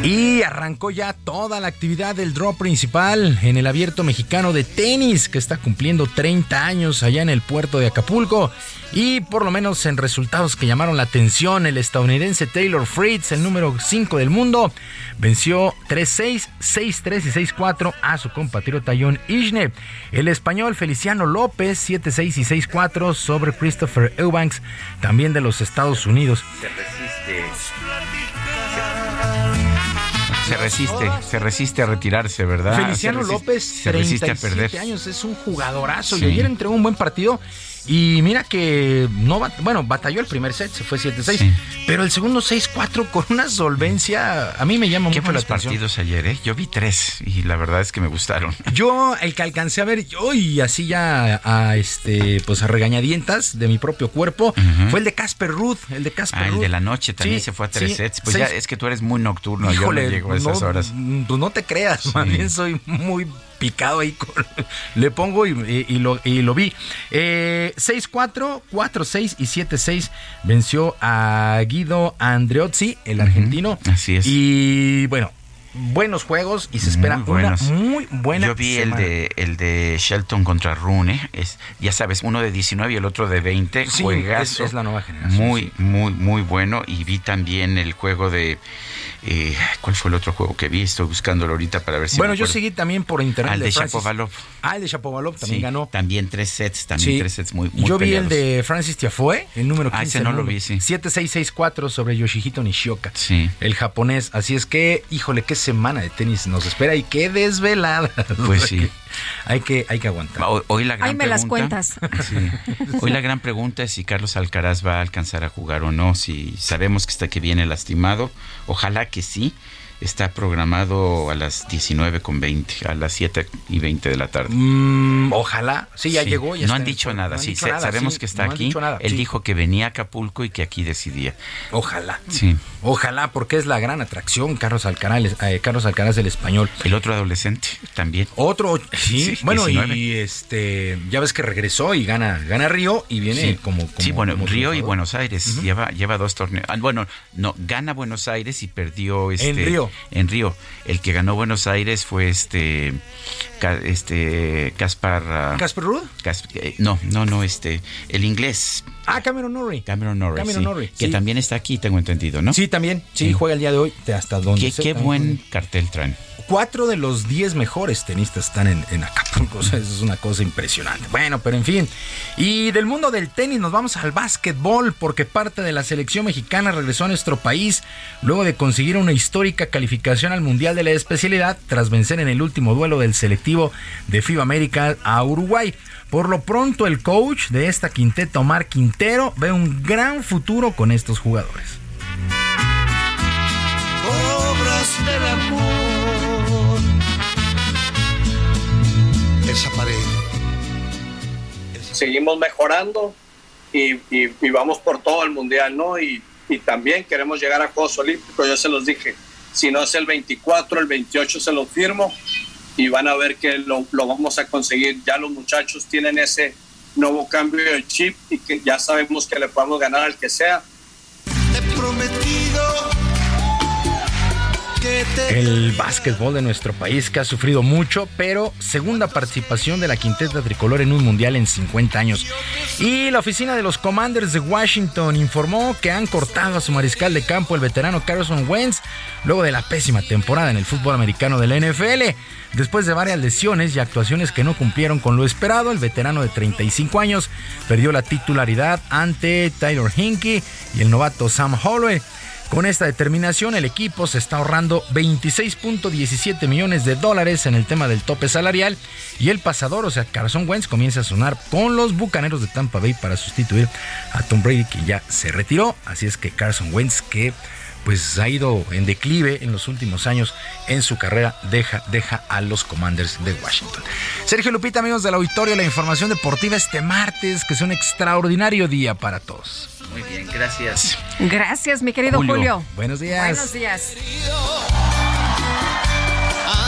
Y arrancó ya toda la actividad del draw principal en el abierto mexicano de tenis, que está cumpliendo 30 años allá en el puerto de Acapulco. Y por lo menos en resultados que llamaron la atención, el estadounidense Taylor Fritz, el número 5 del mundo, venció 3-6, 6-3 y 6-4 a su compatriota John Isner. El español Feliciano López, 7-6 y 6-4 sobre Christopher Eubanks, también de los Estados Unidos. Se resiste. Se resiste, se resiste a retirarse, ¿verdad? Feliciano resiste- López, se resiste a 37 perder. años, es un jugadorazo. Sí. Y ayer entregó un buen partido. Y mira que no bueno, batalló el primer set, se fue 7-6, pero el segundo 6-4 con una solvencia, a mí me llama Qué mucho la atención. partidos ayer, ¿eh? Yo vi tres y la verdad es que me gustaron. Yo, el que alcancé a ver, yo y así ya a este, pues a regañadientas de mi propio cuerpo, fue el de Casper Ruth, el de Casper Ah, el Ruth. de la noche también Sí, se fue a tres sí, sets. Pues ya es que tú eres muy nocturno, Híjole, yo no llego a esas no, horas. Pues no te creas, más bien soy muy picado ahí. con- le pongo y, y- y lo, y lo vi. Eh, 6-4, 4-6 y 7-6 venció a Guido Andreozzi, el argentino. Así es. Y bueno, buenos juegos y se espera Muy una muy buena Yo vi semana. el de el de Shelton contra Rune, es ya sabes, uno de 19 y el otro de 20, Sí, es la nueva generación, Muy muy muy bueno y vi también el juego de eh, ¿cuál fue el otro juego que vi? Estoy buscándolo ahorita para ver si Bueno, me yo seguí también por internet. Al de Francis- Shapovalov. Ah, el de Shapovalov también Sí, ganó. También tres sets, también Sí. tres sets muy, muy Yo vi el de Francis Tiafoe, el número 15. Ah, ese no lo vi, sí. 7-6-6-4 sobre Yoshihito Nishioka. Sí. El japonés. Así es que, híjole, qué semana de tenis nos espera y qué desvelada. Pues sí. hay que, hay que aguantar. Hoy, hoy la gran Ahí me las pregunta- cuentas. Sí. Hoy la gran pregunta es si Carlos Alcaraz va a alcanzar a jugar o no, si sabemos que está que viene lastimado, ojalá que sí. Está programado a las 19 con 20, a las 7 y 20 de la tarde. Mm, ojalá. Sí, ya Sí, llegó. ya no han dicho nada, no han sí, dicho sa- nada, sabemos sí, que está no aquí. nada, Él sí. dijo que venía a Acapulco y que aquí decidía. Ojalá. Sí. Ojalá, porque es la gran atracción, Carlos Alcaraz, eh, Carlos Alcaraz el español. El otro adolescente también. Otro, sí, bueno, 19. y este, ya ves que regresó y gana, gana Río y viene como, como- sí, bueno, como Río y. Buenos Aires lleva lleva dos torneos. Ah, bueno, no gana Buenos Aires y perdió este En Río. En Río. El que ganó Buenos Aires fue este este Caspar ah, ¿Casper Ruud? Eh, no, no, no, este el inglés Ah, Cameron Norrie. Cameron Norrie, Cameron sí, Norrie, que sí. también está aquí, tengo entendido, ¿no? Sí, también. Sí, juega el día de hoy. Hasta donde Qué, qué buen cartel traen. Cuatro de los diez mejores tenistas están en, en Acapulco. Eso es una cosa impresionante. Bueno, pero en fin. Y del mundo del tenis nos vamos al básquetbol porque parte de la selección mexicana regresó a nuestro país luego de conseguir una histórica calificación al Mundial de la especialidad tras vencer en el último duelo del selectivo de FIBA América a Uruguay. Por lo pronto, el coach de esta quinteta, Omar Quintero, ve un gran futuro con estos jugadores. obras del amor. Esa pared. seguimos mejorando y, y- y vamos por todo el mundial, ¿no? Y, y también queremos llegar a Juegos Olímpicos, ya se los dije. Si no es el 24, el 28 se los firmo y van a ver que lo, vamos a conseguir. Ya los muchachos tienen ese nuevo cambio de chip y que ya sabemos que le podemos ganar al que sea. El básquetbol de nuestro país que ha sufrido mucho, pero segunda participación de la quinteta tricolor en un mundial en 50 años. Y la oficina de los Commanders de Washington informó que han cortado a su mariscal de campo, el veterano Carson Wentz, luego de la pésima temporada en el fútbol americano de la NFL. Después de varias lesiones y actuaciones que no cumplieron con lo esperado, el veterano de 35 años perdió la titularidad ante Tyler Hinkey y el novato Sam Holloway. Con esta determinación, el equipo se está ahorrando 26.17 millones de dólares en el tema del tope salarial y el pasador, o sea, Carson Wentz, comienza a sonar con los bucaneros de Tampa Bay para sustituir a Tom Brady, que ya se retiró. Así es que Carson Wentz, que pues ha ido en declive en los últimos años en su carrera, deja, deja a los Commanders de Washington. Sergio Lupita, amigos del auditorio, la información deportiva este martes, que es un extraordinario día para todos. Muy bien, gracias. Gracias, mi querido Julio, Julio. buenos días. Buenos días.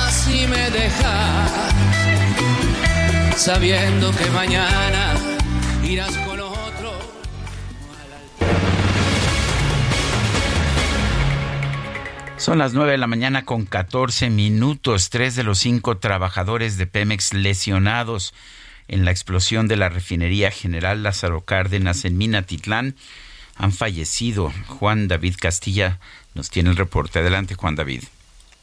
Así me dejas, sabiendo que mañana irás con Son las 9 de la mañana con 14 minutos. Tres de los cinco trabajadores de Pemex lesionados en la explosión de la refinería General Lázaro Cárdenas en Minatitlán han fallecido. Juan David Castilla nos tiene el reporte. Adelante, Juan David.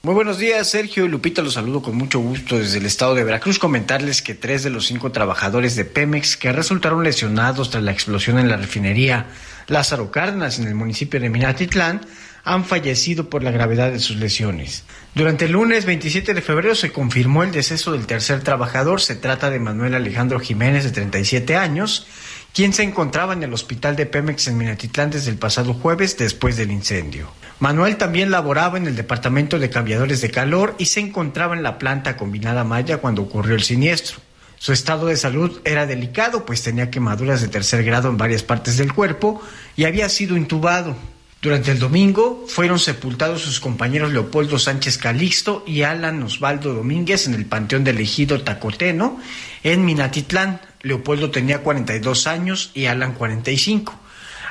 Muy buenos días, Sergio y Lupita, los saludo con mucho gusto desde el estado de Veracruz. Comentarles que tres de los cinco trabajadores de Pemex que resultaron lesionados tras la explosión en la refinería Lázaro Cárdenas en el municipio de Minatitlán han fallecido por la gravedad de sus lesiones. Durante el lunes 27 de febrero se confirmó el deceso del tercer trabajador. Se trata de Manuel Alejandro Jiménez, de 37 años, quien se encontraba en el hospital de Pemex en Minatitlán desde el pasado jueves después del incendio. Manuel también laboraba en el departamento de cambiadores de calor y se encontraba en la planta combinada Maya cuando ocurrió el siniestro. Su estado de salud era delicado, pues tenía quemaduras de tercer grado en varias partes del cuerpo y había sido intubado. Durante el domingo fueron sepultados sus compañeros Leopoldo Sánchez Calixto y Alan Osvaldo Domínguez en el Panteón del Ejido Tacoteno en Minatitlán. Leopoldo tenía 42 años y Alan 45.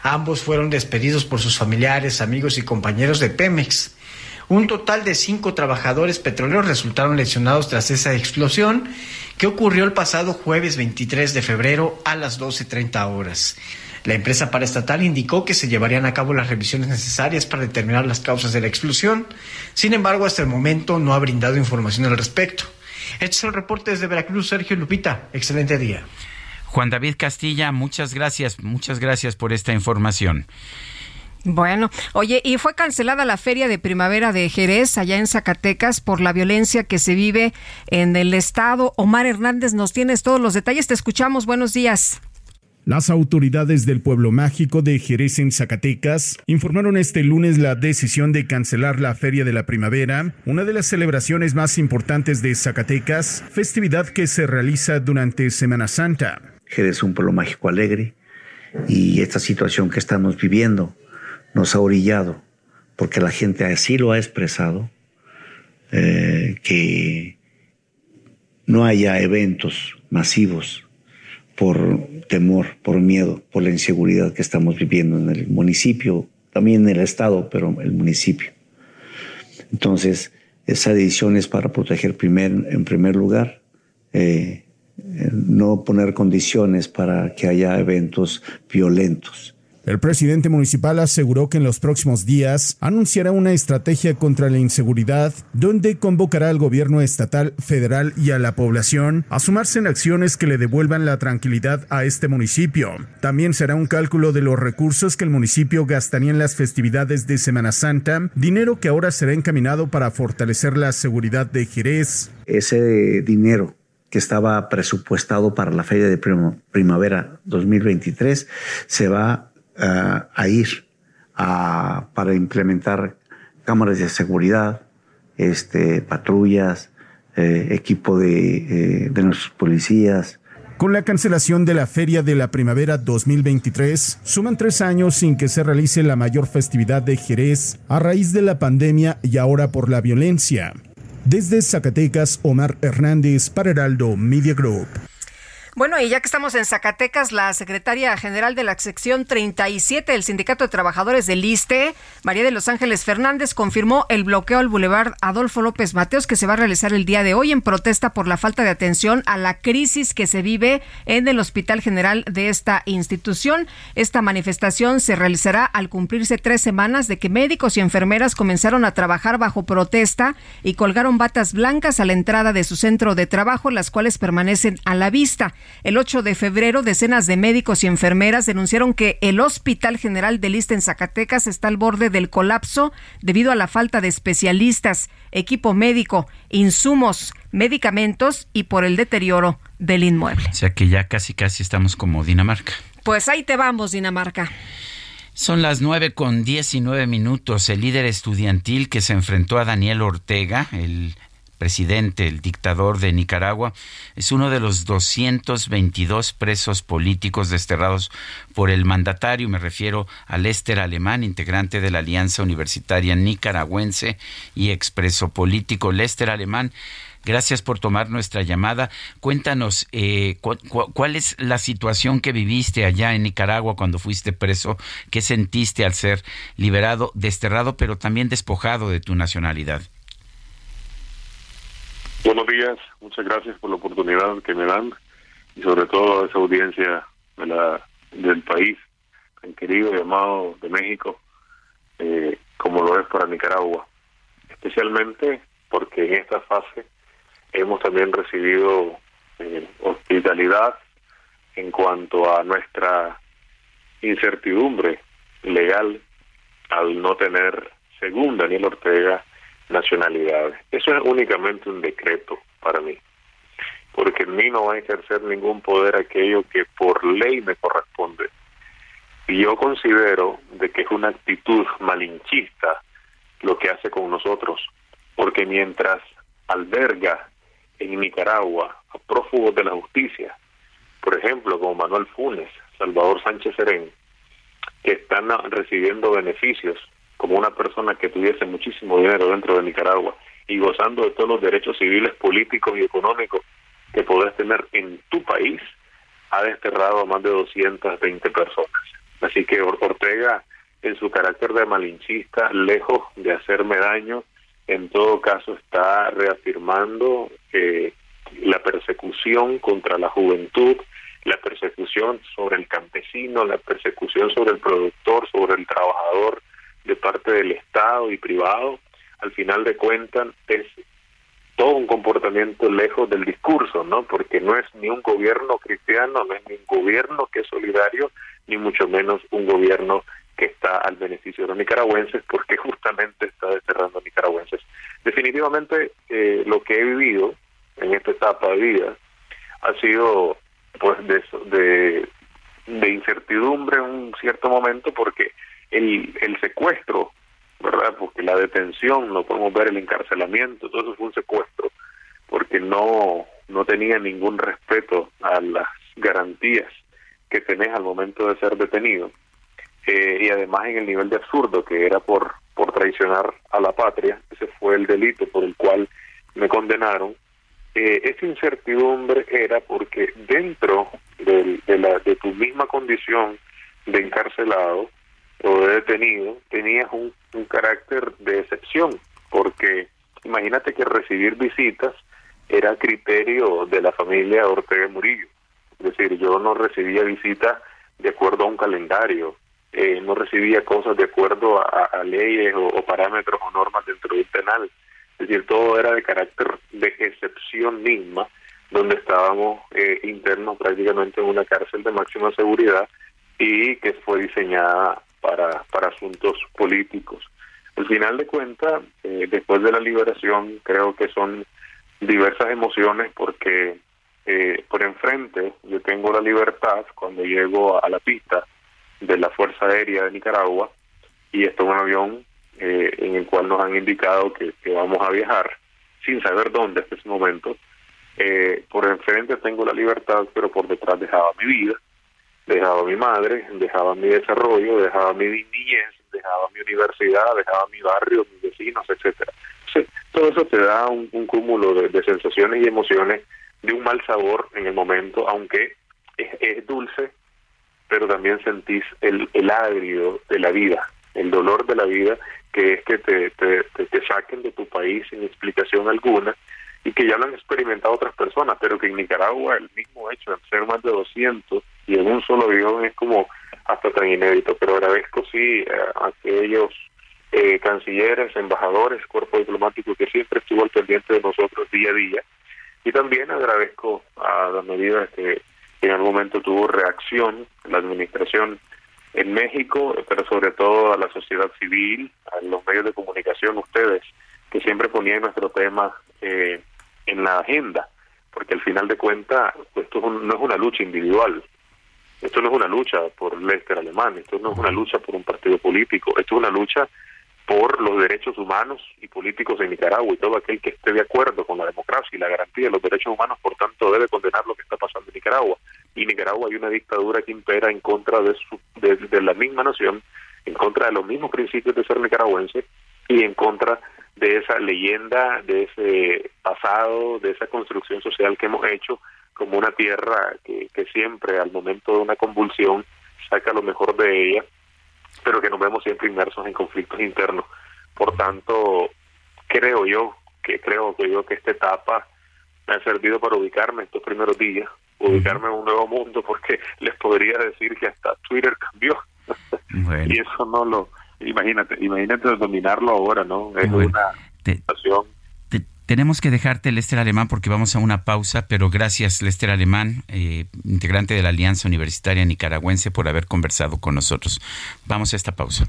Ambos fueron despedidos por sus familiares, amigos y compañeros de Pemex. Un total de cinco trabajadores petroleros resultaron lesionados tras esa explosión que ocurrió el pasado jueves 23 de febrero a las 12.30 horas. La empresa paraestatal indicó que se llevarían a cabo las revisiones necesarias para determinar las causas de la explosión. Sin embargo, hasta el momento no ha brindado información al respecto. Este es el reporte desde Veracruz, Sergio Lupita. Excelente día. Juan David Castilla, muchas gracias, muchas gracias por esta información. Bueno, oye, y fue cancelada la feria de primavera de Jerez, allá en Zacatecas, por la violencia que se vive en el estado. Omar Hernández, nos tienes todos los detalles. Te escuchamos. Buenos días. Las autoridades del pueblo mágico de Jerez en Zacatecas informaron este lunes la decisión de cancelar la Feria de la Primavera, una de las celebraciones más importantes de Zacatecas, festividad que se realiza durante Semana Santa. Jerez es un pueblo mágico alegre y esta situación que estamos viviendo nos ha orillado, porque la gente así lo ha expresado, eh, que no haya eventos masivos por temor, por miedo, por la inseguridad que estamos viviendo en el municipio, también en el estado, pero el municipio. Entonces, esa decisión es para proteger primer, en primer lugar eh, no poner condiciones para que haya eventos violentos. El presidente municipal aseguró que en los próximos días anunciará una estrategia contra la inseguridad donde convocará al gobierno estatal, federal y a la población a sumarse en acciones que le devuelvan la tranquilidad a este municipio. También será un cálculo de los recursos que el municipio gastaría en las festividades de Semana Santa, dinero que ahora será encaminado para fortalecer la seguridad de Jerez. Ese dinero que estaba presupuestado para la Feria de Primavera 2023 se va uh, a ir para implementar cámaras de seguridad, este, patrullas, eh, equipo de, eh, de nuestros policías, con la cancelación de la Feria de la Primavera 2023, suman tres años sin que se realice la mayor festividad de Jerez a raíz de la pandemia y ahora por la violencia. Desde Zacatecas, Omar Hernández para Heraldo Media Group. Bueno, y ya que estamos en Zacatecas, la secretaria general de la sección 37 del Sindicato de Trabajadores del ISTE, María de Los Ángeles Fernández, confirmó el bloqueo al Boulevard Adolfo López Mateos que se va a realizar el día de hoy en protesta por la falta de atención a la crisis que se vive en el Hospital General de esta institución. Esta manifestación se realizará al cumplirse tres semanas de que médicos y enfermeras comenzaron a trabajar bajo protesta y colgaron batas blancas a la entrada de su centro de trabajo, las cuales permanecen a la vista. El 8 de febrero, decenas de médicos y enfermeras denunciaron que el Hospital General de Lista en Zacatecas está al borde del colapso debido a la falta de especialistas, equipo médico, insumos, medicamentos y por el deterioro del inmueble. O sea que ya casi casi estamos como Dinamarca. Pues ahí te vamos, Dinamarca. Son las nueve con diecinueve minutos. El líder estudiantil que se enfrentó a Daniel Ortega, el presidente, el dictador de Nicaragua, es uno de los 222 presos políticos desterrados por el mandatario. Me refiero a Lester Alemán, integrante de la Alianza Universitaria Nicaragüense y expreso político. Lester Alemán, Gracias por tomar nuestra llamada. Cuéntanos, eh, cu cu ¿cuál es la situación que viviste allá en Nicaragua cuando fuiste preso? ¿Qué sentiste al ser liberado, desterrado, pero también despojado de tu nacionalidad? Buenos días, muchas gracias por la oportunidad que me dan y sobre todo a esa audiencia de la, del país tan querido y amado de México, eh, como lo es para Nicaragua, especialmente porque en esta fase hemos también recibido eh, hospitalidad en cuanto a nuestra incertidumbre legal al no tener, según Daniel Ortega, nacionalidades. Eso es únicamente un decreto para mí, porque en mí no va a ejercer ningún poder aquello que por ley me corresponde. Y yo considero de que es una actitud malinchista lo que hace con nosotros, porque mientras alberga en Nicaragua a prófugos de la justicia, por ejemplo, como Manuel Funes, Salvador Sánchez Serén, que están recibiendo beneficios como una persona que tuviese muchísimo dinero dentro de Nicaragua y gozando de todos los derechos civiles, políticos y económicos que podés tener en tu país, ha desterrado a más de 220 personas. Así que Ortega, en su carácter de malinchista, lejos de hacerme daño, en todo caso está reafirmando que la persecución contra la juventud, la persecución sobre el campesino, la persecución sobre el productor, sobre el trabajador, de parte del Estado y privado, al final de cuentas es todo un comportamiento lejos del discurso, ¿no? Porque no es ni un gobierno cristiano, no es ni un gobierno que es solidario, ni mucho menos un gobierno que está al beneficio de los nicaragüenses, porque justamente está desterrando nicaragüenses. Definitivamente, eh, lo que he vivido en esta etapa de vida ha sido, pues, de, de, de incertidumbre en un cierto momento, porque el, el secuestro, ¿verdad? Porque la detención, no podemos ver el encarcelamiento, todo eso fue un secuestro, porque no, no tenía ningún respeto a las garantías que tenés al momento de ser detenido. Eh, y además en el nivel de absurdo que era por, por traicionar a la patria, ese fue el delito por el cual me condenaron. Eh, esa incertidumbre era porque dentro de, de, la, de tu misma condición de encarcelado, o de detenido, tenías un, carácter de excepción, porque imagínate que recibir visitas era criterio de la familia Ortega Murillo. Es decir, yo no recibía visitas de acuerdo a un calendario, eh, no recibía cosas de acuerdo a, leyes o, o, parámetros o normas dentro del penal. Es decir, todo era de carácter de excepción misma, donde estábamos eh, internos prácticamente en una cárcel de máxima seguridad y que fue diseñada para, para asuntos políticos. Al final de cuentas, eh, después de la liberación, creo que son diversas emociones porque eh, por enfrente yo tengo la libertad cuando llego a la pista de la Fuerza Aérea de Nicaragua y esto es un avión eh, en el cual nos han indicado que, vamos a viajar sin saber dónde hasta ese momento. Eh, por enfrente tengo la libertad, pero por detrás dejaba mi vida, dejaba mi madre, dejaba mi desarrollo, dejaba mi niñez, dejaba mi universidad, dejaba mi barrio, mis vecinos, etcétera. todo eso te da un, cúmulo de, sensaciones y emociones de un mal sabor en el momento, aunque es, dulce, pero también sentís el, el agrio de la vida, el dolor de la vida, que es que te saquen de tu país sin explicación alguna y que ya lo han experimentado otras personas, pero que en Nicaragua el mismo hecho de ser más de 200 y en un solo avión es como hasta tan inédito. Pero agradezco sí a aquellos eh, cancilleres, embajadores, cuerpo diplomático que siempre estuvo al pendiente de nosotros día a día. Y también agradezco a las medidas que en algún momento tuvo reacción la administración en México, pero sobre todo a la sociedad civil, a los medios de comunicación, ustedes, que siempre ponían nuestro tema eh, en la agenda, porque al final de cuentas esto es un, no es una lucha individual, esto no es una lucha por Lester alemán, esto no es una lucha por un partido político, esto es una lucha por los derechos humanos y políticos en Nicaragua y todo aquel que esté de acuerdo con la democracia y la garantía de los derechos humanos, por tanto, debe condenar lo que está pasando en Nicaragua. Y en Nicaragua hay una dictadura que impera en contra de, su, de, de la misma nación, en contra de los mismos principios de ser nicaragüense y en contra de esa leyenda, de ese pasado, de esa construcción social que hemos hecho como una tierra que, que siempre al momento de una convulsión saca lo mejor de ella pero que nos vemos siempre inmersos en conflictos internos. Por tanto, creo yo que creo que yo que esta etapa me ha servido para ubicarme estos primeros días, ubicarme en un nuevo mundo, porque les podría decir que hasta Twitter cambió. Bueno. y eso no lo, imagínate, imagínate dominarlo ahora, ¿no? Es bueno. una situación tenemos que dejarte, Lester Alemán, porque vamos a una pausa, pero gracias, Lester Alemán, eh, integrante de la Alianza Universitaria Nicaragüense, por haber conversado con nosotros. Vamos a esta pausa.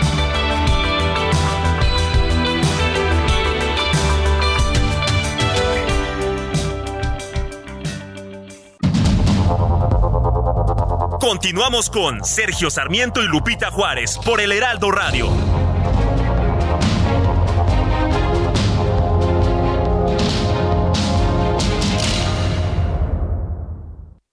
Continuamos con Sergio Sarmiento y Lupita Juárez por el Heraldo Radio.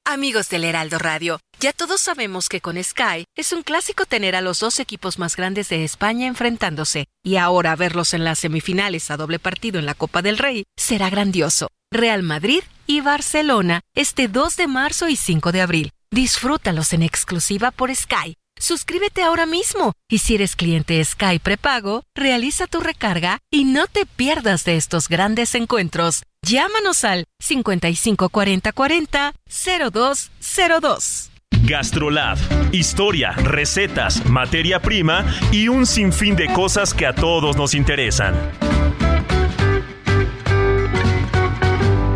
Amigos del Heraldo Radio, ya todos sabemos que con Sky es un clásico tener a los dos equipos más grandes de España enfrentándose, y ahora verlos en las semifinales a doble partido en la Copa del Rey será grandioso. Real Madrid y Barcelona este 2 de marzo y 5 de abril. Disfrútalos en exclusiva por Sky. Suscríbete ahora mismo y si eres cliente Sky prepago, realiza tu recarga y no te pierdas de estos grandes encuentros. Llámanos al 554040 0202. Gastrolab. Historia, recetas, materia prima y un sinfín de cosas que a todos nos interesan.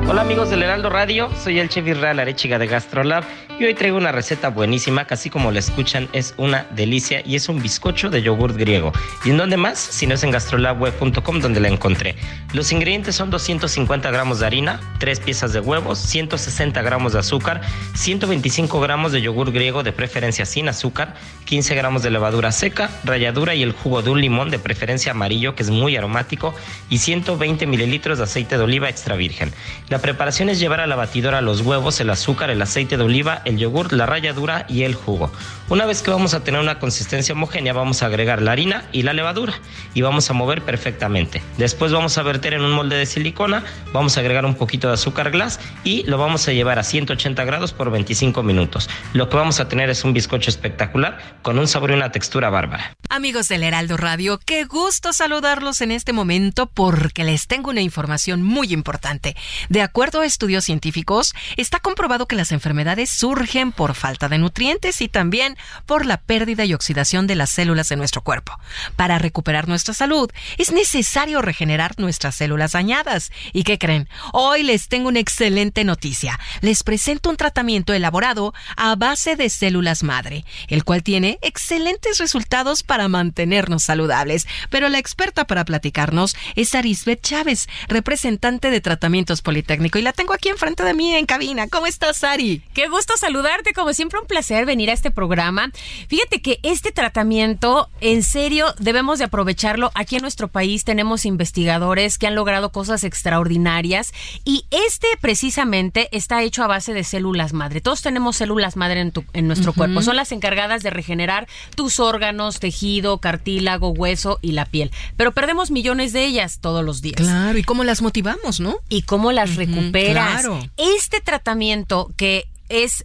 Hola amigos del Heraldo Radio, soy el chef Israel Arechiga de Gastrolab y hoy traigo una receta buenísima que así como la escuchan es una delicia y es un bizcocho de yogurt griego. ¿Y en dónde más? Si no es en gastrolabweb.com donde la encontré. Los ingredientes son 250 gramos de harina, 3 piezas de huevos, 160 gramos de azúcar, 125 gramos de yogur griego de preferencia sin azúcar, 15 gramos de levadura seca, ralladura y el jugo de un limón de preferencia amarillo que es muy aromático y 120 mililitros de aceite de oliva extra virgen. La preparación es llevar a la batidora los huevos, el azúcar, el aceite de oliva, el yogur, la ralladura y el jugo. Una vez que vamos a tener una consistencia homogénea, vamos a agregar la harina y la levadura y vamos a mover perfectamente. Después vamos a verter en un molde de silicona, vamos a agregar un poquito de azúcar glass y lo vamos a llevar a 180 grados por 25 minutos. Lo que vamos a tener es un bizcocho espectacular con un sabor y una textura bárbara. Amigos del Heraldo Radio, qué gusto saludarlos en este momento porque les tengo una información muy importante. De acuerdo a estudios científicos, está comprobado que las enfermedades surgen por falta de nutrientes y también por la pérdida y oxidación de las células de nuestro cuerpo. Para recuperar nuestra salud, es necesario regenerar nuestras células dañadas. ¿Y qué creen? Hoy les tengo una excelente noticia. Les presento un tratamiento elaborado a base de células madre, el cual tiene excelentes resultados para mantenernos saludables. Pero la experta para platicarnos es Arisbet Chávez, representante de Tratamientos Politécnico, y la tengo aquí enfrente de mí en cabina. ¿Cómo estás, Ari? Qué gusto saludarte, como siempre un placer venir a este programa. Fíjate que este tratamiento, en serio, debemos de aprovecharlo. Aquí en nuestro país tenemos investigadores que han logrado cosas extraordinarias y este precisamente está hecho a base de células madre. Todos tenemos células madre en, tu- en nuestro cuerpo. Son las encargadas de regenerar tus órganos, tejido, cartílago, hueso y la piel. Pero perdemos millones de ellas todos los días. Claro, ¿y cómo las motivamos, no? Y cómo las recuperas. claro. Este tratamiento que es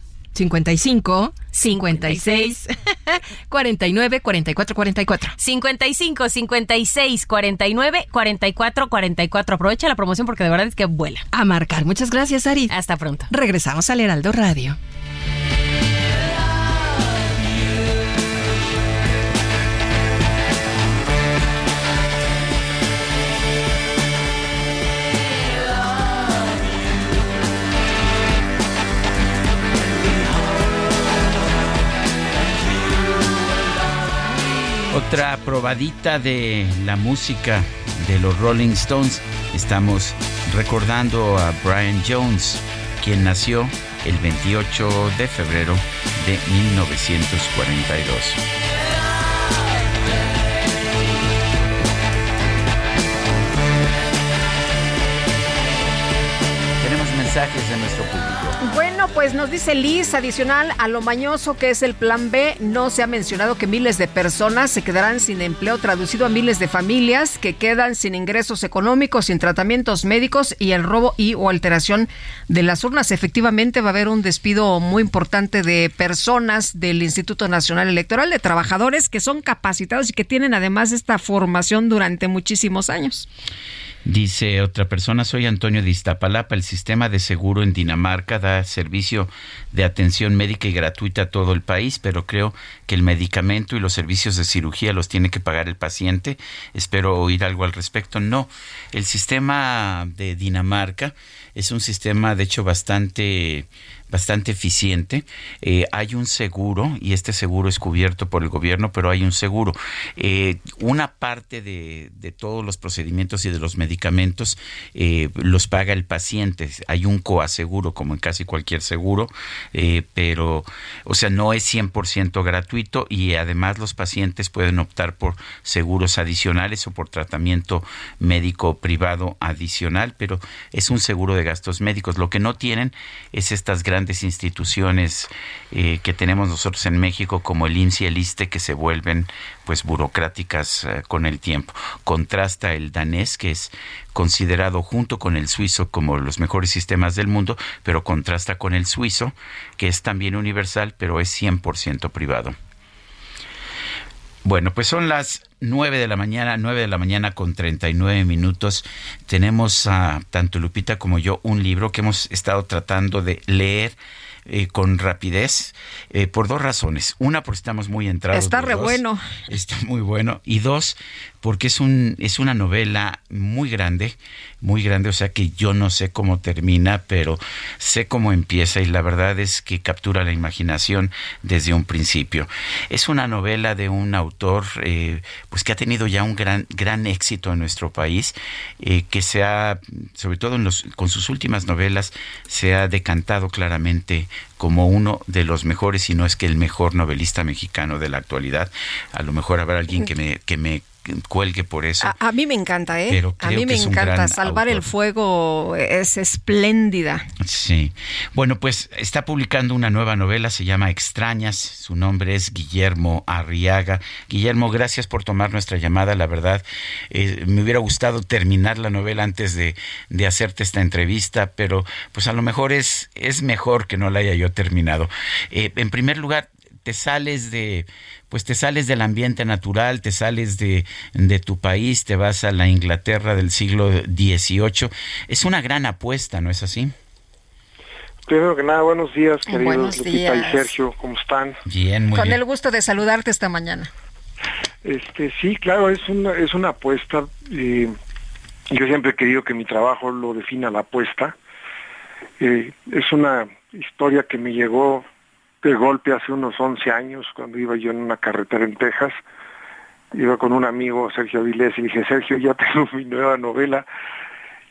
55 56 49 44 44. 55 56 49 44 44. Aprovecha la promoción porque de verdad es que vuela. A marcar. Muchas gracias, Ari. Hasta pronto. Regresamos al Heraldo Radio. Otra probadita de la música de los Rolling Stones. Estamos recordando a Brian Jones, quien nació el 28 de febrero de 1942. Bueno, pues nos dice Liz, adicional a lo mañoso que es el plan B, no se ha mencionado que miles de personas se quedarán sin empleo, traducido a miles de familias que quedan sin ingresos económicos, sin tratamientos médicos y el robo y o alteración de las urnas. Efectivamente va a haber un despido muy importante de personas del Instituto Nacional Electoral, de trabajadores que son capacitados y que tienen además esta formación durante muchísimos años. Dice otra persona, soy Antonio de Iztapalapa. El sistema de seguro en Dinamarca da servicio de atención médica y gratuita a todo el país, pero creo que el medicamento y los servicios de cirugía los tiene que pagar el paciente. Espero oír algo al respecto. No, el sistema de Dinamarca es un sistema, de hecho, bastante bastante eficiente. Eh, hay un seguro y este seguro es cubierto por el gobierno, pero hay un seguro. Eh, una parte de, de, todos los procedimientos y de los medicamentos eh, los paga el paciente. Hay un coaseguro, como en casi cualquier seguro, pero, o sea, no es 100% gratuito y además los pacientes pueden optar por seguros adicionales o por tratamiento médico privado adicional, pero es un seguro de gastos médicos. Lo que no tienen es estas grandes instituciones eh, que tenemos nosotros en México como el IMSS y el ISTE que se vuelven pues burocráticas eh, con el tiempo. Contrasta el danés que es considerado junto con el suizo como los mejores sistemas del mundo, pero contrasta con el suizo que es también universal pero es 100% privado. Bueno, pues son las 9 de la mañana, 9 de la mañana con 39 minutos. Tenemos a tanto Lupita como yo un libro que hemos estado tratando de leer eh, con rapidez eh, por dos razones. Una, porque estamos muy entrados. Está re dos. bueno. Está muy bueno. Y dos, porque es, un, es una novela muy grande, muy grande, o sea que yo no sé cómo termina, pero sé cómo empieza y la verdad es que captura la imaginación desde un principio. Es una novela de un autor eh, pues que ha tenido ya un gran, gran éxito en nuestro país, eh, que se ha, sobre todo en los, con sus últimas novelas, se ha decantado claramente como uno de los mejores, si no es que el mejor novelista mexicano de la actualidad. A lo mejor habrá alguien que me, que me cuelgue por eso. A, a, mí me encanta, ¿eh? Pero a mí me encanta. Salvar el fuego es espléndida. Sí. Bueno, pues está publicando una nueva novela, se llama Extrañas. Su nombre es Guillermo Arriaga. Guillermo, gracias por tomar nuestra llamada. La verdad, eh, me hubiera gustado terminar la novela antes de, de, hacerte esta entrevista, pero pues a lo mejor es, es mejor que no la haya yo terminado. Eh, en primer lugar, te sales de pues te sales del ambiente natural, te sales de, de, tu país, te vas a la Inglaterra del siglo XVIII. Es una gran apuesta, ¿no es así? Primero que nada, buenos días, queridos buenos Lupita días. y Sergio, ¿cómo están? Bien, muy Con bien. el gusto de saludarte esta mañana. Este, sí, claro, es una, es una apuesta. Eh, yo siempre he querido que mi trabajo lo defina la apuesta. Eh, es una historia que me llegó de golpe hace unos 11 años, cuando iba yo en una carretera en Texas. Iba con un amigo, Sergio Avilés, y dije, Sergio, ya tengo mi nueva novela.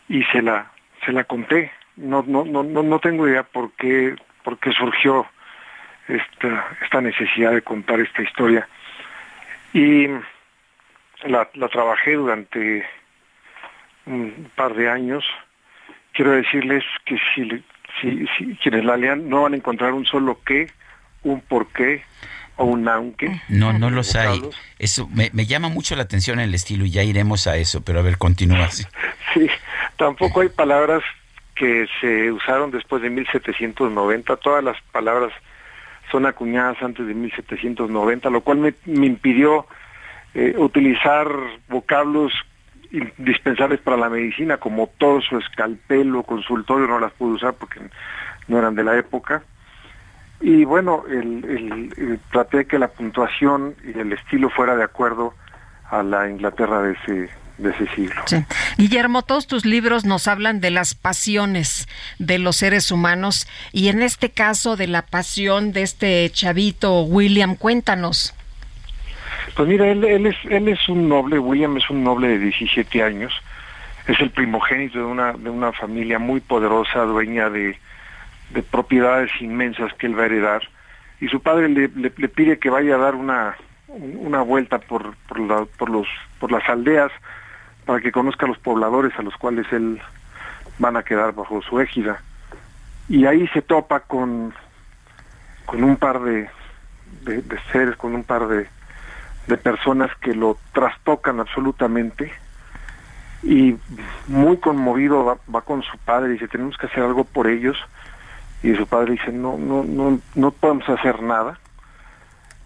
Y se la, se la conté. No, no, no, no, tengo idea por qué, por qué surgió esta, esta necesidad de contar esta historia. Y la, la trabajé durante un par de años. Quiero decirles que si, si quienes la lean no van a encontrar un solo qué, un por qué o un aunque. No, no los hay. Eso me, me llama mucho la atención el estilo y ya iremos a eso, pero a ver, continúa. Sí, Sí, tampoco hay palabras que se usaron después de 1790. Todas las palabras son acuñadas antes de 1790, lo cual me, me impidió eh, utilizar vocablos indispensables para la medicina, como torso, escalpelo, consultorio, no las pude usar porque no eran de la época. Y bueno, el, el- el- traté que la puntuación y el estilo fuera de acuerdo a la Inglaterra de ese, de ese siglo. Sí. Guillermo, todos tus libros nos hablan de las pasiones de los seres humanos y en este caso de la pasión de este chavito William, cuéntanos. Pues mira, él, él es, él es un noble, William es un noble de 17 años, es el primogénito de una, de una familia muy poderosa, dueña de, de propiedades inmensas que él va a heredar, y su padre le, pide que vaya a dar una, una vuelta por, por, la- por, los, por las aldeas para que conozca a los pobladores a los cuales él van a quedar bajo su égida. Y ahí se topa con, con un par de, de- de seres, con un par de, de personas que lo trastocan absolutamente y muy conmovido va, va con su padre y dice tenemos que hacer algo por ellos y su padre dice no no no no podemos hacer nada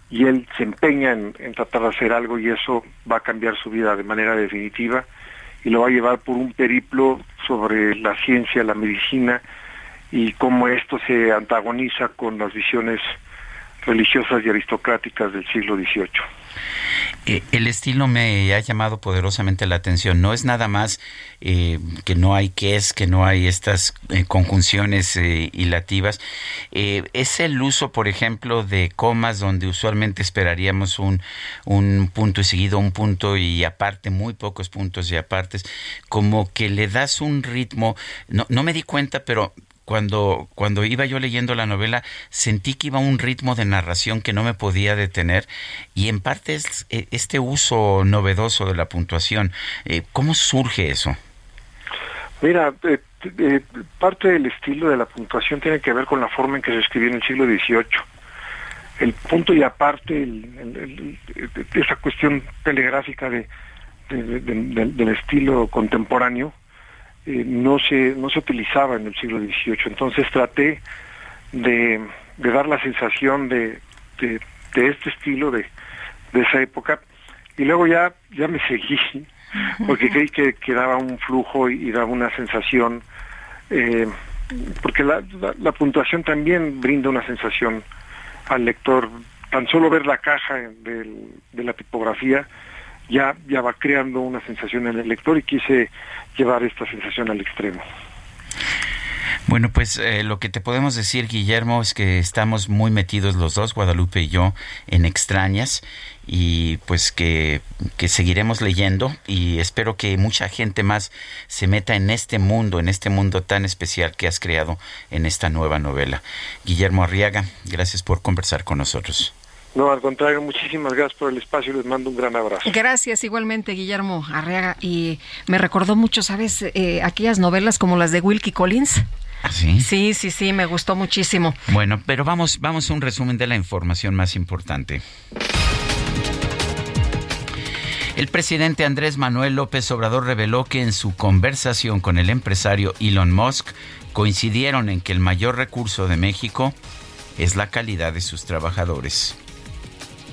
y él se empeña en, en tratar de hacer algo y eso va a cambiar su vida de manera definitiva y lo va a llevar por un periplo sobre la ciencia, la medicina y cómo esto se antagoniza con las visiones religiosas y aristocráticas del siglo XVIII. Eh, el estilo me ha llamado poderosamente la atención. No es nada más eh, que no hay que es, que no hay estas eh, conjunciones eh, hilativas. Eh, es el uso, por ejemplo, de comas donde usualmente esperaríamos un, un punto y seguido, un punto y aparte, muy pocos puntos y apartes, como que le das un ritmo. No, no me di cuenta, pero cuando, cuando iba yo leyendo la novela, sentí que iba un ritmo de narración que no me podía detener y en parte es eh, este uso novedoso de la puntuación. Eh, ¿Cómo surge eso? Mira, eh, eh, parte del estilo de la puntuación tiene que ver con la forma en que se escribió en el siglo XVIII. El punto y aparte, el- esa cuestión telegráfica de- del estilo contemporáneo, eh, no se no se utilizaba en el siglo XVIII. Entonces traté de, de dar la sensación de, de, de este estilo de, de esa época. Y luego ya ya me seguí porque creí que, que daba un flujo y, y daba una sensación eh, porque la, la, la puntuación también brinda una sensación al lector. Tan solo ver la caja del- de la tipografía ya ya va creando una sensación en el lector y quise llevar esta sensación al extremo Bueno, pues eh, lo que te podemos decir, Guillermo, es que estamos muy metidos los dos, Guadalupe y yo, en extrañas y pues que, que seguiremos leyendo y espero que mucha gente más se meta en este mundo, en este mundo tan especial que has creado en esta nueva novela. Guillermo Arriaga, gracias por conversar con nosotros. No al contrario muchísimas gracias por el espacio y les mando un gran abrazo Gracias igualmente, Guillermo Arriaga. Y me recordó mucho, ¿sabes? Eh, aquellas novelas como las de Wilkie Collins. ¿Sí? Sí, sí, sí, me gustó muchísimo. Bueno, pero vamos, vamos a un resumen de la información más importante. El presidente Andrés Manuel López Obrador reveló que en su conversación con el empresario Elon Musk coincidieron en que el mayor recurso de México es la calidad de sus trabajadores.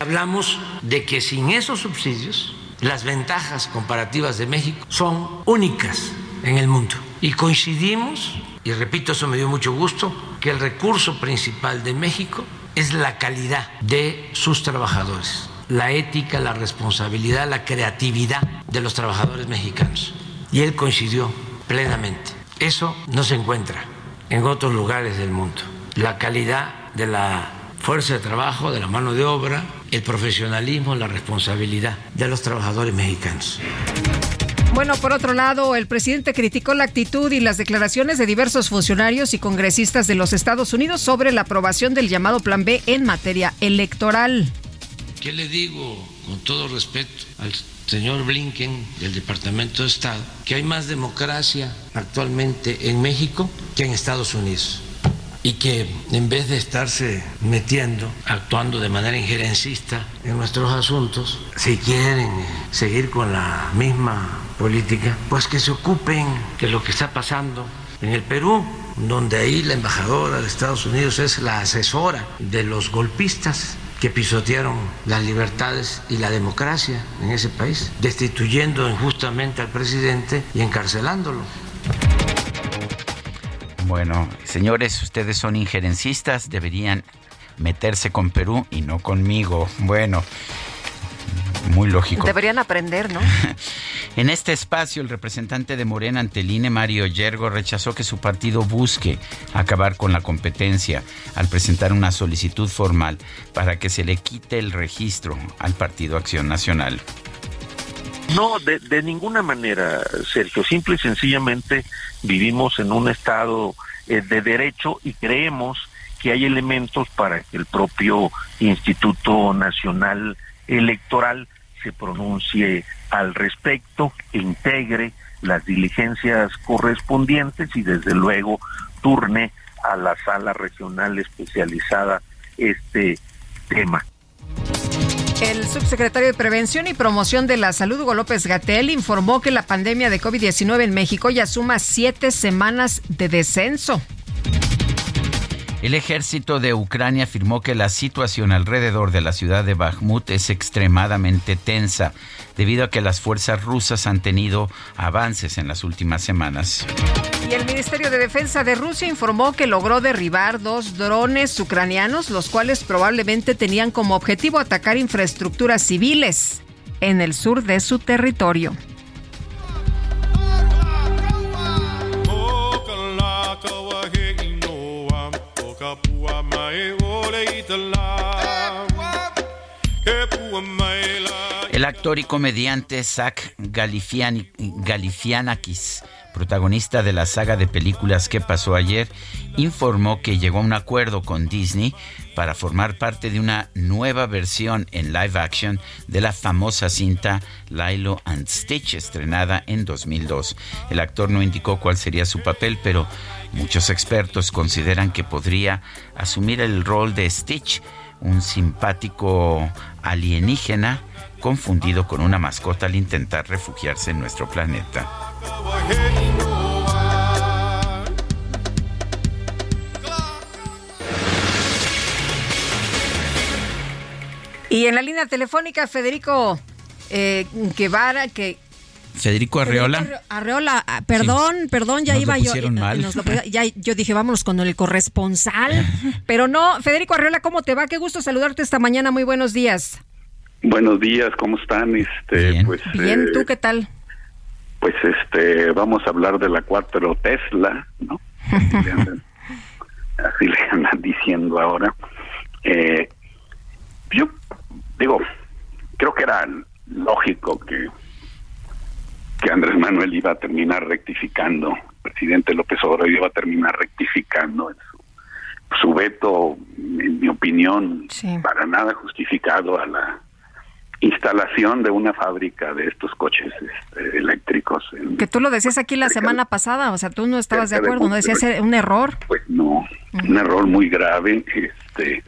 Hablamos de que sin esos subsidios, las ventajas comparativas de México son únicas en el mundo. Y coincidimos, y repito, eso me dio mucho gusto, que el recurso principal de México es la calidad de sus trabajadores, la ética, la responsabilidad, la creatividad de los trabajadores mexicanos. Y él coincidió plenamente. Eso no se encuentra en otros lugares del mundo. La calidad de la fuerza de trabajo, de la mano de obra, el profesionalismo, la responsabilidad de los trabajadores mexicanos. Bueno, por otro lado, el presidente criticó la actitud y las declaraciones de diversos funcionarios y congresistas de los Estados Unidos sobre la aprobación del llamado Plan B en materia electoral. ¿Qué le digo con todo respeto al señor Blinken del Departamento de Estado? Que hay más democracia actualmente en México que en Estados Unidos. Y que en vez de estarse metiendo, actuando de manera injerencista en nuestros asuntos, si quieren seguir con la misma política, pues que se ocupen de lo que está pasando en el Perú, donde ahí la embajadora de Estados Unidos es la asesora de los golpistas que pisotearon las libertades y la democracia en ese país, destituyendo injustamente al presidente y encarcelándolo. Bueno, señores, ustedes son injerencistas, deberían meterse con Perú y no conmigo. Bueno, muy lógico. Deberían aprender, ¿no? En este espacio, el representante de Morena ante el INE, Mario Yergo, rechazó que su partido busque acabar con la competencia al presentar una solicitud formal para que se le quite el registro al Partido Acción Nacional. No, de, de ninguna manera, Sergio. Simple y sencillamente vivimos en un estado eh, de derecho y creemos que hay elementos para que el propio Instituto Nacional Electoral se pronuncie al respecto, integre las diligencias correspondientes y desde luego turne a la sala regional especializada este tema. El subsecretario de Prevención y Promoción de la Salud, Hugo López Gatel, informó que la pandemia de COVID-19 en México ya suma siete semanas de descenso. El ejército de Ucrania afirmó que la situación alrededor de la ciudad de Bakhmut es extremadamente tensa, debido a que las fuerzas rusas han tenido avances en las últimas semanas. El Ministerio de Defensa de Rusia informó que logró derribar dos drones ucranianos, los cuales probablemente tenían como objetivo atacar infraestructuras civiles en el sur de su territorio. El actor y comediante Zach Galifianakis, protagonista de la saga de películas que pasó ayer, informó que llegó a un acuerdo con Disney para formar parte de una nueva versión en live action de la famosa cinta Lilo and Stitch, estrenada en 2002. El actor no indicó cuál sería su papel, pero muchos expertos consideran que podría asumir el rol de Stitch, un simpático alienígena confundido con una mascota al intentar refugiarse en nuestro planeta. Y en la línea telefónica, Federico eh, Guevara, que Federico Arreola. Arreola, ah, perdón, perdón, ya Nos lo iba yo. pusieron eh, mal. nos lo- ya, yo dije, vámonos con el corresponsal. pero no, Federico Arreola, ¿cómo te va? Qué gusto saludarte esta mañana. Muy buenos días. Buenos días, ¿cómo están? Este, pues, Bien, eh, ¿tú qué tal? Pues este, vamos a hablar de la 4 Tesla, ¿no? Así le andan, así le andan diciendo ahora. Eh, yo digo, creo que era lógico que que Andrés Manuel iba a terminar rectificando, el presidente López Obrador iba a terminar rectificando en su, su veto, en mi opinión, para nada justificado a la instalación de una fábrica de estos coches este, eléctricos. en- Que tú lo decías aquí la semana pasada, o sea, tú no estabas de acuerdo, no decías un error. Pues no, un error muy grave, este,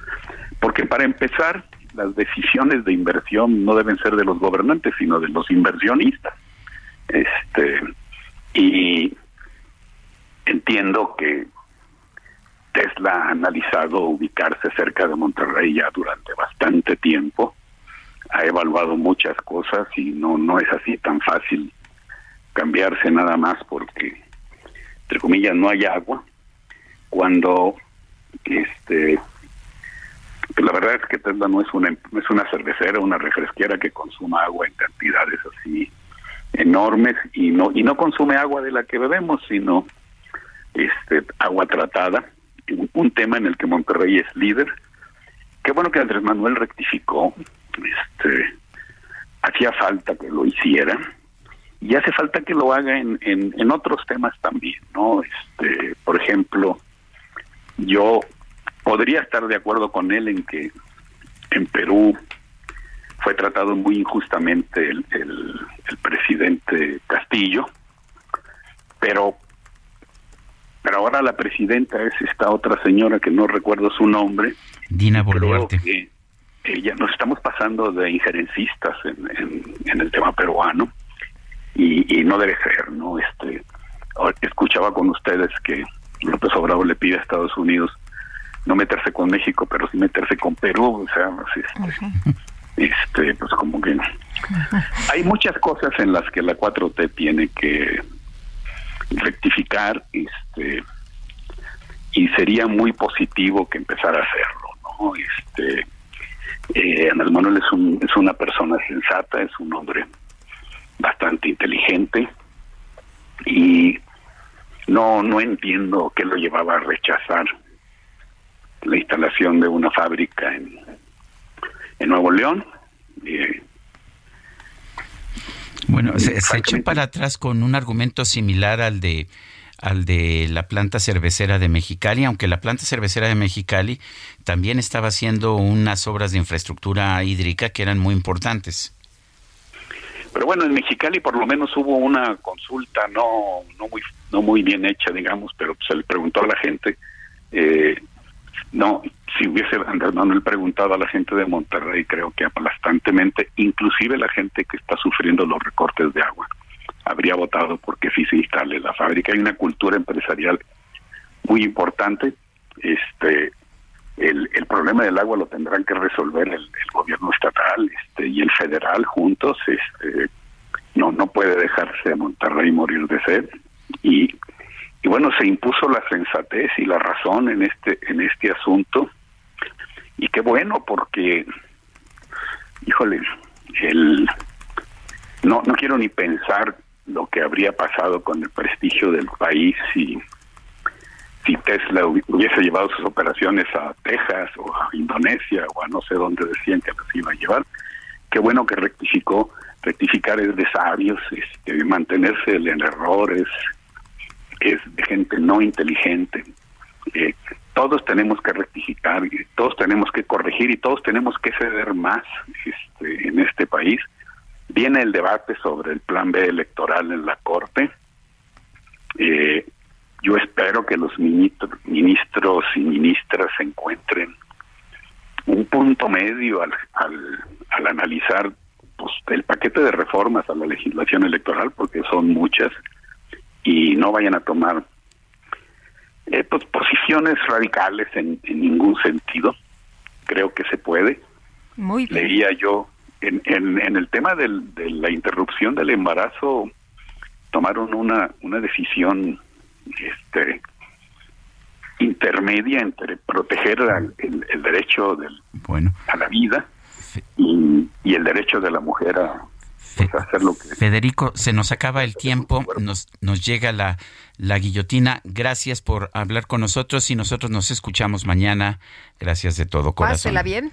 porque para empezar, las decisiones de inversión no deben ser de los gobernantes, sino de los inversionistas. Este, y entiendo que Tesla ha analizado ubicarse cerca de Monterrey ya durante bastante tiempo, ha evaluado muchas cosas y no no es así tan fácil cambiarse nada más porque entre comillas no hay agua cuando este pues la verdad es que Tesla no es una es una cervecera, una refresquera que consuma agua en cantidades así enormes y no y no consume agua de la que bebemos, sino este agua tratada, un tema en el que Monterrey es líder. Qué bueno que Andrés Manuel rectificó, este hacía falta que lo hiciera y hace falta que lo haga en, en, en otros temas también, ¿no? Este, por ejemplo, yo podría estar de acuerdo con él en que en Perú fue tratado muy injustamente el, el, el presidente Castillo, pero pero ahora la presidenta es esta otra señora que no recuerdo su nombre. Dina Boluarte. Creo que ella nos estamos pasando de injerencistas en, en, el tema peruano y, y, no debe ser, ¿no? Este, escuchaba con ustedes que López Obrador le pide a Estados Unidos no meterse con México, pero sí meterse con Perú, o sea, este, este pues como que hay muchas cosas en las que la 4T tiene que rectificar, este, y sería muy positivo que empezara a hacerlo, ¿no? Este, eh, Andrés Manuel es, un, es una persona sensata, es un hombre bastante inteligente y no no entiendo qué lo llevaba a rechazar la instalación de una fábrica en, en Nuevo León. Eh, bueno, se, echó para atrás con un argumento similar al de al de la planta cervecera de Mexicali, aunque la planta cervecera de Mexicali también estaba haciendo unas obras de infraestructura hídrica que eran muy importantes. Pero bueno, en Mexicali por lo menos hubo una consulta no no muy bien hecha, digamos, pero se le preguntó a la gente eh, no, si hubiese Andrés Manuel preguntado a la gente de Monterrey, creo que aplastantemente, inclusive la gente que está sufriendo los recortes de agua, habría votado porque sí se instale la fábrica. Hay una cultura empresarial muy importante. Este, el, el problema del agua lo tendrán que resolver el, gobierno estatal este, y el federal juntos. Este, no, no puede dejarse Monterrey morir de sed y y bueno se impuso la sensatez y la razón en este en este asunto y qué bueno porque híjole el no no quiero ni pensar lo que habría pasado con el prestigio del país si si Tesla hubiese llevado sus operaciones a Texas o a Indonesia o a no sé dónde decían que las iba a llevar qué bueno que rectificó rectificar es de sabios este, mantenerse en errores es de gente no inteligente. Eh, todos tenemos que rectificar, todos tenemos que corregir y todos tenemos que ceder más este, en este país. Viene el debate sobre el plan B electoral en la Corte. Eh, yo espero que los ministros, ministros y ministras encuentren un punto medio al, al, al analizar pues, el paquete de reformas a la legislación electoral, porque son muchas, y no vayan a tomar eh, pues, posiciones radicales en, ningún sentido. Creo que se puede. Muy Leía yo en, en, el tema del, de la interrupción del embarazo, tomaron una, una decisión este intermedia entre proteger el, derecho del, bueno. a la vida y, y el derecho de la mujer a, Federico, se nos acaba el tiempo, nos, nos llega la, la guillotina. Gracias por hablar con nosotros y nosotros nos escuchamos mañana. Gracias de todo corazón. Pásela bien.